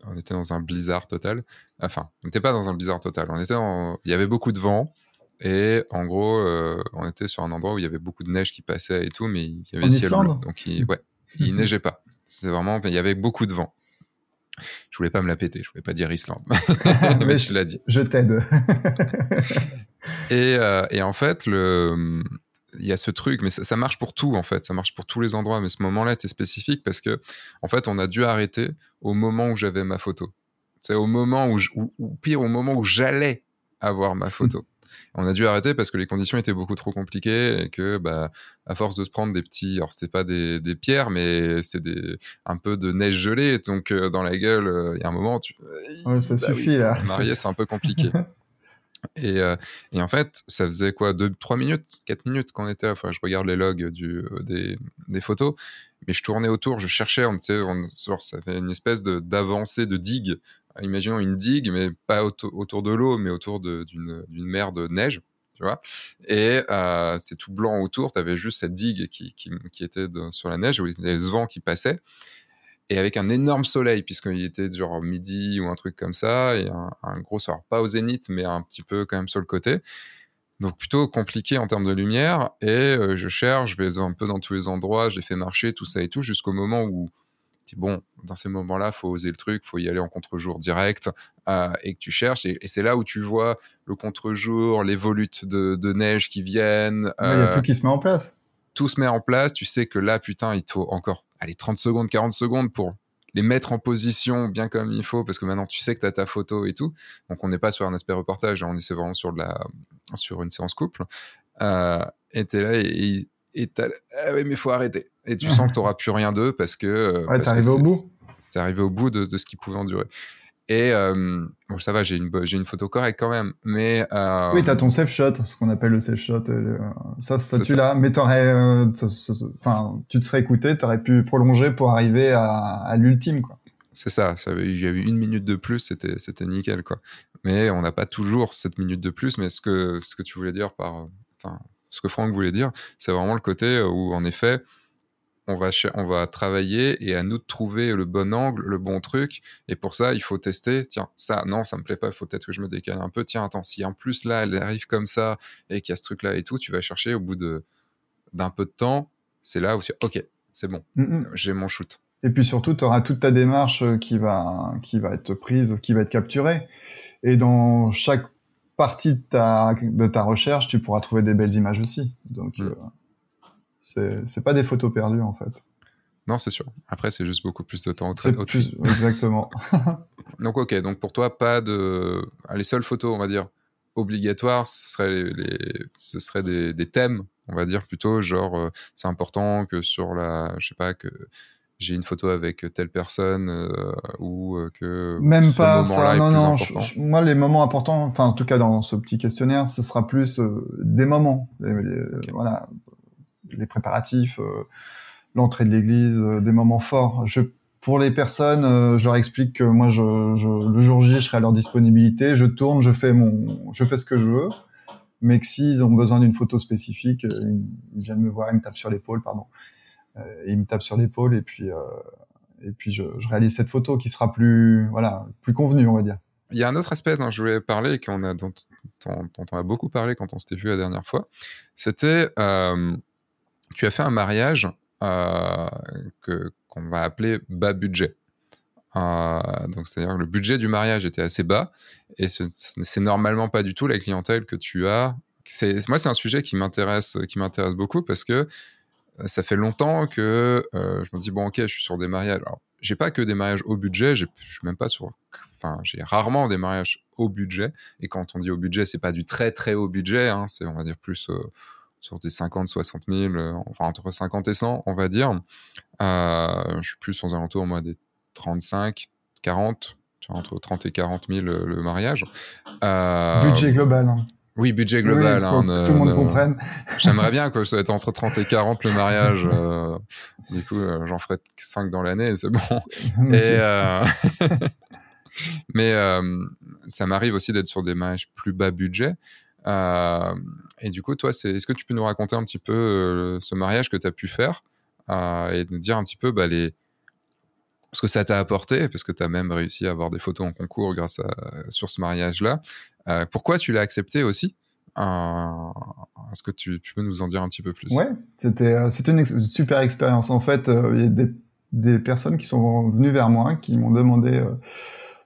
on était dans un blizzard total. Enfin, on n'était pas dans un blizzard total. On était en... Il y avait beaucoup de vent. Et en gros, euh, on était sur un endroit où il y avait beaucoup de neige qui passait et tout, mais il y avait ciel bleu. Donc, il, ouais, il neigeait pas. C'était vraiment, il y avait beaucoup de vent. Je voulais pas me la péter, je voulais pas dire Islande. mais, tu l'as dit. Je t'aide. et, euh, et, en fait, le, il y a ce truc, mais ça, ça, marche pour tout en fait, ça marche pour tous les endroits, mais ce moment-là était spécifique parce que en fait, on a dû arrêter au moment où j'avais ma photo. C'est au moment où, ou pire, au moment où j'allais avoir ma photo. On a dû arrêter parce que les conditions étaient beaucoup trop compliquées et que, bah, à force de se prendre des petits, alors c'était pas des, des, pierres, mais c'est des un peu de neige gelée, donc euh, dans la gueule, euh, il y a un moment, tu, ouais, ça bah suffit là. Marié, c'est un peu compliqué. Et, euh, et, en fait, ça faisait quoi, 2, 3 minutes, 4 minutes qu'on était là. Enfin, je regarde les logs du, des, photos, mais je tournais autour, je cherchais, on était, on, ça fait une espèce d'avancée de, digue imaginons une digue, mais pas autour de l'eau, mais autour d'une mer de neige, tu vois. Et euh, c'est tout blanc autour, tu avais juste cette digue qui était sur la neige, où il y avait ce vent qui passait, et avec un énorme soleil, puisqu'il était genre midi ou un truc comme ça, et un, un gros, alors pas au zénith, mais un petit peu quand même sur le côté. Donc plutôt compliqué en termes de lumière, et euh, je cherche, je vais un peu dans tous les endroits, j'ai fait marcher, tout ça et tout, jusqu'au moment où bon, dans ces moments-là, faut oser le truc, faut y aller en contre-jour direct euh, et que tu cherches. Et, c'est là où tu vois le contre-jour, les volutes de, neige qui viennent. Il y a tout euh, qui se met en place. Tout se met en place. Tu sais que là, putain, il faut encore allez, 30 secondes, 40 secondes pour les mettre en position bien comme il faut parce que maintenant tu sais que tu as ta photo et tout. Donc on n'est pas sur un aspect reportage, on est vraiment sur, de la, sur une séance couple. Euh, et tu es là et, et ah oui, mais faut arrêter. Et tu sens que tu n'auras plus rien d'eux parce que. Euh, ouais, t'es arrivé au bout. C'est arrivé au bout de, de, ce qui pouvait endurer. Et euh, bon, ça va, j'ai une, j'ai une photo correcte quand même. Mais, euh, oui, tu as ton safe shot, ce qu'on appelle le safe shot. Euh, ça, ça tu l'as, mais t'aurais, euh, enfin, tu te serais écouté, tu aurais pu prolonger pour arriver à, à l'ultime, quoi. C'est ça, ça il y a eu une minute de plus, c'était, c'était nickel, quoi. Mais on n'a pas toujours cette minute de plus, mais ce que, ce que tu voulais dire par, enfin, ce que Franck voulait dire, c'est vraiment le côté où, en effet, on va, on va travailler et à nous de trouver le bon angle, le bon truc. Et pour ça, il faut tester. Tiens, ça, non, ça me plaît pas, il faut peut-être que je me décale un peu. Tiens, attends, si en plus là, elle arrive comme ça et qu'il y a ce truc-là et tout, tu vas chercher au bout de, d'un peu de temps. C'est là où tu ok, c'est bon, mm, mm. j'ai mon shoot. Et puis surtout, tu auras toute ta démarche euh, qui va, qui va être prise, qui va être capturée. Et dans chaque partie de ta, de ta recherche, tu pourras trouver des belles images aussi. Donc, mm. euh, c'est pas des photos perdues en fait. Non, c'est sûr. Après, c'est juste beaucoup plus de temps au, au plus, Exactement. donc, ok. Donc, pour toi, pas de. Les seules photos, on va dire, obligatoires, ce serait, les, ce serait des, des, thèmes, on va dire plutôt, genre, euh, c'est important que sur la. Je sais pas, que j'ai une photo avec telle personne euh, ou euh, que même pas ça non non moi les moments importants enfin en tout cas dans ce petit questionnaire ce sera plus euh, des moments voilà les préparatifs l'entrée de l'église des moments forts je pour les personnes je leur explique que moi le jour J je serai à leur disponibilité je tourne je fais mon je fais ce que je veux mais que s'ils ont besoin d'une photo spécifique ils viennent me voir ils me tapent sur l'épaule pardon euh, il me tape sur l'épaule et puis euh, et puis je, réalise cette photo qui sera plus voilà plus convenue on va dire. Il y a un autre aspect dont je voulais parler qu'on a dont, dont, dont, on a beaucoup parlé quand on s'était vu la dernière fois. C'était euh, tu as fait un mariage euh, qu'on va appeler bas budget. Euh, donc c'est-à-dire que le budget du mariage était assez bas et c'est normalement pas du tout la clientèle que tu as. Moi c'est un sujet qui m'intéresse qui m'intéresse beaucoup parce que ça fait longtemps que je me dis bon ok je suis sur des mariages. Alors j'ai pas que des mariages au budget je suis même pas sur enfin j'ai rarement des mariages au budget. Et quand on dit au budget c'est pas du très très haut budget hein, c'est on va dire plus sur des 50 60 000 enfin entre 50 et 100 on va dire je suis plus aux alentours moi des 35 40 entre 30 et 40 000 le, mariage. budget global. Hein. Oui, budget global. Oui, hein, que tout le monde comprenne. J'aimerais bien que ça soit entre 30 et 40 le mariage. Euh, du coup, euh, j'en ferai 5 dans l'année, c'est bon. et, euh, mais ça m'arrive aussi d'être sur des mariages plus bas budget. Et du coup, toi, est-ce que tu peux nous raconter un petit peu ce mariage que tu as pu faire et nous dire un petit peu bah, les, ce que ça t'a apporté, parce que tu as même réussi à avoir des photos en concours grâce à, sur ce mariage-là. Euh, pourquoi tu l'as accepté aussi? Est-ce que tu, peux nous en dire un petit peu plus? Ouais, c'était euh, une, super expérience. En fait, euh, il y a des, des, personnes qui sont venues vers moi, qui m'ont demandé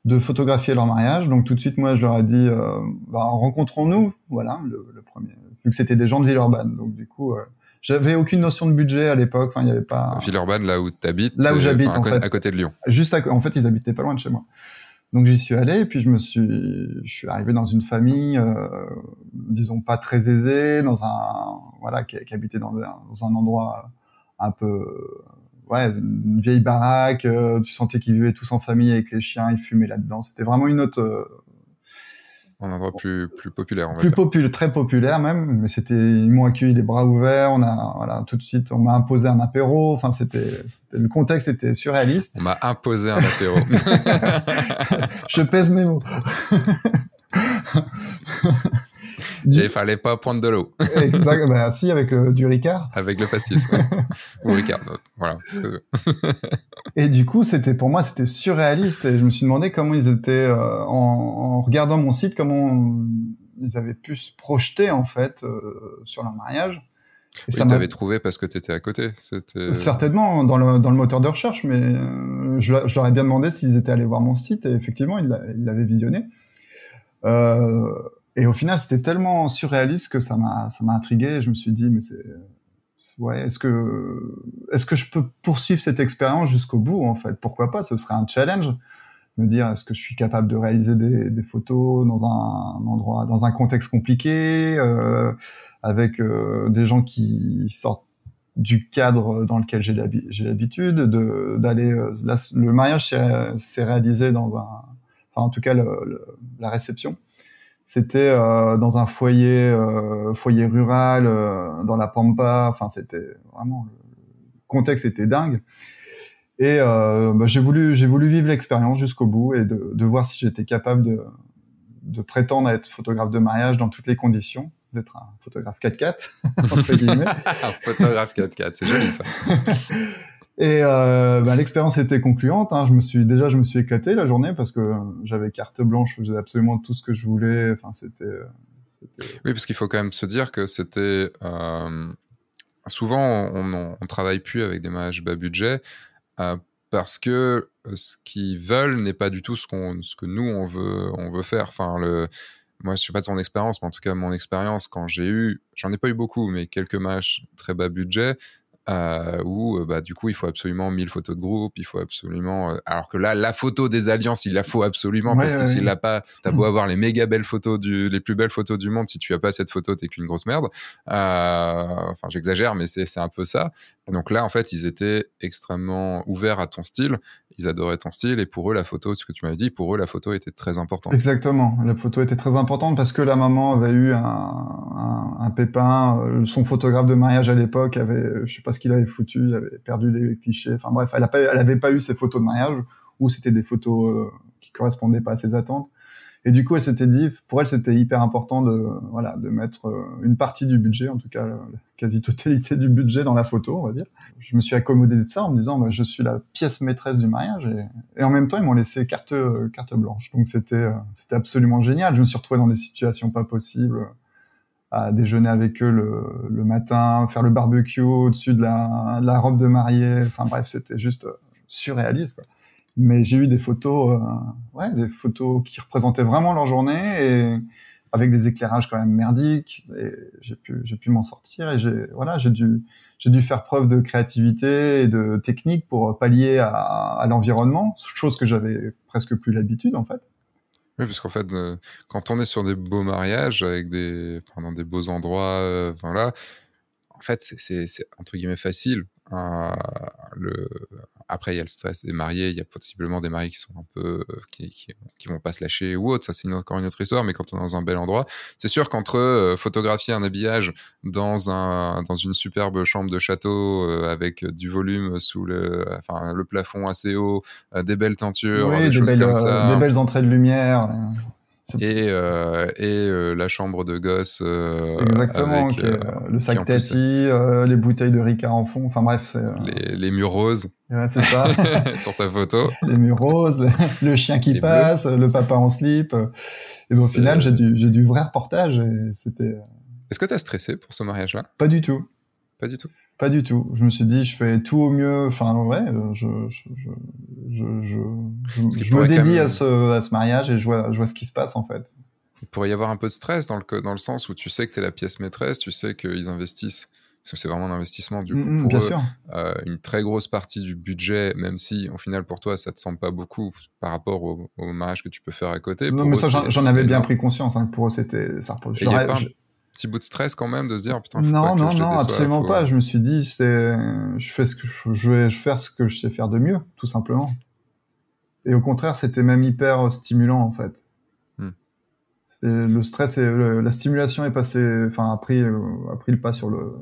de photographier leur mariage. Donc tout de suite, moi, je leur ai dit, bah, rencontrons-nous. Voilà, le, le, premier. Vu que c'était des gens de Villeurbanne. Donc du coup, j'avais aucune notion de budget à l'époque. Enfin, il y avait pas. Villeurbanne, là où tu habites. Là où j'habite, en fait. À côté de Lyon. Juste à... en fait, ils habitaient pas loin de chez moi. Donc j'y suis allé et puis je me suis, je suis arrivé dans une famille, euh, disons pas très aisée, dans un, voilà, qui, qui habitait dans un, dans un endroit un peu, ouais, une vieille baraque. Euh, tu sentais qu'ils vivaient tous en famille avec les chiens, ils fumaient là-dedans. C'était vraiment une autre, euh, un endroit plus, plus populaire, on va plus populaire, très populaire même. Mais c'était, ils m'ont accueilli les bras ouverts. On a, voilà, tout de suite, on m'a imposé un apéro. Enfin, c'était, le contexte était surréaliste. On m'a imposé un apéro. Je pèse mes mots. Il fallait pas prendre de l'eau. Exactement. Bah, si, avec le, du Ricard. Avec le pastis. Ou Ricard. Voilà. et du coup, c'était pour moi, c'était surréaliste. Et je me suis demandé comment ils étaient, euh, en, en, regardant mon site, comment ils avaient pu se projeter, en fait, euh, sur leur mariage. Et oui, t'avais trouvé parce que tu étais à côté. Certainement, dans le, dans le moteur de recherche, mais euh, je, je, leur ai bien demandé s'ils étaient allés voir mon site, et effectivement, ils l'avaient visionné. Euh, et au final, c'était tellement surréaliste que ça m'a ça m'a intrigué. je me suis dit, mais c'est ouais, est-ce que est-ce que je peux poursuivre cette expérience jusqu'au bout en fait? Pourquoi pas? Ce serait un challenge. Me dire, est-ce que je suis capable de réaliser des, des photos dans un, endroit, dans un contexte compliqué, euh, avec euh, des gens qui sortent du cadre dans lequel j'ai l'habitude de d'aller. Euh, le mariage s'est réalisé dans un, enfin en tout cas le, la réception c'était euh, dans un foyer euh, foyer rural euh, dans la pampa. Enfin c'était vraiment le contexte était dingue. Et bah, j'ai voulu j'ai voulu vivre l'expérience jusqu'au bout et de, de voir si j'étais capable de de prétendre être photographe de mariage dans toutes les conditions d'être un photographe 4x4 entre guillemets. Photographe 4x4 c'est joli ça Et euh, bah, l'expérience était concluante. Hein. Je me suis déjà, je me suis éclaté la journée parce que j'avais carte blanche, je faisais absolument tout ce que je voulais. Enfin, c'était. Oui, parce qu'il faut quand même se dire que c'était euh, souvent on, on, travaille plus avec des mariages bas budget euh, parce que ce qu'ils veulent n'est pas du tout ce qu'on, ce que nous on veut, on veut faire. Enfin, le moi, je sais pas de ton expérience, mais en tout cas, mon expérience, quand j'ai eu, j'en ai pas eu beaucoup, mais quelques matchs très bas budget, euh, où euh, bah, du coup il faut absolument 1000 photos de groupe, il faut absolument... Euh, alors que là, la photo des alliances, il la faut absolument, parce que s'il l'a pas, t'as beau avoir les méga belles photos, du, les plus belles photos du monde, si tu as pas cette photo, t'es qu'une grosse merde. Euh, enfin, j'exagère, mais c'est un peu ça. Donc là, en fait, ils étaient extrêmement ouverts à ton style, ils adoraient ton style, et pour eux, la photo, ce que tu m'avais dit, pour eux, la photo était très importante. Exactement, la photo était très importante parce que la maman avait eu un, un, un pépin, son photographe de mariage à l'époque avait, je sais pas qu'il avait foutu, il avait perdu les clichés. Enfin bref, elle, a pas, pas eu ses photos de mariage ou c'était des photos euh, qui correspondaient pas à ses attentes. Et du coup, elle s'était dit, pour elle, c'était hyper important de voilà de mettre euh, une partie du budget, en tout cas la quasi-totalité du budget dans la photo, on va dire. Je me suis accommodé de ça en me disant, bah, je suis la pièce maîtresse du mariage, et, en même temps, ils m'ont laissé carte carte blanche. Donc c'était euh, c'était absolument génial. Je me suis retrouvé dans des situations pas possibles à déjeuner avec eux le, le matin, faire le barbecue au-dessus de la, robe de mariée. Enfin bref, c'était juste euh, surréaliste. Mais j'ai eu des photos, euh, des photos qui représentaient vraiment leur journée et avec des éclairages quand même merdiques. Et j'ai pu, j'ai pu m'en sortir et j'ai, voilà, j'ai dû, j'ai dû faire preuve de créativité et de technique pour pallier à, l'environnement, chose que j'avais presque plus l'habitude en fait. Oui, parce qu'en fait, euh, quand on est sur des beaux mariages avec des, dans des beaux endroits, euh, voilà, en fait, c'est entre guillemets facile. Hein, le, après, il y a le stress des mariés, il y a possiblement des mariés qui sont un peu, qui, qui, vont pas se lâcher ou autre. Ça, c'est encore une autre histoire. Mais quand on est dans un bel endroit, c'est sûr qu'entre euh, photographier un habillage dans un, dans une superbe chambre de château euh, avec du volume sous le, enfin, le plafond assez haut, euh, des belles tentures, des, choses belles, comme ça. des belles entrées de lumière et, euh, et euh, la chambre de gosse. Euh, Exactement, avec, le sac Tati, les bouteilles de Ricard en fond, enfin bref. Les, les, murs roses. Ouais, c'est ça. Sur ta photo. les murs roses, le chien qui passe, le papa en slip. Et au final, j'ai du, du vrai reportage. Est-ce que tu as stressé pour ce mariage-là? Pas du tout. Pas du tout? Pas du tout. Je me suis dit, je fais tout au mieux. Enfin, ouais, je, je, je, je, je me dédie à, ce, à ce mariage et je vois, je vois ce qui se passe en fait. Il pourrait y avoir un peu de stress dans le, dans le sens où tu sais que tu es la pièce maîtresse, tu sais qu'ils investissent, parce que c'est vraiment un investissement du coup mmh, pour bien eux, sûr. Euh, une très grosse partie du budget, même si au final pour toi ça te semble pas beaucoup par rapport au, au mariage que tu peux faire à côté. Non, mais ça j'en avais bien pris conscience. Hein, pour eux c'était ça. Je, petit bout de stress quand même de se dire putain. non, pas non, je non, absolument faut... pas. Je me suis dit, c'est, je fais ce que je, je vais faire ce que je sais faire de mieux, tout simplement. Et au contraire, c'était même hyper stimulant en fait. Hmm. Le stress et le, la stimulation est passée, enfin a pris, euh, a pris le pas sur le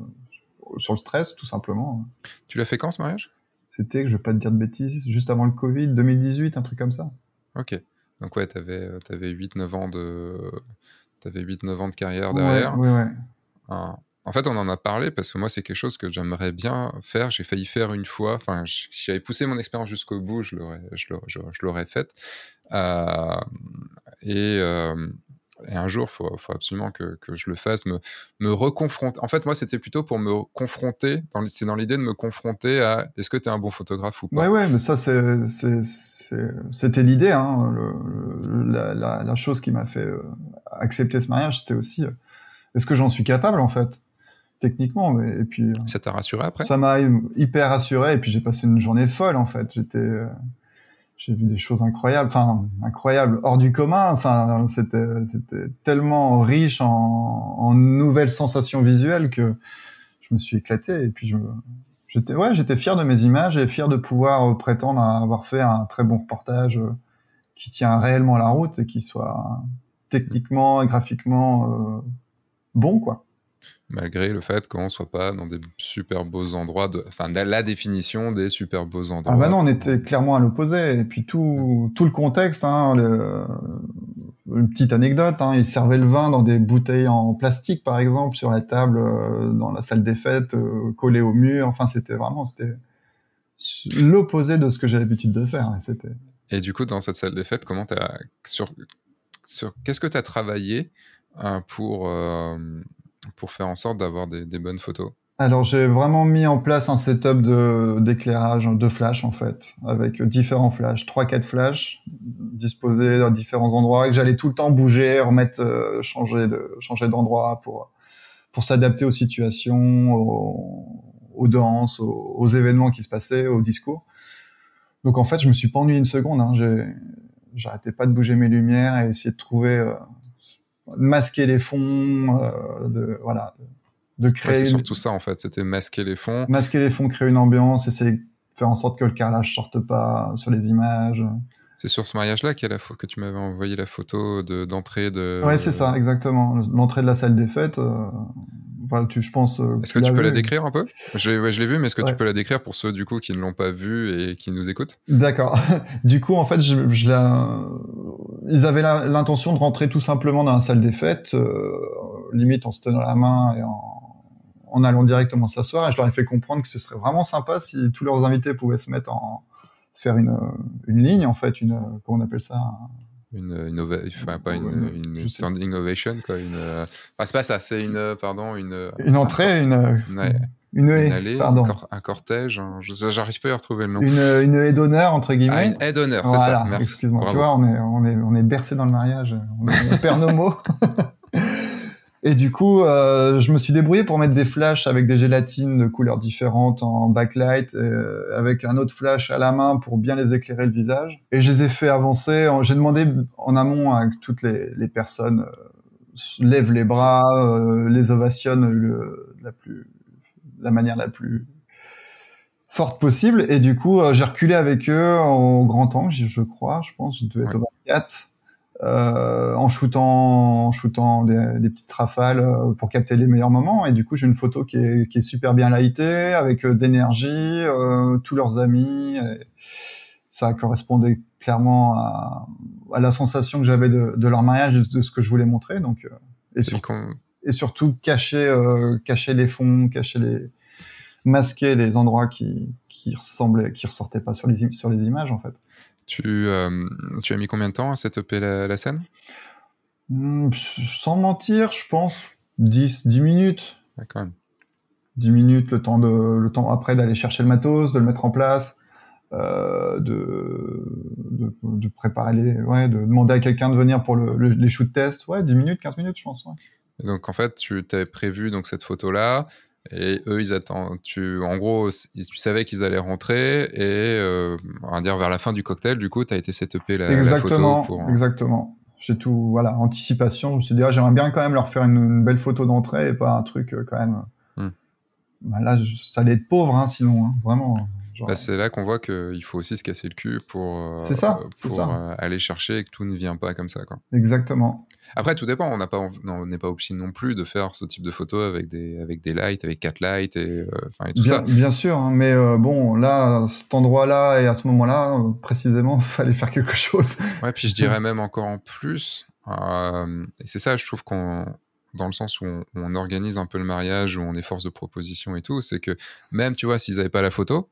sur le stress, tout simplement. Tu l'as fait quand ce mariage? C'était, je vais pas te dire de bêtises, juste avant le Covid, 2018, un truc comme ça. Ok. Donc ouais, t'avais avais 8-9 ans de T'avais 8-9 ans de carrière derrière. Ouais, ouais, ouais. Ah. En fait, on en a parlé parce que moi, c'est quelque chose que j'aimerais bien faire. J'ai failli faire une fois. Enfin, j'avais poussé mon expérience jusqu'au bout, je l'aurais, je l'aurais faite. Euh, et, euh, et, un jour, il faut, faut, absolument que, que, je le fasse, me, me reconfronter. En fait, moi, c'était plutôt pour me confronter. C'est dans l'idée de me confronter à est-ce que tu es un bon photographe ou pas? Ouais, ouais, mais ça, c'était l'idée. Hein, la, chose qui m'a fait euh, accepter ce mariage, c'était aussi euh, est-ce que j'en suis capable en fait techniquement mais, et puis euh, ça t'a rassuré après? ça m'a hyper rassuré et puis j'ai passé une journée folle en fait. J'étais euh, j'ai vu des choses incroyables enfin incroyables hors du commun enfin c'était c'était tellement riche en, en nouvelles sensations visuelles que je me suis éclaté et puis j'étais ouais j'étais fier de mes images et fier de pouvoir prétendre avoir fait un très bon reportage qui tient réellement la route et qui soit techniquement et graphiquement euh, bon, quoi. Malgré le fait qu'on soit pas dans des super beaux endroits, de... enfin la définition des super beaux endroits. Ah bah non, on était clairement à l'opposé. Et puis tout, tout le contexte, hein, le... une petite anecdote, hein, ils servaient le vin dans des bouteilles en plastique, par exemple, sur la table, euh, dans la salle des fêtes, euh, collé au mur. Enfin, c'était vraiment, c'était l'opposé de ce que j'ai l'habitude de faire. Et, c'était... et du coup, dans cette salle des fêtes, comment t'as sur sur qu'est-ce que tu as travaillé euh, pour, euh, pour faire en sorte d'avoir des, bonnes photos? Alors, j'ai vraiment mis en place un setup d'éclairage, de flash, en fait, avec différents flashs, trois, quatre flashs disposés à différents endroits, et que j'allais tout le temps bouger, remettre, euh, changer, de, changer d'endroit pour, pour s'adapter aux situations, aux, aux danses, aux, aux, événements qui se passaient, aux discours. Donc, en fait, je me suis pas ennuyé une seconde. Hein. J'arrêtais pas de bouger mes lumières et essayer de trouver euh, masquer les fonds euh, de voilà de, de créer ouais, c'est surtout ça en fait c'était masquer les fonds. Masquer les fonds créer une ambiance essayer de faire en sorte que le carrelage sorte pas sur les images. C'est sur ce mariage là qu'il y a la que tu m'avais envoyé la photo de d'entrée de ouais c'est ça exactement. L'entrée de la salle des fêtes euh, voilà, tu, je pense. Euh, est-ce que tu peux la décrire un peu? Je, ouais, je l'ai vu, mais est-ce que ouais. tu peux la décrire pour ceux du coup qui ne l'ont pas vu et qui nous écoutent? D'accord. du coup, en fait, je, je la... ils avaient l'intention de rentrer tout simplement dans la salle des fêtes, euh, limite en se tenant la main et en, en allant directement s'asseoir. Et je leur ai fait comprendre que ce serait vraiment sympa si tous leurs invités pouvaient se mettre en faire une, une ligne, en fait, une comment on appelle ça? Une, une enfin pas une, standing ovation quoi une enfin c'est pas ça c'est une pardon une une entrée une ouais. Une haie, allée, pardon. Un, cortège, j'arrive pas à retrouver le nom. Une, une haie d'honneur, entre guillemets. Ah, une haie d'honneur, c'est ça, merci. Excuse-moi, tu vois, on est, on est, on est bercé dans le mariage, on, on perd nos mots. Et du coup, euh, je me suis débrouillé pour mettre des flashs avec des gélatines de couleurs différentes en backlight, euh, avec un autre flash à la main pour bien les éclairer le visage. Et je les ai fait avancer. J'ai demandé en amont à toutes les, les personnes euh, lèvent les bras, euh, les ovationnent le, la plus, la manière la plus forte possible. Et du coup, euh, j'ai reculé avec eux en grand angle, je crois, je pense, je devais être au 24 euh, en shootant, en shootant des, des, petites rafales euh, pour capter les meilleurs moments. Et du coup, j'ai une photo qui est, qui est super bien lightée, avec euh, d'énergie, euh, tous leurs amis. ça correspondait clairement à, à la sensation que j'avais de, de, leur mariage et de ce que je voulais montrer. Donc, et, surtout, et surtout cacher, cacher les fonds, cacher les masquer les endroits qui, qui ressemblaient, qui ressortaient pas sur les, sur les images en fait. Tu, euh, tu as mis combien de temps à setuper la, la scène? Mmh, Sans mentir, je pense 10, 10 minutes. Ouais, quand même. 10 minutes, le temps, de, le temps après d'aller chercher le matos, de le mettre en place, euh, de, de, de, préparer les, ouais, de demander à quelqu'un de venir pour le, le, les shoot tests. Ouais, 10 minutes, 15 minutes, je pense. Ouais. Et donc en fait, tu t'avais prévu donc cette photo-là, et eux, ils attendent. Tu, en gros, tu savais qu'ils allaient rentrer et euh, on va dire vers la fin du cocktail, du coup, tu as été setupé la, exactement, la photo. Pour... Exactement. J'ai tout, voilà, anticipation. Je me suis dit, ah, j'aimerais bien quand même leur faire une, une belle photo d'entrée et pas un truc euh, quand même. Hmm. Bah, là, ça allait être pauvre, hein, sinon, hein, vraiment. Bah, c'est là qu'on voit qu'il faut aussi se casser le cul pour, euh, ça, pour ça. Euh, aller chercher et que tout ne vient pas comme ça. Quoi. Exactement. Après, tout dépend. On n'a pas, on n'est pas obligé non plus de faire ce type de photos avec des, avec des lights, avec quatre lights et, euh, et tout bien, ça. Bien sûr, hein, mais euh, bon, là, à cet endroit-là et à ce moment-là, euh, précisément, il fallait faire quelque chose. Ouais, puis je dirais même encore en plus. Euh, et c'est ça, je trouve qu'on dans le sens où on, on, organise un peu le mariage, où on est force de proposition et tout, c'est que même, tu vois, s'ils n'avaient pas la photo,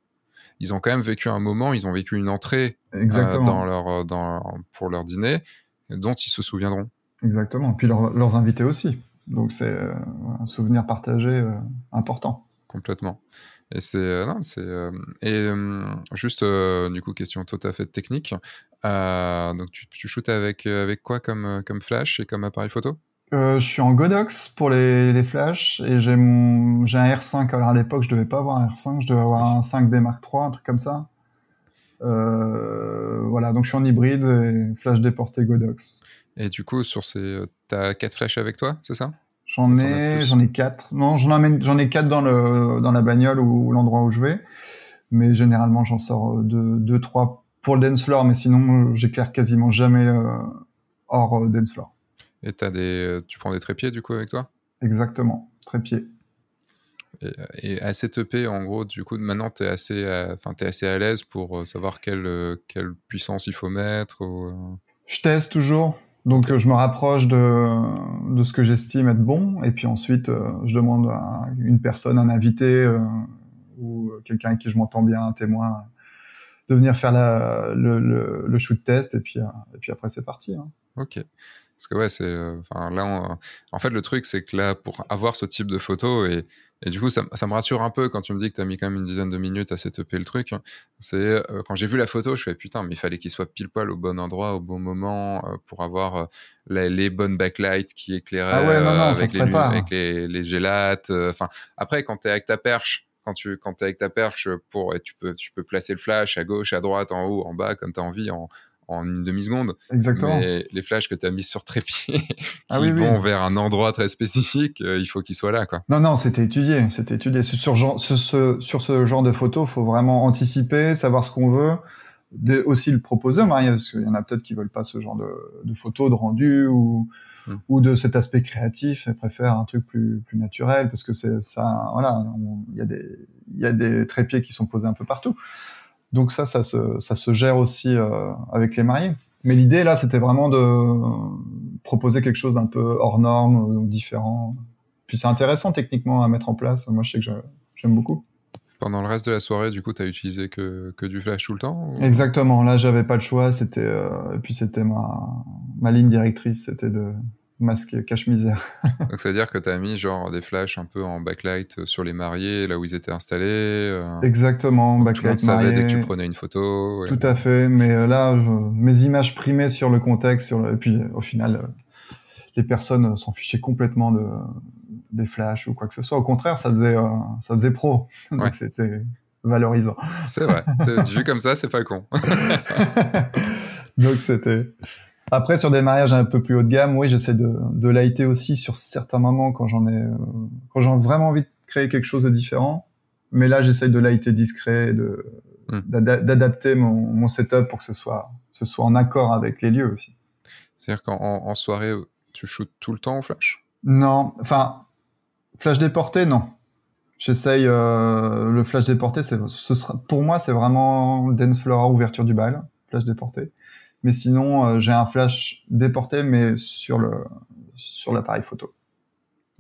ils ont quand même vécu un moment, ils ont vécu une entrée dans leur, dans, pour leur dîner dont ils se souviendront. Exactement. Puis leur, leurs invités aussi. Donc c'est euh, un souvenir partagé euh, important. Complètement. Et c'est euh, non, c'est et juste du coup question tout à fait technique. donc tu, tu shootes avec avec quoi comme comme flash et comme appareil photo? Je suis en Godox pour les, les flashs et j'ai mon j'ai un R5. Alors à l'époque je devais pas avoir un R5, je devais avoir un 5D Mark III, un truc comme ça. voilà, donc je suis en hybride et flash déporté Godox. Et du coup, sur ces, t'as quatre flashs avec toi, c'est ça? J'en ai, j'en ai quatre. Non, j'en amène, j'en ai quatre dans le dans la bagnole ou l'endroit où je vais, mais généralement j'en sors deux, deux, trois pour le dance floor, mais sinon j'éclaire quasiment jamais euh, hors euh, dance floor. Et t'as des, tu prends des trépieds du coup avec toi? Exactement, trépieds. Et, et à cette EP, en gros, du coup, maintenant, tu es assez, enfin, es assez à l'aise pour savoir quelle, quelle puissance il faut mettre ou... Je teste toujours. Donc euh, je me rapproche de, de ce que j'estime être bon, et puis ensuite euh, je demande à une personne, un invité euh, ou quelqu'un avec qui je m'entends bien, un témoin, de venir faire la, le, le, le, shoot test, et puis, et puis après c'est parti. Hein. Parce que ouais, c'est, enfin là, on... en fait le truc c'est que là, pour avoir ce type de photo et et du coup, ça, ça, me rassure un peu quand tu me dis que tu as mis quand même une dizaine de minutes à setuper le truc. C'est euh, quand j'ai vu la photo, je fais putain, mais il fallait qu'il soit pile poil au bon endroit, au bon moment, euh, pour avoir euh, les, bonnes backlights qui éclairaient ah ouais, non, non, avec, les, avec, les, les, gélates. Enfin, après, quand tu es avec ta perche, quand tu quand es avec ta perche, pour, tu, peux, tu peux placer le flash à gauche, à droite, en haut, en bas, comme tu as envie, en, en une demi-seconde. Exactement. Mais les flashs que tu as mis sur trépied, qui ah oui, vont oui. vers un endroit très spécifique, euh, il faut qu'ils soient là. Quoi. Non, non, c'était étudié. C'était étudié. Sur, genre, ce, ce, sur ce genre de photos, faut vraiment anticiper, savoir ce qu'on veut, de, aussi le proposer au mariage, parce qu'il y en a peut-être qui veulent pas ce genre de, de photos, de rendu ou, hmm. ou de cet aspect créatif et préfèrent un truc plus, plus naturel, parce que c'est ça, voilà, il y a des, il y a des trépieds qui sont posés un peu partout. Donc ça, ça se, ça se gère aussi euh, avec les mariés. Mais l'idée là, c'était vraiment de proposer quelque chose d'un peu hors norme ou différent. Puis c'est intéressant techniquement à mettre en place. Moi, je sais que j'aime beaucoup. Pendant le reste de la soirée, du coup, tu as utilisé que, que, du flash tout le temps ou... Exactement. Là, j'avais pas le choix. C'était euh, et puis c'était ma, ma ligne directrice, c'était de masque cache-misère. Donc ça veut dire que tu as mis genre des flashs un peu en backlight sur les mariés, là où ils étaient installés. Euh, Exactement, backlight. Tout le monde savait dès que tu prenais une photo. Tout à fait, mais là, mes images primaient sur le contexte, sur et puis au final, les personnes s'en fichaient complètement de des flashs ou quoi que ce soit. Au contraire, ça faisait ça faisait pro. Donc c'était valorisant. C'est vrai. Vu comme ça, c'est pas con. Donc c'était. Après, sur des mariages un peu plus haut de gamme, oui, j'essaie de, de lighter aussi sur certains moments quand j'en ai, quand j'ai vraiment envie de créer quelque chose de différent. Mais là, j'essaie de lighter discret, de, hmm. d'adapter mon, mon setup pour que ce soit, ce soit en accord avec les lieux aussi. C'est-à-dire qu'en en soirée, tu shootes tout le temps au flash? Non, enfin, flash déporté, non. J'essaye euh, le flash déporté, c'est ce sera pour moi c'est vraiment dance floor ouverture du bal, flash déporté. Mais sinon euh, j'ai un flash déporté mais sur le sur l'appareil photo.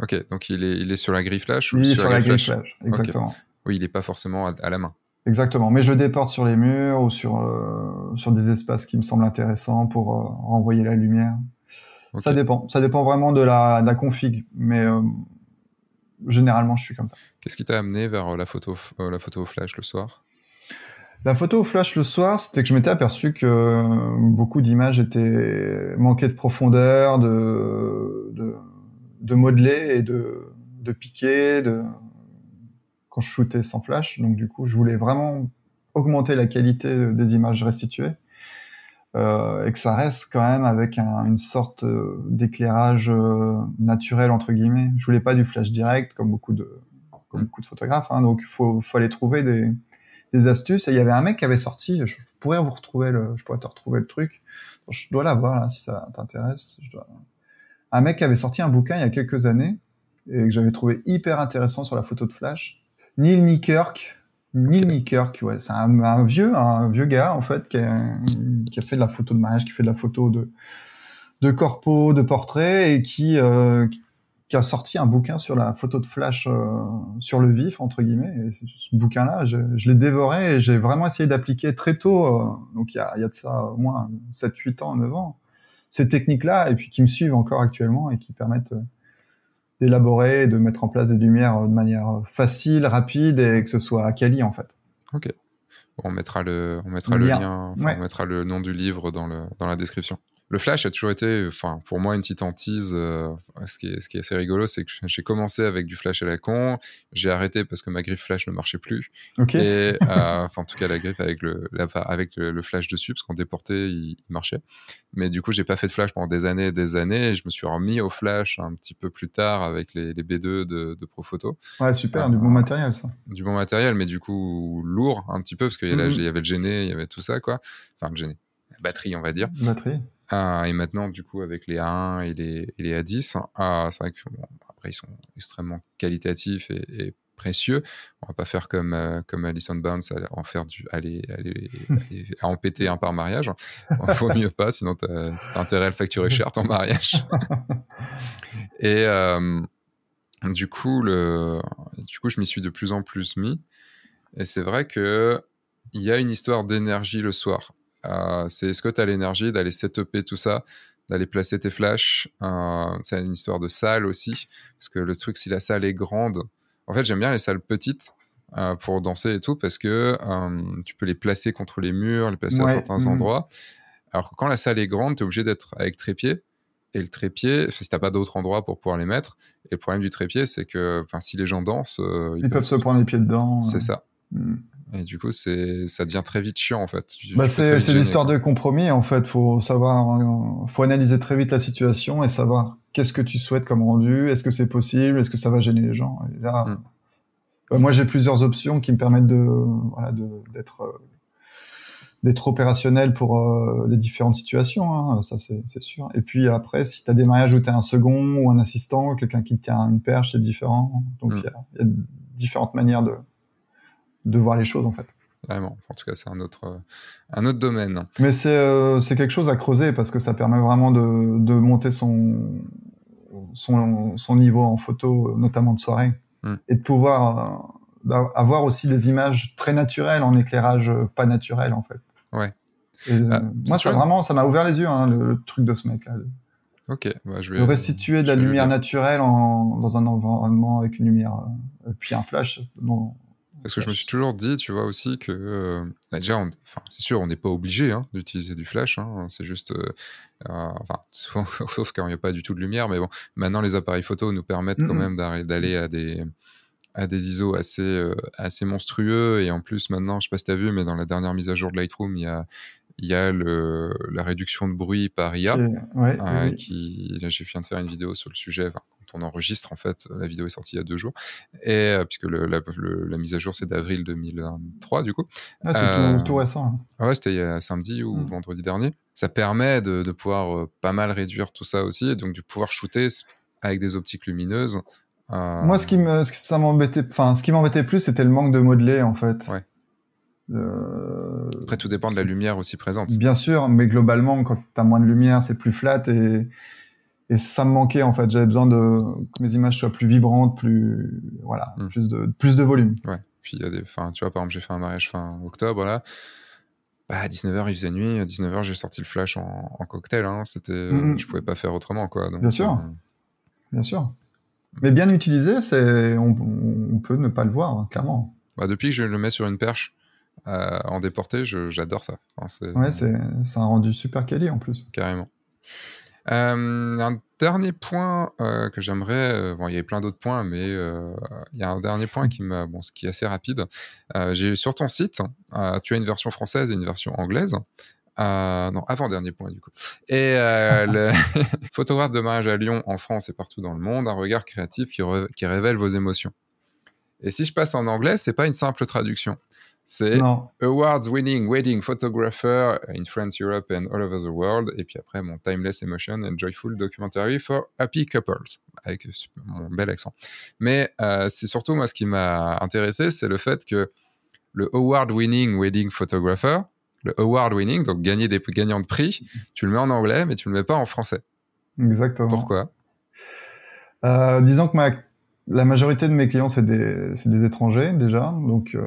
Ok, donc il est il est sur la grille flash ou il est sur, la, grille flash, exactement. Oui, il n'est pas forcément à, la main. Exactement, mais je déporte sur les murs ou sur euh, sur des espaces qui me semblent intéressants pour renvoyer la lumière. Ça dépend, ça dépend vraiment de la, de la config, mais généralement, je suis comme ça. Qu'est-ce qui t'a amené vers euh, la photo, euh, la photo flash le soir? La photo flash le soir, c'était que je m'étais aperçu que beaucoup d'images étaient manquaient de profondeur, de, de, de modeler et de, de piquer, de quand je shootais sans flash. Donc du coup, je voulais vraiment augmenter la qualité des images restituées euh, et que ça reste quand même avec un, une sorte euh, d'éclairage euh, naturel entre guillemets. Je voulais pas du flash direct comme beaucoup de comme mm. beaucoup de photographes, hein, donc il faut fallait trouver des, des astuces. Et il y avait un mec qui avait sorti, je pourrais vous retrouver le, je pourrais te retrouver le truc. Je dois l'avoir là si ça t'intéresse. Dois... Un mec qui avait sorti un bouquin il y a quelques années et que j'avais trouvé hyper intéressant sur la photo de flash. Neil Nikirk, Neil Nikirk, ouais, c'est un, vieux, un vieux gars en fait qui a, qui a, fait de la photo de mariage, qui fait de la photo de de corpo, de portrait et qui euh, qui a sorti un bouquin sur la photo de flash euh, sur le vif entre guillemets. Et ce bouquin-là, je, je l'ai dévoré et j'ai vraiment essayé d'appliquer très tôt. Euh, donc il y a, y a de ça au moins 7, 8 ans, 9 ans, ces techniques-là et puis qui me suivent encore actuellement et qui permettent euh, d'élaborer, de mettre en place des lumières de manière facile, rapide et que ce soit quali en fait. Ok. on mettra le, on mettra le, lien, on mettra le nom du livre dans le, dans la description le flash a toujours été, enfin, pour moi, une petite hantise. Euh, ce, qui est, ce qui est assez rigolo, c'est que j'ai commencé avec du flash à la con. J'ai arrêté parce que ma griffe flash ne marchait plus. Ok. Et, euh, enfin, en tout cas, la griffe avec le, avec le, flash dessus, parce qu'on déportait, il, marchait. Mais du coup, j'ai pas fait de flash pendant des années et des années. Et je me suis remis au flash un petit peu plus tard avec les, les B2 de, de Profoto. Ouais, super, du bon euh, matériel, ça. Du bon matériel, mais du coup, lourd un petit peu, parce qu'il y, mhm. y avait le gêné, il y avait tout ça, quoi. Enfin, le gêné. Batterie, on va dire. Batterie. Ah, et maintenant, du coup, avec les A1 et les, les A10, ah, c'est vrai que après, ils sont extrêmement qualitatifs et, précieux. On va pas faire comme euh, comme Alison Barnes, en faire du, aller, aller, à en péter un par mariage. Il faut mieux pas, sinon as intérêt à le facturer cher ton mariage. et euh, du coup, le, du coup, je m'y suis de plus en plus mis. Et c'est vrai que il y a une histoire d'énergie le soir. Euh, c'est est-ce que tu as l'énergie d'aller setuper tout ça, d'aller placer tes flashs. Euh, c'est une histoire de salle aussi, parce que le truc, si la salle est grande, en fait, j'aime bien les salles petites euh, pour danser et tout, parce que tu peux les placer contre les murs, les placer à certains mmh. endroits. Alors que quand la salle est grande, tu es obligé d'être avec trépied. Et le trépied, si t'as pas d'autres endroits pour pouvoir les mettre, et le problème du trépied, c'est que si les gens dansent, ils, peuvent, se prendre les pieds dedans. C'est ça. Mmh. Et du coup, c'est, ça devient très vite chiant, en fait. Bah, c'est, l'histoire de compromis, en fait. Faut savoir, euh, faut analyser très vite la situation et savoir qu'est-ce que tu souhaites comme rendu, est-ce que c'est possible, est-ce que ça va gêner les gens. Et là, hmm. bah, moi, j'ai plusieurs options qui me permettent de, voilà, de, d'être, euh, d'être opérationnel pour euh, les différentes situations, hein, ça c'est, sûr. Et puis après, si tu as des mariages où tu as un second ou un assistant, quelqu'un qui te tient une perche, c'est différent. Donc hmm. il y, a, y, a différentes manières de, de voir les choses en fait. Vraiment. En tout cas, c'est un autre, euh, un autre domaine. Mais c'est euh, c'est quelque chose à creuser parce que ça permet vraiment de, de monter son, son, son niveau en photo, notamment de soirée, hmm. et de pouvoir euh, avoir aussi des images très naturelles en éclairage pas naturel en fait. Ouais. moi, ça vraiment, ça m'a ouvert les yeux hein, le, truc de ce mec là. Ok, bah, je vais. de restituer de la le lumière naturelle en, dans un environnement avec une lumière, euh, puis un flash. Parce que je me suis toujours dit, tu vois aussi que euh, bah, déjà, enfin, c'est sûr, on n'est pas obligé hein, d'utiliser du flash. hein, c'est juste, euh, euh, enfin, sauf, quand il n'y a pas du tout de lumière. Mais bon, maintenant les appareils photo nous permettent quand Mhm. même d'aller à des à des ISO assez euh, assez monstrueux et en plus maintenant, je sais pas si t'as vu, mais dans la dernière mise à jour de Lightroom, il y a il y a le, la réduction de bruit par IA. Ouais, Euh, oui. qui là, j'ai viens de faire une vidéo sur le sujet enfin, quand on enregistre en fait la vidéo est sortie il y a deux jours et euh, puisque le, la, le- la mise à jour c'est d'avril 2023 du coup Ah, c'est euh, tout, tout récent. hein. ah ouais c'était il y a samedi ou Mm. vendredi dernier ça permet de, de pouvoir euh, pas mal réduire tout ça aussi et donc de pouvoir shooter avec des optiques lumineuses euh, Moi, ce qui me, ça m'embêtait, enfin, ce qui m'embêtait plus, c'était le manque de modelé, en fait. Ouais. Euh, après tout dépend de la lumière aussi présente Bien sûr, mais globalement, quand tu as moins de lumière, c'est plus flat et, et ça me manquait en fait. J'avais besoin de que mes images soient plus vibrantes, plus voilà, Mm. plus de plus de volume. ouais puis il y a des enfin tu vois par exemple j'ai fait un mariage fin octobre là bah, à 19h il faisait nuit à 19h j'ai sorti le flash en, en cocktail hein. c'était euh, Mhm. je pouvais pas faire autrement quoi donc, Bien sûr. euh, Bien sûr. Mais bien utilisé, c'est on, on peut ne pas le voir clairement. Bah, depuis que je le mets sur une perche euh, en déporté, je- j'adore ça. Enfin, c'est Ouais, c'est un rendu super quali en plus. carrément. Euh, un dernier point euh, que j'aimerais, euh, bon, il y avait plein d'autres points, mais euh, il y a un dernier point qui m'a, bon, ce qui est assez rapide. J'ai sur ton site, tu as une version française et une version anglaise. Non, avant dernier point du coup. Et le photographe de mariage à Lyon, en France et partout dans le monde, un regard créatif qui, qui révèle vos émotions. Et si je passe en anglais, c'est pas une simple traduction. C'est Awards winning wedding photographer in France, Europe and all over the world. Et puis après, mon timeless emotion and joyful documentary for happy couples. Avec mon bel accent. Mais euh, c'est surtout, moi, ce qui m'a intéressé, c'est le fait que le award winning wedding photographer, le award winning, donc gagner des gagnants de prix, tu le mets en anglais, mais tu le mets pas en français. exactement. Pourquoi? Euh, disons que ma, la majorité de mes clients, c'est des, des étrangers déjà. Donc, euh,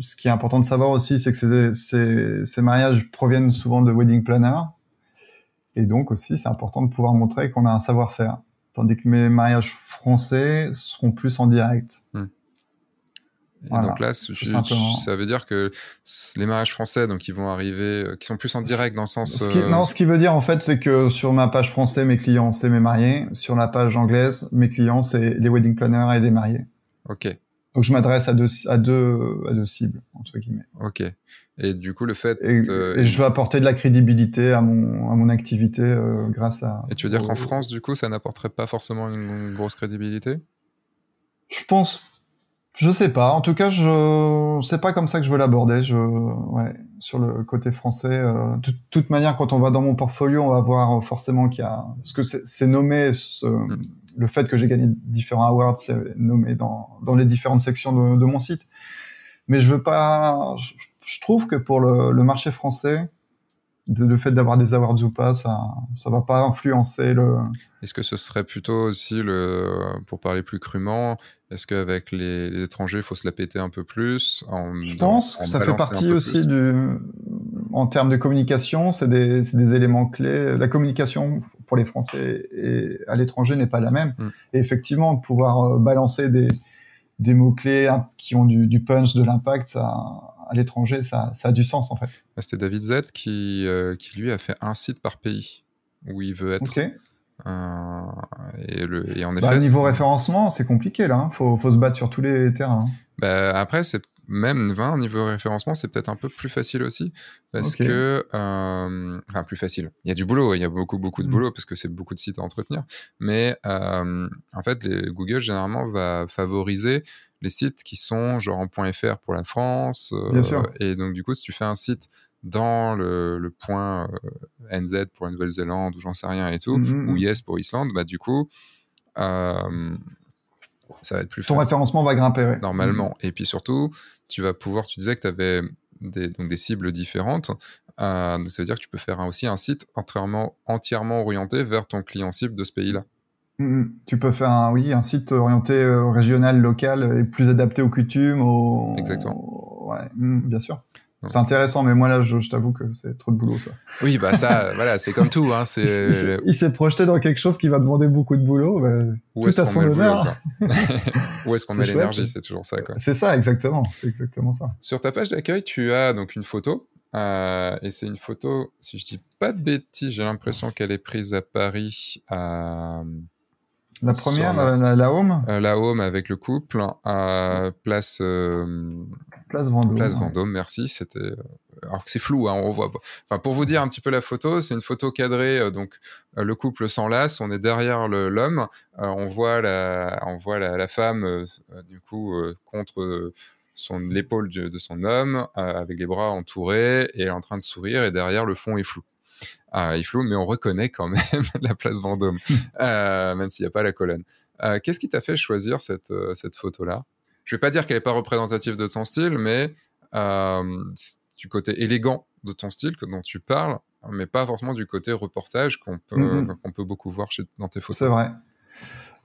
ce qui est important de savoir aussi, c'est que ces, ces, ces mariages proviennent souvent de wedding planners. Et donc aussi, c'est important de pouvoir montrer qu'on a un savoir-faire. Tandis que mes mariages français seront plus en direct. Et Voilà, donc là, ça veut dire que les mariages français, donc ils vont arriver, euh, qui sont plus en direct dans le sens. Ce qui, euh, Non, ce qui veut dire en fait, c'est que sur ma page français, mes clients, c'est mes mariés. Sur la page anglaise, mes clients, c'est les wedding planners et les mariés. Ok, Donc je m'adresse à deux, à deux, à deux cibles entre guillemets. ok. Et du coup, le fait. Et, euh, et je veux apporter de la crédibilité à mon, à mon activité euh, grâce à. Et tu veux dire qu'en France, du coup, ça n'apporterait pas forcément une grosse crédibilité? Je pense, je sais pas. En tout cas, je, c'est pas comme ça que je veux l'aborder. Je, ouais, sur le côté français. Euh, de toute manière, quand on va dans mon portfolio, on va voir forcément qu'il y a, parce que c'est nommé. Ce, Le fait que j'ai gagné différents awards, c'est nommé dans dans les différentes sections de, de mon site. Mais je veux pas. Je, je trouve que pour le, le marché français, de- le fait d'avoir des awards ou pas, ça, ça va pas influencer le. Est-ce que ce serait plutôt aussi, le, pour parler plus crûment, est-ce qu'avec les, les étrangers, il faut se la péter un peu plus en, Je pense en que ça fait partie aussi plus? du, en termes de communication, c'est des, c'est des éléments clés. La communication pour les Français et à l'étranger n'est pas la même. Mm. Et effectivement, pouvoir euh, balancer des, des mots clés hein, qui ont du, du punch, de l'impact, ça, à l'étranger, ça, ça a du sens en fait. Ah, C'était David Z qui, euh, qui, lui, a fait un site par pays où il veut être. Ok. Euh, et, le, et en effet. Bah, niveau c'est- référencement, c'est compliqué là. Hein. Faut, faut se battre sur tous les terrains. Bah, après, c'est même hein, niveau référencement, c'est peut-être un peu plus facile aussi parce que, euh, enfin, plus facile. Il y a du boulot, il y a beaucoup beaucoup de Mm. boulot parce que c'est beaucoup de sites à entretenir. Mais euh, en fait, les, Google généralement va favoriser les sites qui sont genre en .fr pour la France. euh, Bien sûr. Et donc du coup, si tu fais un site dans le, le point NZ pour la Nouvelle-Zélande ou j'en sais rien et tout, Mhm. ou Yes pour Islande, bah du coup, euh, ça va être plus Ton référencement va grimper. ouais. normalement. Et puis surtout, tu vas pouvoir, tu disais que tu avais des, donc des cibles différentes. Euh, donc ça veut dire que tu peux faire aussi un site entièrement, entièrement orienté vers ton client cible de ce pays-là. Mhm. Tu peux faire un, oui, un site orienté euh, régional, local et plus adapté aux coutumes. Aux... Exactement. Ouais, bien sûr. C'est intéressant, mais moi là, je, t'avoue que c'est trop de boulot ça. Oui, bah ça, voilà, c'est comme tout. Hein, c'est. Il s'est projeté dans quelque chose qui va demander beaucoup de boulot. Bah, Où tout à son honneur. Où est-ce qu'on met l'énergie C'est toujours ça, quoi. C'est ça, exactement. C'est exactement ça. Sur ta page d'accueil, tu as donc une photo. Euh, et c'est une photo, si je dis pas de bêtises, j'ai l'impression qu'elle est prise à Paris. À... La première, la, la, home euh, La home avec le couple, à place, euh, place Vendôme. Place Vendôme, merci. C'était, euh, alors que c'est flou, hein, on voit. Enfin, pour vous dire un petit peu la photo, c'est une photo cadrée, donc le couple s'enlace, on est derrière l'homme, on voit la, on voit la, la femme, du coup, contre son l'épaule de, de, son homme, avec les bras entourés, et elle est en train de sourire, et derrière le fond est flou. Ah, il flou, mais on reconnaît quand même la place Vendôme, euh, même s'il n'y a pas la colonne. Euh, qu'est-ce qui t'a fait choisir cette, euh, cette photo-là? Je vais pas dire qu'elle n'est pas représentative de ton style, mais du côté élégant de ton style que, dont tu parles, mais pas forcément du côté reportage qu'on peut, qu'on peut beaucoup voir chez, dans tes photos. C'est vrai.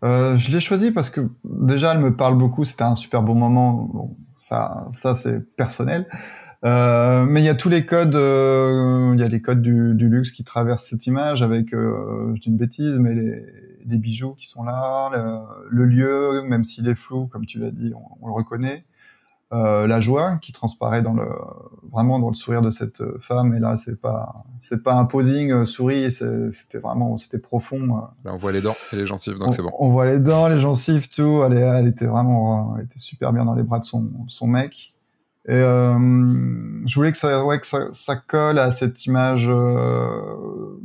je l'ai choisi parce que déjà elle me parle beaucoup, c'était un super bon moment. Bon, ça, ça c'est personnel. Euh, mais il y a tous les codes, euh, il y a les codes du, du, luxe qui traversent cette image avec, euh, je dis une bêtise, mais les, les bijoux qui sont là, le, lieu, même s'il est flou, comme tu l'as dit, on, on, le reconnaît. Euh, la joie qui transparaît dans le vraiment dans le sourire de cette femme. Et là c'est pas c'est pas un posing euh, souris c'était vraiment c'était profond Là, on voit les dents et les gencives donc c'est bon. on voit les dents les gencives tout. Elle, elle était vraiment elle était super bien dans les bras de son son mec et euh, je voulais que ça, ouais, que ça, ça colle à cette image euh,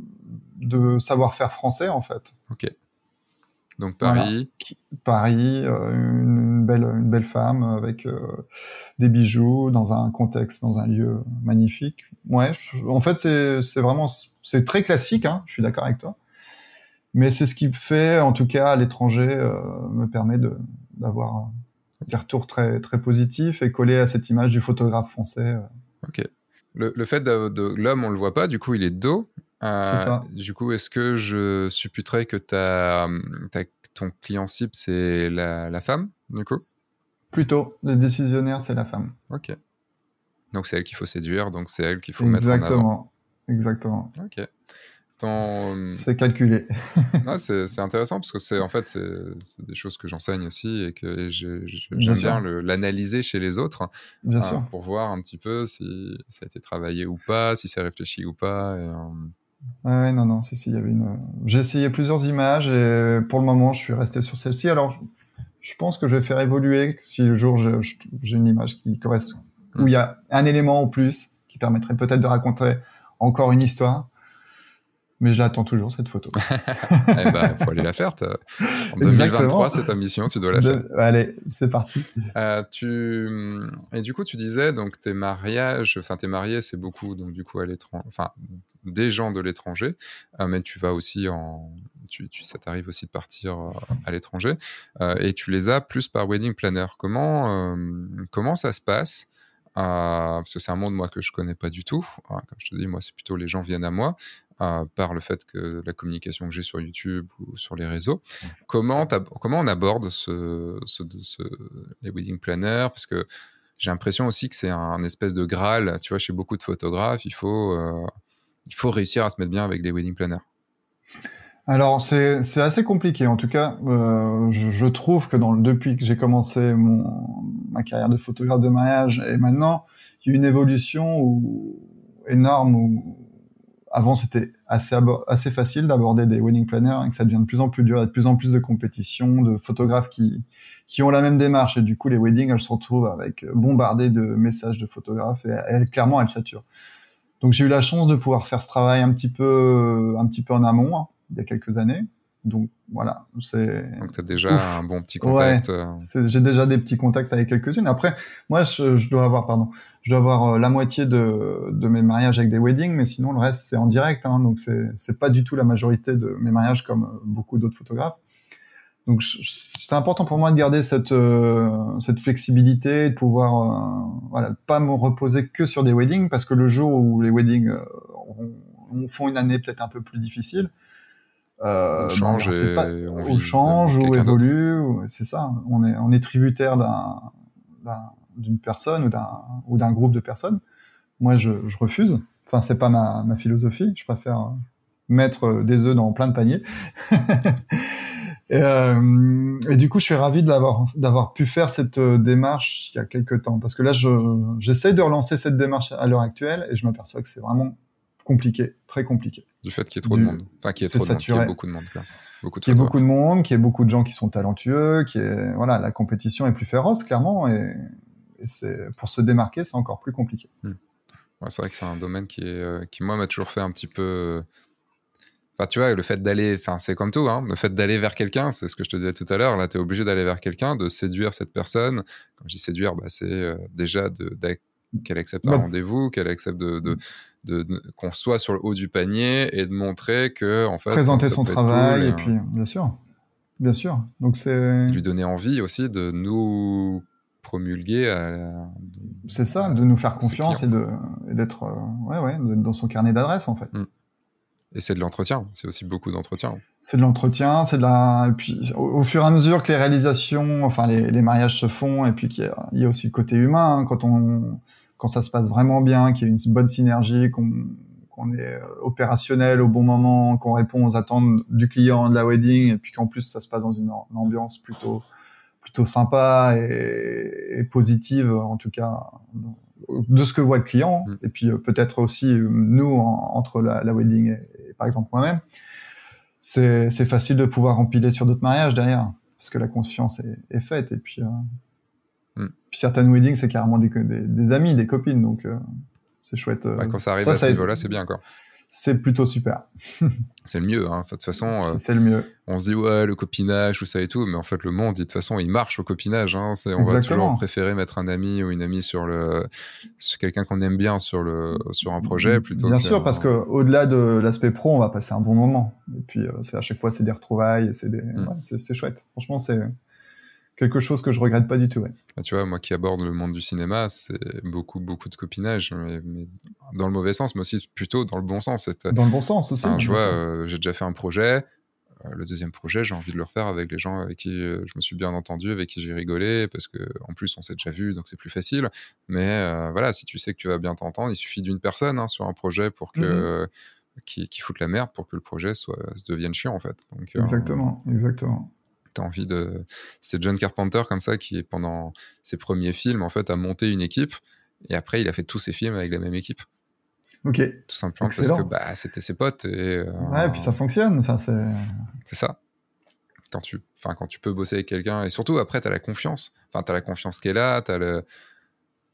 de savoir-faire français, en fait. Ok. Donc Paris. Paris, euh, une, belle, une belle femme avec euh, des bijoux dans un contexte, dans un lieu magnifique. Ouais, en fait, c'est vraiment, c'est très classique. Hein, je suis d'accord avec toi. Mais c'est ce qui fait, en tout cas, à l'étranger, euh, me permet de d'avoir des retours très, très positifs et collé à cette image du photographe français. Euh. Ok. Le, le fait de, l'homme, on le voit pas, du coup, il est dos. Euh, c'est ça. Du coup, est-ce que je supputerais que ta, ton client cible, c'est la, la, femme, du coup? Plutôt, les décisionnaires, c'est la femme. Ok. Donc c'est elle qu'il faut séduire, donc c'est elle qu'il faut mettre en avant. Exactement. Exactement. Ok. C'est calculé. c'est intéressant parce que c'est en fait c'est des choses que j'enseigne aussi et que j'aime bien, l'analyser chez les autres bien euh, sûr. pour voir un petit peu si ça a été travaillé ou pas, si c'est réfléchi ou pas. Et, euh, Ouais, non, non, si, si, il y avait une. J'ai essayé plusieurs images et pour le moment, je suis resté sur celle-ci. Alors, je pense que je vais faire évoluer si le jour j'ai une image qui correspond, où il y a un élément en plus qui permettrait peut-être de raconter encore une histoire mais je l'attends toujours cette photo. eh ben, faut aller la faire. En 2023, c'est ta mission, tu dois la faire. Allez, c'est parti. Euh, tu et du coup, tu disais donc tes mariages, enfin tes mariés, c'est beaucoup donc du coup à l'étranger, enfin des gens de l'étranger, euh, mais tu vas aussi en, tu, tu ça t'arrive aussi de partir euh, à l'étranger et tu les as plus par wedding planner. Comment comment ça se passe? Parce que c'est un monde moi que je connais pas du tout. comme je te dis, moi c'est plutôt les gens viennent à moi par le fait que la communication que j'ai sur YouTube ou sur les réseaux. Comment, comment on aborde ce, les wedding planners? Parce que j'ai l'impression aussi que c'est un, espèce de graal. Tu vois, chez beaucoup de photographes, il faut, euh, il faut réussir à se mettre bien avec les wedding planners. Alors c'est assez compliqué. En tout cas, euh, je, trouve que dans, depuis que j'ai commencé mon, ma carrière de photographe de mariage et maintenant, il y a une évolution où, énorme où, avant c'était assez assez facile d'aborder des wedding planners et que ça devient de plus en plus dur, il y a de plus en plus de compétitions, de photographes qui qui ont la même démarche. Et du coup les weddings elles se retrouvent avec bombardées de messages de photographes et elles, clairement elles saturent. Donc j'ai eu la chance de pouvoir faire ce travail un petit peu un petit peu en amont hein, il y a quelques années donc voilà, c'est. Donc tu as déjà un bon petit contact. Euh. J'ai déjà des petits contacts avec quelques-unes. Après, moi, je, dois avoir, pardon, je dois avoir euh, la moitié de, de mes mariages avec des weddings, mais sinon le reste c'est en direct. Hein, donc c'est pas du tout la majorité de mes mariages comme euh, beaucoup d'autres photographes. Donc c'est important pour moi de garder cette cette flexibilité, de pouvoir voilà pas me reposer que sur des weddings parce que le jour où les weddings font une année peut-être un peu plus difficile, euh, on change et on, change ou évolue, c'est ça. On est on est tributaire d'un d'une personne ou d'un ou d'un groupe de personnes. moi, je, je refuse. Enfin, c'est pas ma, ma philosophie. Je préfère mettre des œufs dans plein de paniers. et, euh, et, du coup, je suis ravi d'avoir pu faire cette euh, démarche il y a quelques temps, parce que là, je, j'essaie de relancer cette démarche à l'heure actuelle, et je m'aperçois que c'est vraiment compliqué, très compliqué. Du fait qu'il y ait trop de monde, enfin qu'il y ait trop de monde, qu'il y ait beaucoup de monde. Quoi. Beaucoup de qu'il y ait beaucoup de monde, qu'il y ait beaucoup de gens qui sont talentueux, qui est voilà, la compétition est plus féroce clairement, et, et c'est pour se démarquer, c'est encore plus compliqué. Hmm. Ouais, c'est vrai que c'est un domaine qui, est, euh, qui moi, m'a toujours fait un petit peu. Enfin, tu vois, le fait d'aller. Enfin, c'est comme tout, hein, le fait d'aller vers quelqu'un, c'est ce que je te disais tout à l'heure. Là, tu es obligé d'aller vers quelqu'un, de séduire cette personne. Quand je dis séduire, bah, c'est euh, déjà de, qu'elle accepte un bah rendez-vous, qu'elle accepte de, de, de, qu'on soit sur le haut du panier et de montrer que, en fait. Présenter son travail, et puis, bien sûr. Bien sûr. Donc, c'est. Lui donner envie aussi de nous promulguer à C'est ça, de nous faire confiance et de d'être euh, ouais, ouais, dans son carnet d'adresse en fait. Mm. Et c'est de l'entretien, c'est aussi beaucoup d'entretien. C'est de l'entretien, c'est de la. Et puis au, fur et à mesure que les réalisations, enfin les, les mariages se font, et puis qu'il y, y, a aussi le côté humain, hein, quand on quand ça se passe vraiment bien, qu'il y a une bonne synergie, qu'on qu'on est opérationnel au bon moment, qu'on répond aux attentes du client de la wedding, et puis qu'en plus ça se passe dans une, ambiance plutôt plutôt sympa et, et, positive, en tout cas de ce que voit le client, mm. et puis euh, peut-être aussi euh, nous entre la, la, wedding et, par exemple moi-même. C'est facile de pouvoir empiler sur d'autres mariages derrière, parce que la confiance est, est faite. Et puis, euh, mm. puis certaines weddings, c'est carrément des, des, des, amis, des copines, donc euh, c'est chouette. quand ça arrive à ce niveau-là, c'est bien, quoi c'est plutôt super. c'est le mieux, hein. de toute façon. Euh, c'est le mieux. On se dit, ouais, le copinage, tout ça et tout, mais en fait, le monde, de toute façon, il marche au copinage. Hein. on va toujours préférer mettre un ami ou une amie sur le, sur quelqu'un qu'on aime bien sur le, sur un projet plutôt. Bien sûr, parce que au-delà de l'aspect pro, on va passer un bon moment. Et puis, euh, à chaque fois, c'est des retrouvailles, c'est des, mm. c'est chouette. Franchement, c'est, quelque chose que je regrette pas du tout. Ouais. Ah, tu vois, moi qui aborde le monde du cinéma, c'est beaucoup, beaucoup de copinage, mais, dans le mauvais sens, mais aussi plutôt dans le bon sens. Dans le bon sens aussi. je vois, euh, j'ai déjà fait un projet. Euh, le deuxième projet, j'ai envie de le refaire avec les gens avec qui euh, je me suis bien entendu, avec qui j'ai rigolé, parce que en plus on s'est déjà vu, donc c'est plus facile. Mais voilà, si tu sais que tu vas bien t'entendre, il suffit d'une personne hein, sur un projet pour que mmh qui, qui foute la merde pour que le projet soit se devienne chiant en fait. Donc, exactement, exactement t'as envie de. C'est John Carpenter comme ça qui, pendant ses premiers films, en fait, a monté une équipe et après il a fait tous ses films avec la même équipe. Ok. Tout simplement parce que bah, c'était ses potes. Et, euh, ouais, et puis ça fonctionne. Enfin, c'est. C'est ça. Quand tu, quand tu peux bosser avec quelqu'un et surtout après, tu as la confiance. Enfin, tu as la confiance qu'elle a, tu as le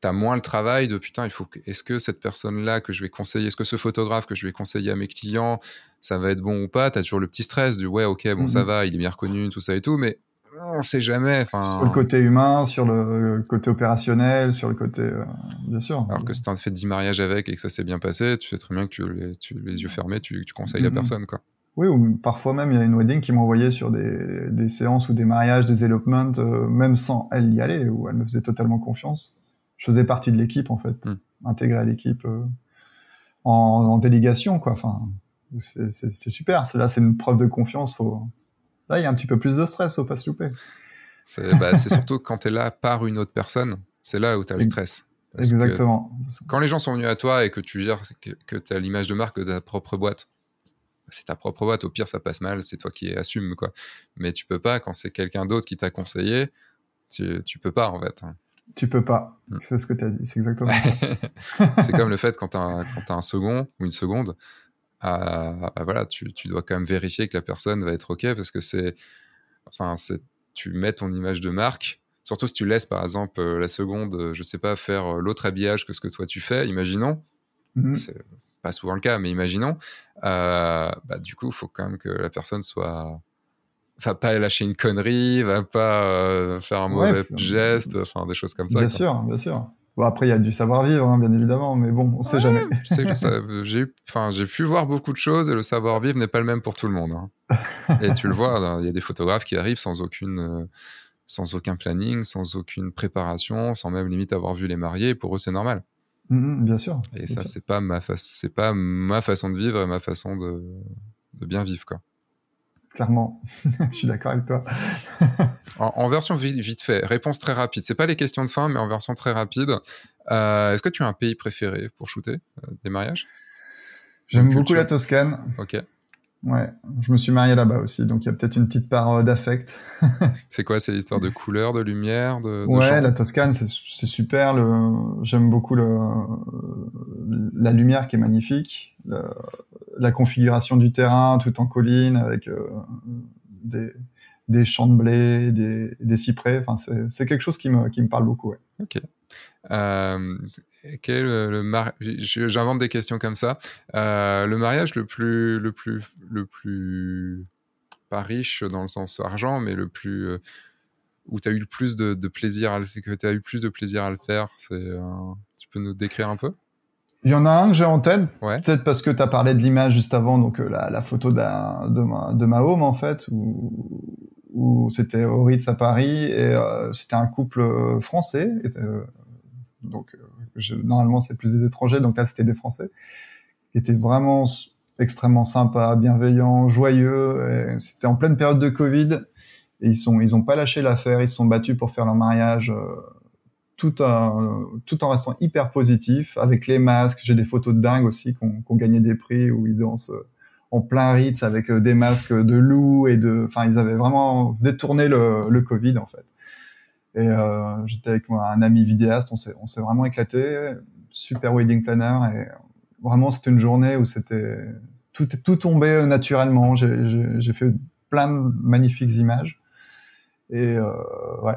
t'as moins le travail de putain, il faut que, est-ce que cette personne-là que je vais conseiller, est-ce que ce photographe que je vais conseiller à mes clients, ça va être bon ou pas? T'as toujours le petit stress du ouais, ok, bon, ça mhm. va, il est bien reconnu, tout ça et tout, mais on sait jamais. Sur le côté humain, sur le côté opérationnel, sur le côté, euh, bien sûr. Alors que si t'as fait 10 mariages avec et que ça s'est bien passé, tu sais très bien que tu, les, tu, les yeux fermés, tu, tu conseilles la mhm. personne, quoi. Oui, ou parfois même, il y a une wedding qui m'envoyait sur des, des, séances ou des mariages, des elopements, euh, même sans elle y aller, où elle me faisait totalement confiance je faisais partie de l'équipe en fait, hmm. intégré à l'équipe euh, en, en, délégation quoi. Enfin, c'est super. C'est là, c'est une preuve de confiance. Faut... Là, il y a un petit peu plus de stress, faut pas se louper. C'est bah, surtout quand tu es là par une autre personne, c'est là où tu as le stress. Exactement. quand les gens sont venus à toi et que tu gères, que, que tu as l'image de marque de ta propre boîte, c'est ta propre boîte. Au pire, ça passe mal, c'est toi qui assume quoi. Mais tu peux pas quand c'est quelqu'un d'autre qui t'a conseillé. Tu, tu peux pas en fait. Tu peux pas. Mm. C'est ce que tu as dit. C'est exactement c'est comme le fait quand tu as, un second ou une seconde, euh, voilà, tu, tu, dois quand même vérifier que la personne va être OK parce que c'est. Enfin, tu mets ton image de marque. Surtout si tu laisses, par exemple, euh, la seconde, euh, je sais pas, faire l'autre habillage que ce que toi tu fais, imaginons. Mm-hmm. C'est pas souvent le cas, mais imaginons. bah, du coup, il faut quand même que la personne soit va pas lâcher une connerie, va pas euh, faire un mauvais geste, enfin des choses comme ça. Bien sûr, bien sûr. Bon, après, il y a du savoir-vivre, hein, bien évidemment, mais bon, on sait jamais. j'ai, pu voir beaucoup de choses et le savoir-vivre n'est pas le même pour tout le monde. Hein. et tu le vois, il y a des photographes qui arrivent sans aucune, euh, sans aucun planning, sans aucune préparation, sans même limite avoir vu les mariés. Pour eux, c'est normal. Mmh, mmh, bien sûr. Et ça, c'est pas ma c'est pas ma façon de vivre, ma façon de, de bien vivre, quoi. Clairement. je suis d'accord avec toi. en, version vite, fait, réponse très rapide. C'est pas les questions de fin, mais en version très rapide. Euh, est-ce que tu as un pays préféré pour shooter euh, des mariages? J'aime beaucoup la Toscane. Ok. Ouais, je me suis marié là-bas aussi, donc il y a peut-être une petite part euh, d'affect. c'est quoi C'est l'histoire de couleur, de lumière, de, Ouais, la Toscane, c'est super. J'aime beaucoup le... la lumière qui est magnifique, la configuration du terrain tout en colline avec euh, des... des champs de blé, des, des cyprès. Enfin, c'est quelque chose qui me, qui me parle beaucoup. Ouais. Ok. Euh, quel est le, le J'invente des questions comme ça. Euh, le mariage le plus, le plus, le plus pas riche dans le sens argent, mais le plus euh, où tu as eu le plus de, plaisir à le que tu as eu plus de plaisir à le faire. C'est, tu peux nous décrire un peu? Il y en a un que j'ai en tête, peut-être parce que tu as parlé de l'image juste avant, donc la, la, photo de, ma, de ma home en fait, où, où c'était au Ritz à Paris et c'était un couple français, donc je, normalement c'est plus des étrangers, donc là c'était des Français, qui étaient vraiment extrêmement sympas, bienveillants, joyeux. C'était en pleine période de Covid et ils sont ils ont pas lâché l'affaire, ils se sont battus pour faire leur mariage. Euh, tout en, tout en restant hyper positif, avec les masques. J'ai des photos de dingue aussi qu'on qu gagné des prix où ils dansent euh, en plein Ritz avec euh, des masques de loup et de, enfin, ils avaient vraiment détourné le, le Covid en fait. Et euh, j'étais avec moi, un ami vidéaste, on s'est, on s'est vraiment éclaté. Super wedding planner et vraiment c'était une journée où c'était tout, tout tombait naturellement. J'ai, fait plein de magnifiques images. Et euh, ouais,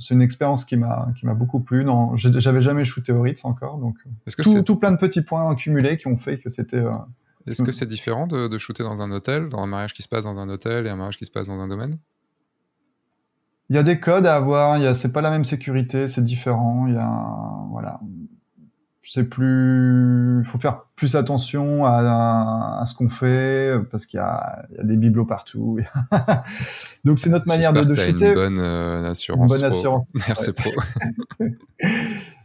c'est une expérience qui m'a qui m'a beaucoup plu. Non, j'avais jamais shooté au Ritz encore, donc que tout, tout, plein de petits points accumulés qui ont fait que c'était. Euh, Est-ce que c'est différent de, de shooter dans un hôtel, dans un mariage qui se passe dans un hôtel et un mariage qui se passe dans un domaine? Il y a des codes à avoir, il y a, c'est pas la même sécurité, c'est différent, il y a, voilà. C'est plus, faut faire plus attention à, à ce qu'on fait parce qu'il y a, il y a des bibelots partout. Donc c'est notre manière de. Une bonne euh, assurance. Une bonne assurance. Merci pro.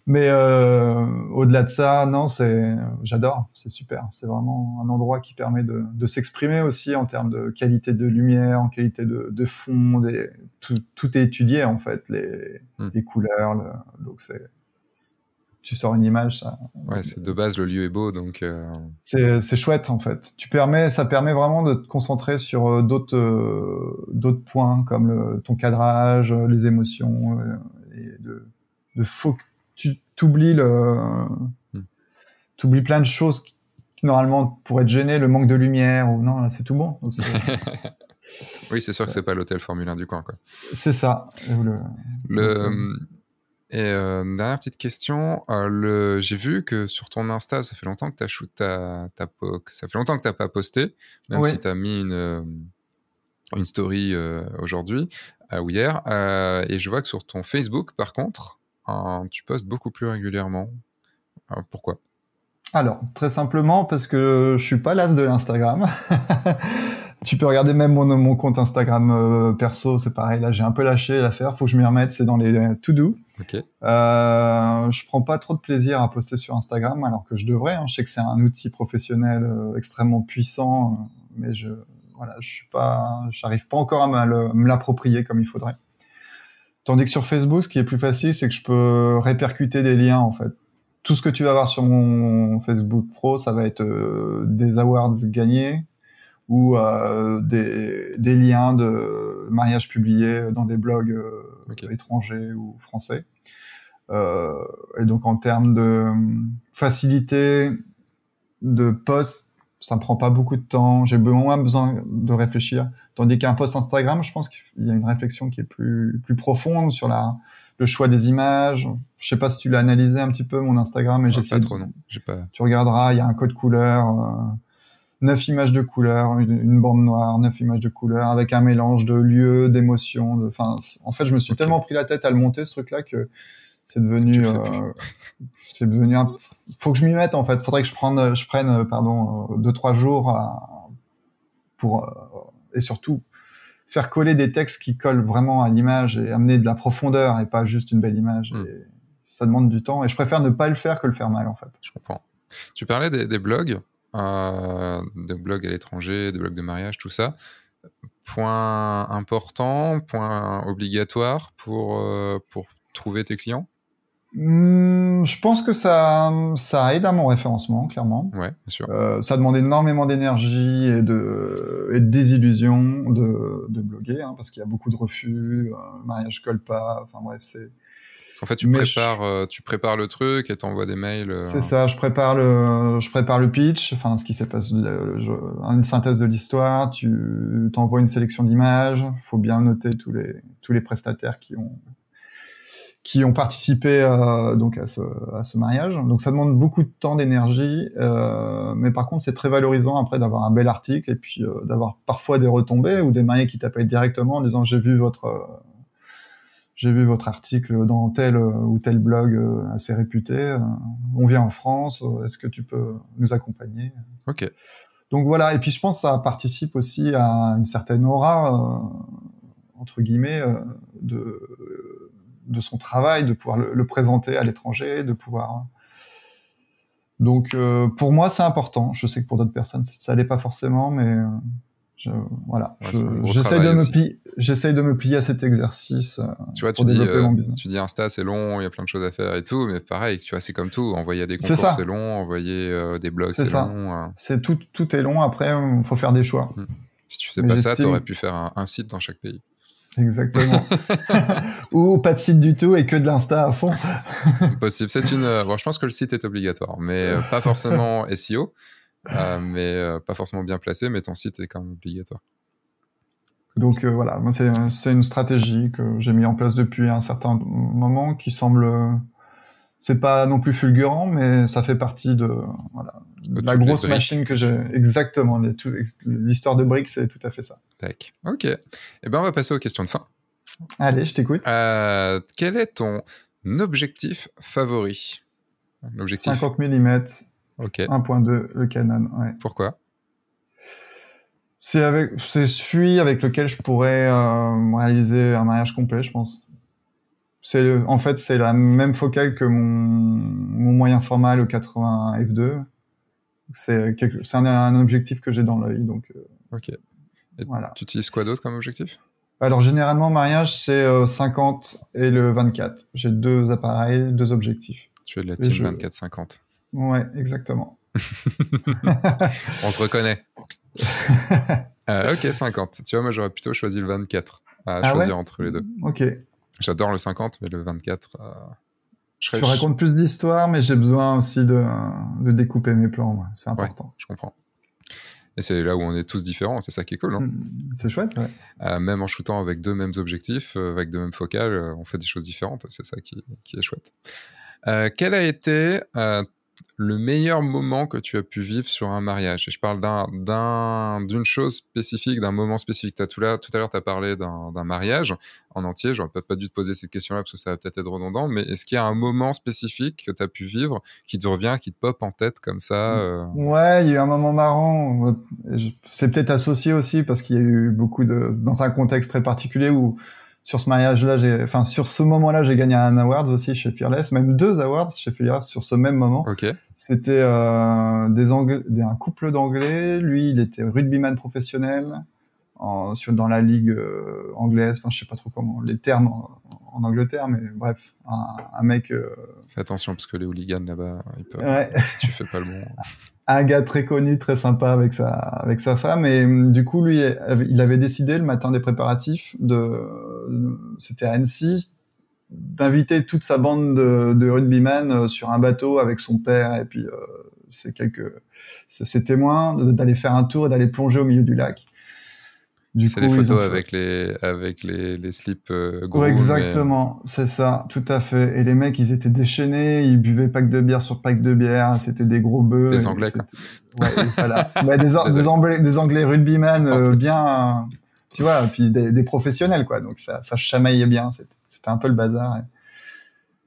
Mais euh, au-delà de ça, non, c'est, j'adore, c'est super. C'est vraiment un endroit qui permet de, de s'exprimer aussi en termes de qualité de lumière, en qualité de, de fond. Des, tout, tout, est étudié en fait, les, hmm. les couleurs. Le, donc c'est, tu sors une image, ça. Ouais, c'est de base le lieu est beau, donc. Euh... C'est, c'est chouette en fait. Tu permets, ça permet vraiment de te concentrer sur euh, d'autres, euh, d'autres points comme le, ton cadrage, les émotions, euh, et de, de focus tu t'oublies le, hmm. t'oublies plein de choses qui, normalement pourraient te gêner, le manque de lumière ou non, là c'est tout bon. oui, c'est sûr que c'est pas l'hôtel Formule 1 du coin, quoi. C'est ça. Le, et euh, dernière petite question, euh, le... j'ai vu que sur ton Insta, ça fait longtemps que t'as shoot, ta ça fait longtemps que t'as pas posté, même si si t'as mis une euh, une story aujourd'hui ou hier, et je vois que sur ton Facebook, par contre, tu postes beaucoup plus régulièrement. pourquoi? Alors, très simplement parce que je suis pas l'as de l'Instagram. tu peux regarder même mon, mon compte Instagram euh, perso, c'est pareil. Là, j'ai un peu lâché l'affaire. Faut que je m'y remette. C'est dans les to-do. Okay. Euh, je prends pas trop de plaisir à poster sur Instagram, alors que je devrais. Hein. Je sais que c'est un outil professionnel euh, extrêmement puissant, euh, mais je voilà, je suis pas, j'arrive pas encore à me l'approprier comme il faudrait. Tandis que sur Facebook, ce qui est plus facile, c'est que je peux répercuter des liens en fait. Tout ce que tu vas voir sur mon Facebook Pro, ça va être euh, des awards gagnés ou euh, des, des, liens de mariages publiés dans des blogs euh, étrangers ou français. Et donc en termes de facilité de post, ça me prend pas beaucoup de temps. J'ai moins besoin de réfléchir. Tandis qu'un post Instagram, je pense qu'il y a une réflexion qui est plus, plus profonde sur la, le choix des images. Je sais pas si tu l'as analysé un petit peu, mon Instagram, mais j'ai Pas trop, non. Pas... Tu regarderas, il y a un code couleur, euh, neuf images de couleur, une, bande noire, neuf images de couleur, avec un mélange de lieux, d'émotions. De... Enfin, en fait, je me suis tellement pris la tête à le monter, ce truc-là, que c'est devenu, euh, c'est devenu un... Faut que je m'y mette, en fait. Faudrait que je prenne, je prenne, pardon, euh, deux, trois jours à... pour et surtout faire coller des textes qui collent vraiment à l'image et amener de la profondeur et pas juste une belle image. Et ça demande du temps et je préfère ne pas le faire que le faire mal en fait. Je comprends. Tu parlais des, blogs, euh, des blogs à l'étranger, des blogs de mariage, tout ça. point important, point obligatoire pour, pour trouver tes clients? Hmm, je pense que ça, ça aide à mon référencement, clairement. Ouais, bien sûr. Euh, ça demande énormément d'énergie et de, et de désillusion de, de bloguer, hein, parce qu'il y a beaucoup de refus, euh, mariage colle pas, enfin bref, c'est. En fait, tu prépares, euh, tu prépares le truc et t'envoies des mails. Euh, c'est ça, je prépare le, je prépare le pitch, enfin ce qui s'est passé, une synthèse de l'histoire. Tu t'envoies une sélection d'images. Faut bien noter tous les tous les prestataires qui ont qui ont participé euh, donc à ce, à ce mariage. Donc ça demande beaucoup de temps, d'énergie, euh, mais par contre c'est très valorisant après d'avoir un bel article et puis euh, d'avoir parfois des retombées ou des mariés qui t'appellent directement en disant j'ai vu votre euh, j'ai vu votre article dans tel ou tel blog assez réputé. on vient en France, est-ce que tu peux nous accompagner? Ok. Donc voilà, et puis je pense que ça participe aussi à une certaine aura entre guillemets de de son travail, de pouvoir le, présenter à l'étranger, de pouvoir. Donc euh, pour moi c'est important. Je sais que pour d'autres personnes ça l'est pas forcément, mais euh, je, voilà, j'essaie de me plier, j'essaie de me plier à cet exercice. Euh, tu vois, tu dis, tu dis Insta c'est long, il y a plein de choses à faire et tout, mais pareil, tu vois, c'est comme tout. Envoyer des concours c'est long, envoyer des blogs c'est long. C'est tout, tout est long. Après, il faut faire des choix. Hmm. Si tu fais pas ça, tu aurais pu faire un site dans chaque pays. Exactement. Ou pas de site du tout et que de l'insta à fond. Possible. C'est une. Euh, bon, je pense que le site est obligatoire, mais euh, pas forcément SEO, euh, mais pas forcément bien placé, mais ton site est quand même obligatoire. Donc voilà, moi c'est une stratégie que j'ai mis en place depuis un certain moment qui semble c'est pas non plus fulgurant, mais ça fait partie de, voilà, la grosse machine que j'ai. Exactement. L'histoire de briques, c'est tout à fait ça. Tac. Ok. Eh ben, on va passer aux questions de fin. Allez, je t'écoute. Euh, quel est ton objectif favori? L'objectif 50 mm. Ok. 1.2, le Canon. Ouais. Pourquoi? C'est avec, c'est celui avec lequel je pourrais euh, réaliser un mariage complet, je pense. C'est en fait c'est la même focale que mon, mon moyen format le 80 f2. C'est c'est un, objectif que j'ai dans l'œil donc. Euh, ok. voilà. Tu utilises quoi d'autre comme objectif? Alors généralement mariage c'est 50 euh, et le 24. J'ai deux appareils, deux objectifs. Tu es de la team 24-50. Ouais, exactement. On se reconnaît. euh, ok, 50. Tu vois, moi j'aurais plutôt choisi le 24 à ah choisir entre les deux. Ok. J'adore le 50, mais le 24. Euh, je, raconte plus d'histoires, mais j'ai besoin aussi de, de, découper mes plans. C'est important. je comprends. Et c'est là où on est tous différents, c'est ça qui est cool. Hein. Hmm, c'est chouette, ouais. Euh, même en shootant avec deux mêmes objectifs, euh, avec deux mêmes focales, on fait des choses différentes. C'est ça qui, qui, est chouette. quel a été le meilleur moment que tu as pu vivre sur un mariage? Et je parle d'un, d'une chose spécifique, d'un moment spécifique. As tout, là, tout à l'heure, tu as parlé d'un, mariage en entier. J'aurais peut-être pas dû te poser cette question-là parce que ça va peut-être être redondant, mais est-ce qu'il y a un moment spécifique que tu as pu vivre qui te revient, qui te pop en tête comme ça euh? Ouais, il y a eu un moment marrant. C'est peut-être associé aussi parce qu'il y a eu beaucoup de... dans un contexte très particulier où sur ce mariage-là, j'ai, enfin, sur ce moment-là, j'ai gagné un award aussi chez Fearless, même deux awards chez Fearless sur ce même moment. C'était euh, des Anglais, un couple d'Anglais. Lui, il était rugbyman professionnel en, sur, dans la ligue euh, anglaise. Enfin, je sais pas trop comment les termes en, Angleterre, mais bref, un, un mec. Euh, Fais attention parce que les hooligans là-bas, ils peuvent. Ouais. si tu fais pas le bon. un gars très connu, très sympa avec sa avec sa femme et hum, du coup lui il avait décidé le matin des préparatifs de c'était à Annecy d'inviter toute sa bande de, de rugbyman euh, sur un bateau avec son père et puis euh, ses quelques ses témoins d'aller faire un tour et d'aller plonger au milieu du lac c'est les photos avec les avec les, les slips euh, gros. exactement, c'est ça, tout à fait. Et les mecs, ils étaient déchaînés, ils buvaient pack de bière sur pack de bière, c'était des gros bœufs. Des Anglais, quoi. Ouais, voilà. bah, des, des, Anglais, des Anglais rugbyman euh, bien, tu vois, puis des, des, professionnels, quoi. Donc ça, ça chamaillait bien. C'était un peu le bazar.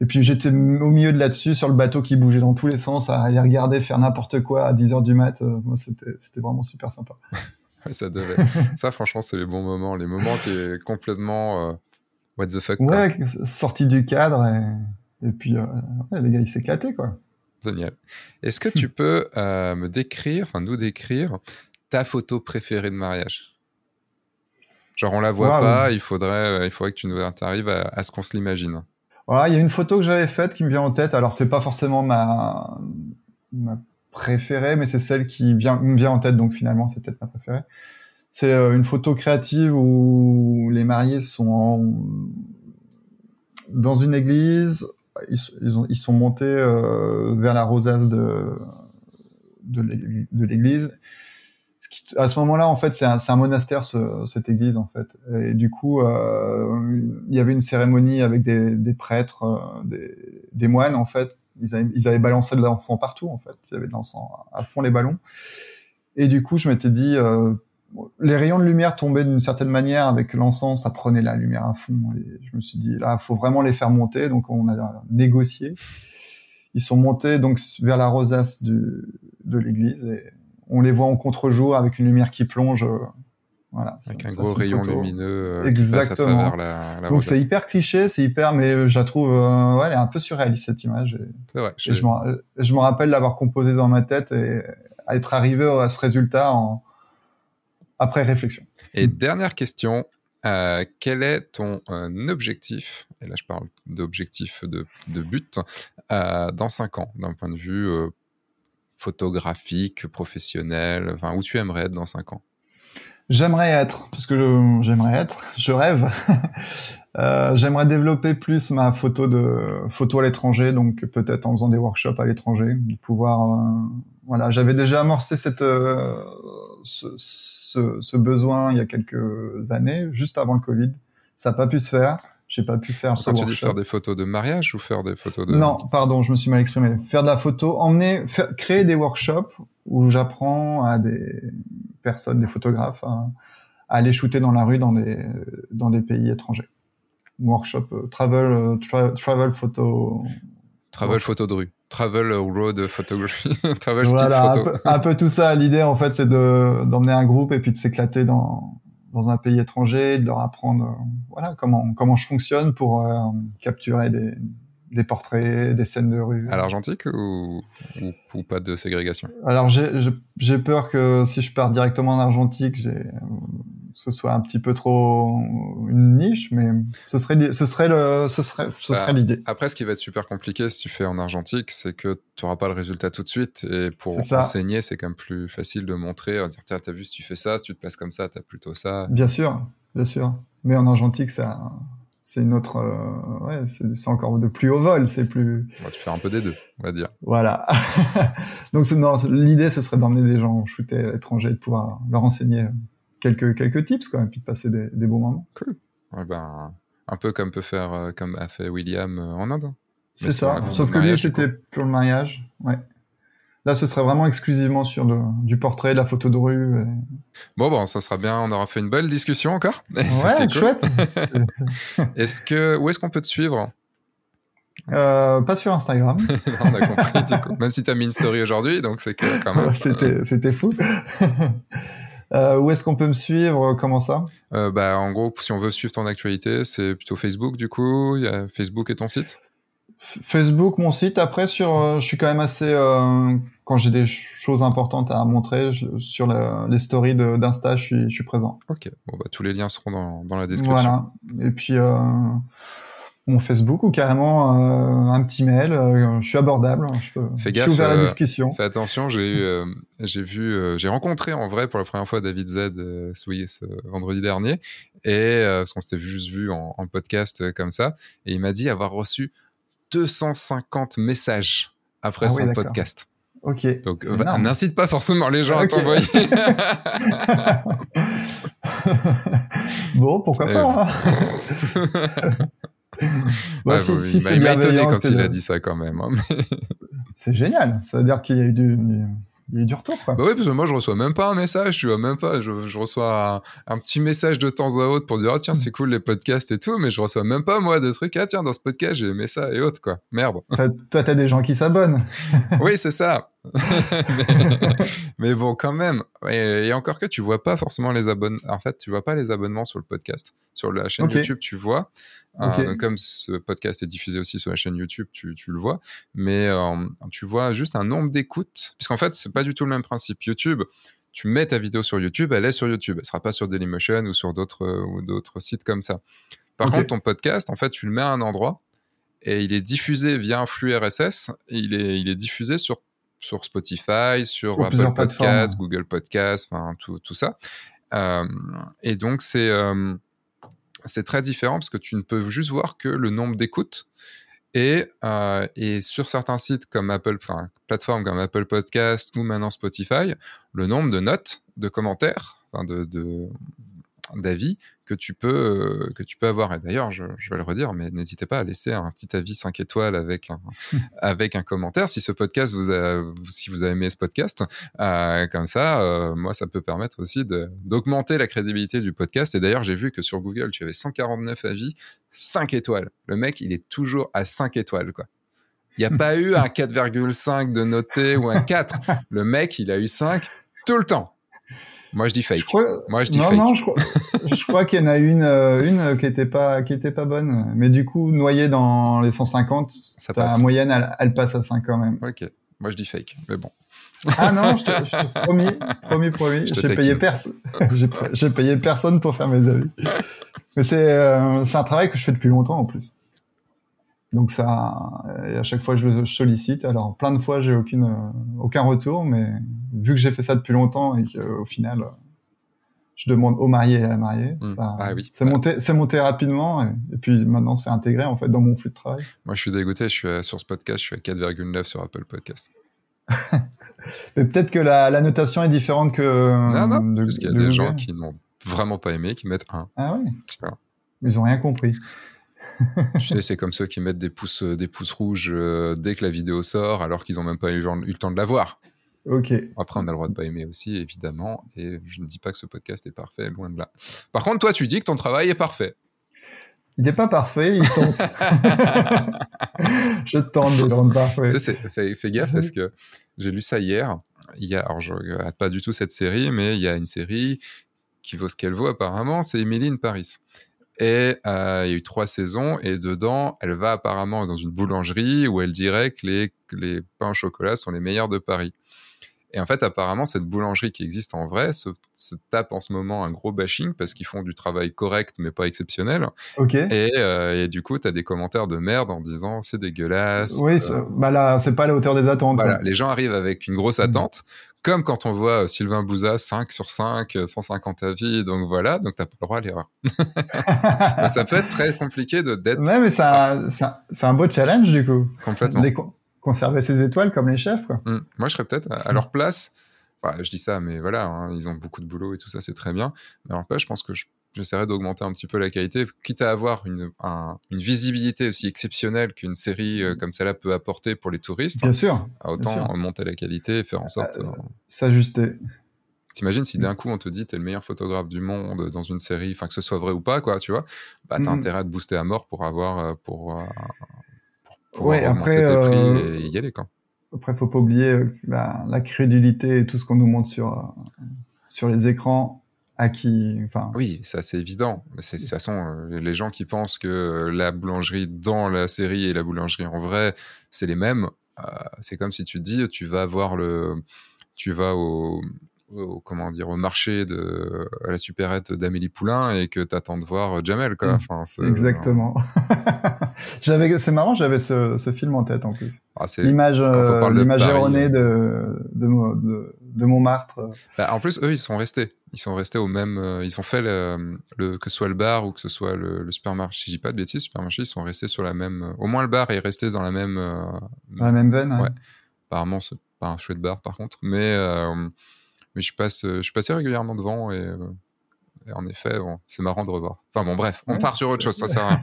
Et, puis j'étais au milieu de là-dessus, sur le bateau qui bougeait dans tous les sens, à aller regarder faire n'importe quoi à 10 heures du mat. Euh, moi, c'était c'était vraiment super sympa. ça devait. ça, franchement, c'est les bons moments. Les moments qui est complètement euh, what the fuck. Ouais, sorti du cadre. Et, et puis, euh, les gars, ils s'éclataient, quoi. Génial. Est-ce que tu peux euh, me décrire, enfin, nous décrire ta photo préférée de mariage? Genre on la voit pas, il faudrait, il faudrait que tu nous arrives à, à ce qu'on se l'imagine. Voilà, il y a une photo que j'avais faite qui me vient en tête. Alors c'est pas forcément ma, ma préférée, mais c'est celle qui vient, me vient en tête, donc finalement c'est peut-être ma préférée. C'est euh, une photo créative où les mariés sont dans une église, ils, ils, ont, ils sont montés euh, vers la rosace de, de l'église. À ce moment-là, en fait, c'est un, monastère, ce, cette église, en fait. Et du coup, euh, il y avait une cérémonie avec des, prêtres, des, moines, en fait. Ils avaient, ils avaient balancé de l'encens partout, en fait. Il y avait de l'encens à fond les ballons. Et du coup, je m'étais dit, euh, les rayons de lumière tombaient d'une certaine manière avec l'encens, ça prenait la lumière à fond. Et je me suis dit, là, faut vraiment les faire monter. Donc, on a négocié. Ils sont montés donc vers la rosace de l'église et on les voit en contre-jour avec une lumière qui plonge. Euh, voilà. Avec un gros rayon lumineux. Euh, Exactement. la, la donc c'est hyper cliché, c'est hyper, mais je la trouve, euh, ouais, elle est un peu surréaliste cette image. C'est vrai. je, je me rappelle l'avoir composée dans ma tête et être arrivé à ce résultat en, après réflexion. Et dernière question, euh, quel est ton euh, objectif, et là je parle d'objectif de, de, but, euh, dans 5 ans, d'un point de vue euh, photographique, professionnel, enfin, où tu aimerais être dans 5 ans? J'aimerais être, parce que j'aimerais être, je rêve. Euh, j'aimerais développer plus ma photo de photo à l'étranger, donc peut-être en faisant des workshops à l'étranger, pouvoir. voilà, j'avais déjà amorcé cette ce, ce, ce, besoin il y a quelques années, juste avant le Covid. Ça n'a pas pu se faire. J'ai pas pu faire. Quand tu dis faire des photos de mariage ou faire des photos de. Non, pardon, je me suis mal exprimé. Faire de la photo, emmener, faire, créer des workshops où j'apprends à des personnes, des photographes, à, aller shooter dans la rue dans des dans des pays étrangers. Workshop euh, travel euh, travel photo. Travel photo de rue. Travel Road Photography, Travel Street Photo. Un peu, tout ça. L'idée, en fait, c'est de, d'emmener un groupe et puis de s'éclater dans, dans un pays étranger, de leur apprendre, euh, voilà, comment, comment je fonctionne pour euh, capturer des, des portraits, des scènes de rue. À l'argentique ou, ou, pas de ségrégation? Alors, j'ai, peur que si je pars directement en argentique, ce soit un petit peu trop une niche, mais ce serait, ce serait le, ce serait, ce serait bah, l'idée. Après, ce qui va être super compliqué si tu fais en argentique, c'est que tu n'auras pas le résultat tout de suite. Et pour enseigner, c'est quand même plus facile de montrer, de dire, tiens, t'as vu, si tu fais ça, si tu te places comme ça, t'as plutôt ça. Bien sûr, bien sûr. Mais en argentique, ça, c'est une autre, euh, ouais, c'est encore de plus haut vol, c'est plus. On va te faire un peu des deux, on va dire. Voilà. Donc, l'idée, ce serait d'emmener des gens shooter à l'étranger, de pouvoir leur enseigner quelques quelques tips quand même, puis de passer des, des bons moments. Cool. ben, un peu comme peut faire, euh, comme a fait William euh, en Inde. C'est ça. Sauf que lui, c'était pour le mariage. Ouais. Là, ce serait vraiment exclusivement sur le, du portrait, de la photo de rue. Bon, bon, ça sera bien. On aura fait une belle discussion encore. Ouais, c'est chouette. est-ce que, où est-ce qu'on peut te suivre? Euh, pas sur Instagram. on a compris, du coup. Même si tu as mis une story aujourd'hui, donc c'est que quand même. c'était fou. Euh, où est-ce qu'on peut me suivre? Comment ça? Euh, bah, En gros, si on veut suivre ton actualité, c'est plutôt Facebook du coup. Il y a Facebook et ton site? Facebook, mon site. Après, sur, euh, je suis quand même assez euh, quand j'ai des choses importantes à montrer je, sur le, les stories d'Insta, je suis, je suis présent. Ok. Bon, bah, tous les liens seront dans, dans la description. Voilà. Et puis euh, mon Facebook ou carrément un petit mail. Je suis abordable. Je, peux, fais gaffe, je suis ouvert à la discussion. Fais attention. J'ai j'ai vu, j'ai rencontré en vrai pour la première fois David Z ce vendredi dernier et parce qu'on s'était juste vu en, en, podcast comme ça et il m'a dit avoir reçu 250 messages après ah son oui, podcast. Ok. Donc n'incite pas forcément les gens okay. à t'envoyer. bon, pourquoi pas. Hein si, si il m'a étonné quand il a dit ça quand même. Hein, c'est génial. Ça veut dire qu'il y a eu du, eu du retour. Quoi. Bah oui, parce que moi, je reçois même pas un message, tu vois, même pas. Je, je reçois un, un, petit message de temps à autre pour dire, oh, tiens, c'est cool les podcasts et tout, mais je reçois même pas, moi, des trucs, ah, tiens, dans ce podcast, j'ai aimé ça et autres, quoi. Merde. Toi, t'as des gens qui s'abonnent. oui, c'est ça. mais, mais, bon, quand même. Et, et, encore que tu vois pas forcément les abonnements. En fait, tu vois pas les abonnements sur le podcast. Sur la chaîne okay. YouTube, tu vois. Okay. Euh, comme ce podcast est diffusé aussi sur la chaîne YouTube, tu, tu le vois. Mais euh, tu vois juste un nombre d'écoutes. Puisqu'en fait, c'est pas du tout le même principe. YouTube, tu mets ta vidéo sur YouTube, elle est sur YouTube. Elle sera pas sur Dailymotion ou sur d'autres ou d'autres sites comme ça. Par contre, ton podcast, en fait, tu le mets à un endroit et il est diffusé via un flux RSS. Il est, il est diffusé sur, sur Spotify, sur, Apple Podcasts. Google Podcasts, enfin tout, tout ça. Euh, et donc, c'est euh, c'est très différent parce que tu ne peux juste voir que le nombre d'écoutes. Et, euh, sur certains sites comme Apple, enfin, plateformes comme Apple Podcast ou maintenant Spotify, le nombre de notes, de commentaires, enfin, d'avis que tu peux euh, que tu peux avoir. Et d'ailleurs je, je vais le redire mais n'hésitez pas à laisser un petit avis 5 étoiles avec un avec un commentaire. Si ce podcast vous a si vous avez aimé ce podcast euh, comme ça euh, moi ça peut permettre aussi d'augmenter la crédibilité du podcast. Et d'ailleurs j'ai vu que sur Google tu avais 149 avis 5 étoiles. Le mec il est toujours à 5 étoiles quoi. Il n'y a pas eu un 4,5 de noté ou un 4 le mec il a eu 5 tout le temps moi je dis Je fake crois- moi je dis non, fake non, je crois, je crois qu'il y en a une, euh, une euh, qui était pas, qui était pas bonne. Mais du coup, noyée dans les 150, Ça ta passe. moyenne, elle, elle passe à 5 quand même. Ok, moi je dis fake, mais bon. Ah non, je te, je te promis, promis, promis, j'ai payé personne, j'ai j'ai payé personne pour faire mes avis. Mais c'est, euh, c'est un travail que je fais depuis longtemps en plus. Donc ça, et à chaque fois je le sollicite. Alors plein de fois j'ai aucune, euh, aucun retour, mais vu que j'ai fait ça depuis longtemps et qu'au final euh, je demande au marié et à la mariée, Mm. ça- Ah oui. c'est monté, c'est monté rapidement et, et puis maintenant c'est intégré en fait dans mon flux de travail. Moi je suis dégoûté, je suis à- sur ce podcast, je suis à 4,9 sur Apple Podcast. Mais peut-être que la, la notation est différente que non, non, de- parce qu'il y a de des gens qui n'ont vraiment pas aimé, qui mettent 1. Ah vois. ils ont rien compris. Tu sais, c'est comme ceux qui mettent des pouces, euh, des pouces rouges euh, dès que la vidéo sort, alors qu'ils n'ont même pas eu, le temps de la voir. Ok. Après, on a le droit de pas aimer aussi, évidemment, et je ne dis pas que ce podcast est parfait, loin de là. Par contre, toi, tu dis que ton travail est parfait. Il n'est pas parfait, il tente. je tente de le rendre parfait. Tu sais, c'est- fais, fais gaffe parce que j'ai lu ça hier. Il y a, alors je regarde pas du tout cette série, mais il y a une série qui vaut ce qu'elle vaut apparemment, c'est Emily in Paris. Et euh, il y a eu trois saisons, et dedans, elle va apparemment dans une boulangerie où elle dirait que les, que les pains au chocolat sont les meilleurs de Paris. Et en fait, apparemment, cette boulangerie qui existe en vrai se, se tape en ce moment un gros bashing parce qu'ils font du travail correct mais pas exceptionnel. Ok. Et, euh, et du coup, tu as des commentaires de merde en disant c'est dégueulasse. Oui, euh, bah là, c'est pas à la hauteur des attentes. voilà, les gens arrivent avec une grosse Mm. attente, comme quand on voit euh, Sylvain Bouza 5 sur 5, euh, 150 avis, donc voilà, donc t'as pas le droit à l'erreur. Ça peut être très compliqué de d'être ouais, mais c'est un, c'est un- beau challenge du coup. complètement. Les conserver ses étoiles comme les chefs. Quoi. Mm. Moi, je serais peut-être à, leur place. Enfin, je dis ça, mais voilà, hein, ils ont beaucoup de boulot et tout ça, c'est très bien. Mais à leur place, je pense que je- j'essaierai d'augmenter un petit peu la qualité, quitte à avoir une, un- une visibilité aussi exceptionnelle qu'une série euh, comme celle-là peut apporter pour les touristes. Bien sûr, Autant sûr. monter la qualité et faire en sorte. Euh, euh, s'ajuster. T'imagines si d'un coup on te dit t'es le meilleur photographe du monde dans une série, enfin que ce soit vrai ou pas, quoi, tu vois, bah t'as Mhm. intérêt à te booster à mort pour avoir, euh, pour, euh, pour Ouais, après, tes prix euh, et y aller, quoi. Après, faut pas oublier euh, la, la crédulité et tout ce qu'on nous montre sur, euh, sur les écrans à qui. Enfin, Oui, ça c'est évident. De toute façon, les gens qui pensent que la boulangerie dans la série et la boulangerie en vrai, c'est les mêmes, c'est comme si tu te dis, tu vas voir le, tu vas au, au- comment dire, au marché de à la supérette d'Amélie Poulain et que t'attends de voir euh, Jamel, quoi. Mm. Enfin, c'est- exactement. j'avais, c'est marrant, j'avais ce, ce film en tête en plus. Ah, L'image, euh, l'image erronée euh. de, de, Mo- de, de Montmartre. Bah, en plus, eux, ils sont restés. Ils sont restés au même. euh, ils ont fait le, le- que ce soit le bar ou que ce soit le, le supermarché. Je dis pas de bêtises, le supermarché, ils sont restés sur la même. euh, au moins, le bar est resté dans la même. euh, Dans la même veine. hein. Apparemment, c'est pas un chouette bar, par contre. Mais, euh, mais je passe, euh, je passé régulièrement devant et, euh, et en effet, bon, c'est marrant de revoir. Enfin bon, bref, on Ouais, part sur autre chose. Ça sert à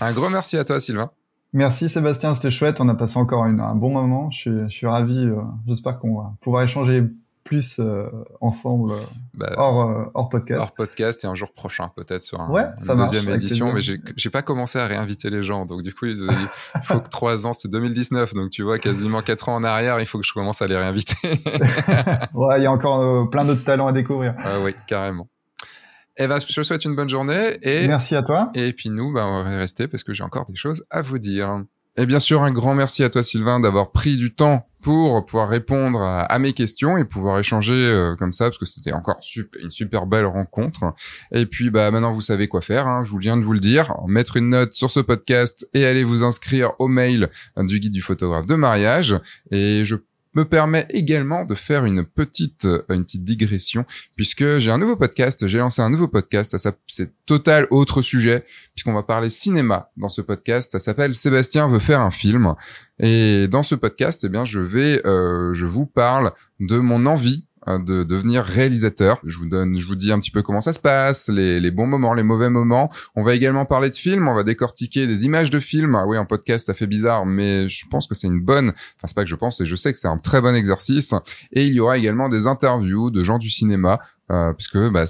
un gros merci à toi, Sylvain. Merci Sébastien, c'était chouette. On a passé encore une- un bon moment. Je suis, je suis ravi. euh, J'espère qu'on va pouvoir échanger plus euh, ensemble euh, Bah, hors, euh, hors podcast. hors podcast et un jour prochain peut-être sur un- Ouais, une marche, deuxième édition. mais j'ai pas commencé à réinviter les gens. Donc du coup il faut que trois ans c'était 2019 donc tu vois quasiment quatre ans en arrière il faut que je commence à les réinviter. Ouais, il y a encore euh, plein d'autres talents à découvrir. ah oui carrément. Et ben je te souhaite une bonne journée et Merci à toi. et puis nous bah, on va rester parce que j'ai encore des choses à vous dire. Et bien sûr un grand merci à toi Sylvain d'avoir pris du temps pour pouvoir répondre à, mes questions et pouvoir échanger euh, comme ça parce que c'était encore une super belle rencontre. Et puis bah maintenant vous savez quoi faire. Hein, je vous viens de vous le dire, mettre une note sur ce podcast et aller vous inscrire au mail du guide du photographe de mariage. Et je me permet également de faire une petite euh, une petite digression puisque j'ai un nouveau podcast, j'ai lancé un nouveau podcast, ça c'est total autre sujet puisqu'on va parler cinéma dans ce podcast, ça s'appelle Sébastien veut faire un film et dans ce podcast eh bien je vais euh, je vous parle de mon envie de devenir réalisateur. Je vous donne, je vous dis un petit peu comment ça se passe, les, les, bons moments, les mauvais moments. On va également parler de films, on va décortiquer des images de films. Ah oui, en podcast, ça fait bizarre, mais je pense que c'est une bonne, enfin c'est pas que je pense, et je sais que c'est un très bon exercice. Et il y aura également des interviews de gens du cinéma, euh, puisque bah,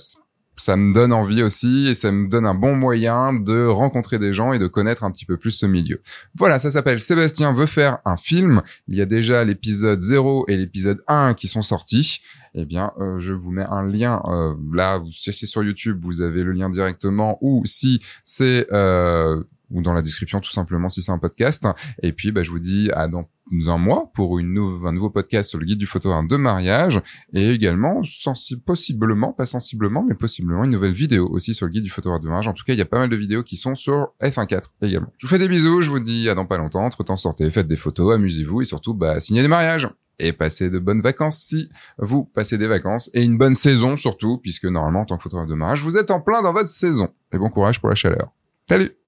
ça me donne envie aussi et ça me donne un bon moyen de rencontrer des gens et de connaître un petit peu plus ce milieu. Voilà, ça s'appelle Sébastien veut faire un film. Il y a déjà l'épisode 0 et l'épisode 1 qui sont sortis. Eh bien, euh, je vous mets un lien euh, là, si c'est sur YouTube, vous avez le lien directement ou si c'est euh, ou dans la description tout simplement si c'est un podcast. Et puis, bah, je vous dis à dans un mois pour une un nouveau podcast sur le guide du photographe de mariage et également possiblement, pas sensiblement, mais possiblement une nouvelle vidéo aussi sur le guide du photographe de mariage. En tout cas, il y a pas mal de vidéos qui sont sur F1.4 également. Je vous fais des bisous, je vous dis à dans pas longtemps. Entre temps, sortez, faites des photos, amusez-vous et surtout, bah, signez des mariages et passez de bonnes vacances si vous passez des vacances et une bonne saison surtout puisque normalement en tant que photographe de mariage vous êtes en plein dans votre saison et bon courage pour la chaleur. Salut